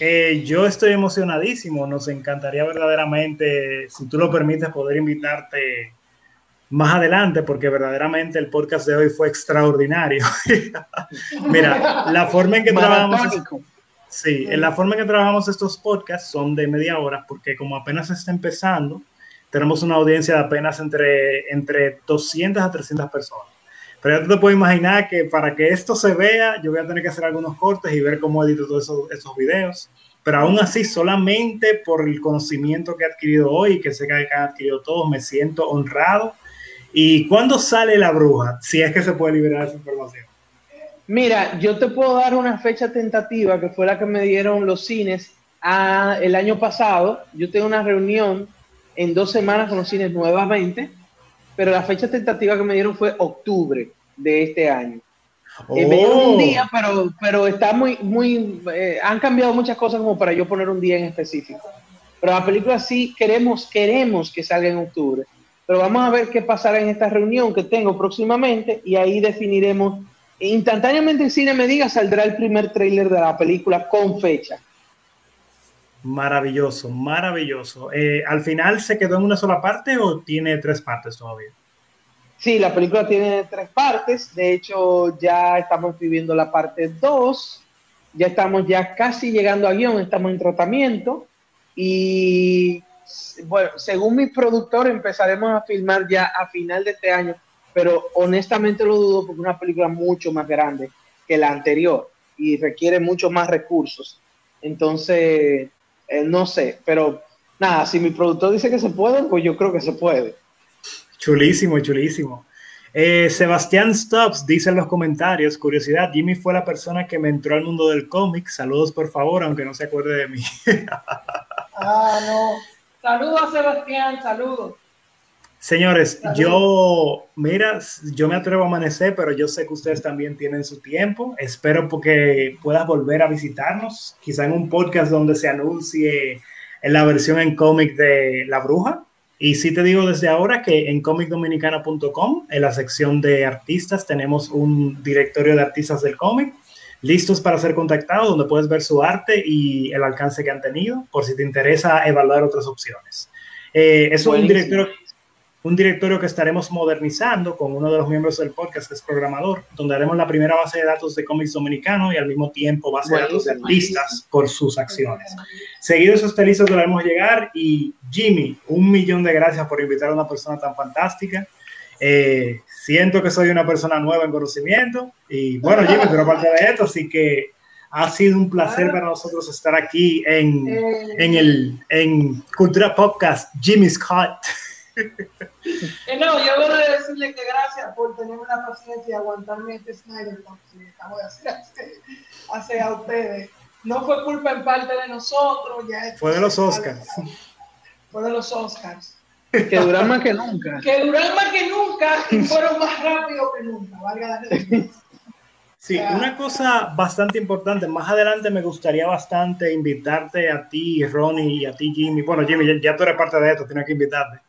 Eh, yo estoy emocionadísimo. Nos encantaría verdaderamente, si tú lo permites, poder invitarte más adelante, porque verdaderamente el podcast de hoy fue extraordinario. <laughs> Mira, la forma en que trabajamos. Sí, en la forma en que trabajamos estos podcasts son de media hora, porque como apenas está empezando, tenemos una audiencia de apenas entre, entre 200 a 300 personas. Pero ya tú te puedes imaginar que para que esto se vea, yo voy a tener que hacer algunos cortes y ver cómo edito todos esos, esos videos. Pero aún así, solamente por el conocimiento que he adquirido hoy, que sé que han adquirido todos, me siento honrado. ¿Y cuándo sale la bruja? Si es que se puede liberar esa información. Mira, yo te puedo dar una fecha tentativa que fue la que me dieron los cines a, el año pasado. Yo tengo una reunión en dos semanas con los cines nuevamente, pero la fecha tentativa que me dieron fue octubre de este año. Eh, me dieron un día, pero, pero está muy, muy, eh, han cambiado muchas cosas como para yo poner un día en específico. Pero la película sí queremos, queremos que salga en octubre. Pero vamos a ver qué pasará en esta reunión que tengo próximamente y ahí definiremos. Instantáneamente el cine me diga, saldrá el primer tráiler de la película con fecha. Maravilloso, maravilloso. Eh, ¿Al final se quedó en una sola parte o tiene tres partes todavía? Sí, la película tiene tres partes. De hecho, ya estamos viviendo la parte 2. Ya estamos ya casi llegando a guion, estamos en tratamiento. Y bueno, según mi productor, empezaremos a filmar ya a final de este año. Pero honestamente lo dudo porque es una película mucho más grande que la anterior y requiere mucho más recursos. Entonces, eh, no sé, pero nada, si mi productor dice que se puede, pues yo creo que se puede. Chulísimo, chulísimo. Eh, Sebastián Stubbs dice en los comentarios, curiosidad, Jimmy fue la persona que me entró al mundo del cómic. Saludos por favor, aunque no se acuerde de mí. <laughs> ah, no. Saludos, Sebastián, saludos. Señores, yo, mira, yo me atrevo a amanecer, pero yo sé que ustedes también tienen su tiempo. Espero porque puedas volver a visitarnos, quizá en un podcast donde se anuncie la versión en cómic de La Bruja. Y sí te digo desde ahora que en comicdominicana.com, en la sección de artistas, tenemos un directorio de artistas del cómic listos para ser contactados, donde puedes ver su arte y el alcance que han tenido, por si te interesa evaluar otras opciones. Eh, es un directorio un directorio que estaremos modernizando con uno de los miembros del podcast, que es programador, donde haremos la primera base de datos de cómics dominicano y al mismo tiempo base de datos de artistas por sus acciones. Seguido esos felices lo haremos llegar y Jimmy, un millón de gracias por invitar a una persona tan fantástica. Eh, siento que soy una persona nueva en conocimiento y bueno, Jimmy, pero aparte de esto, así que ha sido un placer para nosotros estar aquí en, en el en Cultura Podcast, Jimmy Scott. <laughs> Eh, no, yo voy a decirle que gracias por tener una paciencia y aguantarme este Snyder que acabo de hacer hacia, ustedes. No fue culpa en parte de nosotros. Ya fue de los Oscars. Fue de los Oscars. Que duran más que nunca. <laughs> Que duran más que nunca y fueron más rápidos que nunca. Valga la Sí, una cosa bastante importante, más adelante me gustaría bastante invitarte a ti, Ronnie, y a ti, Jimmy. Bueno, Jimmy, ya, ya tú eres parte de esto, tienes que invitarte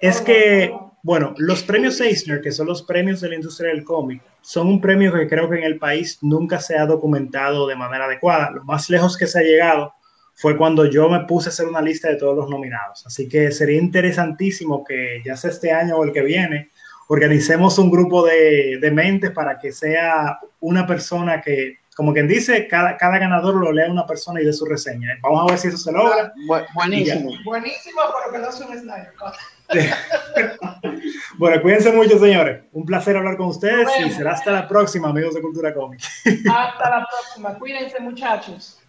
es que, bueno, los premios Eisner, que son los premios de la industria del cómic, son un premio que creo que en el país nunca se ha documentado de manera adecuada. Lo más lejos que se ha llegado fue cuando yo me puse a hacer una lista de todos los nominados. Así que sería interesantísimo que ya sea este año o el que viene, organicemos un grupo de, de mentes para que sea una persona que como quien dice, cada, cada ganador lo lea una persona y de su reseña. Vamos a ver si eso se logra. buenísimo. Buenísimo, pero que no sea un Snyder. <laughs> bueno, cuídense mucho, señores. Un placer hablar con ustedes y será hasta la próxima, amigos de Cultura Cómic. hasta la próxima. Cuídense, muchachos.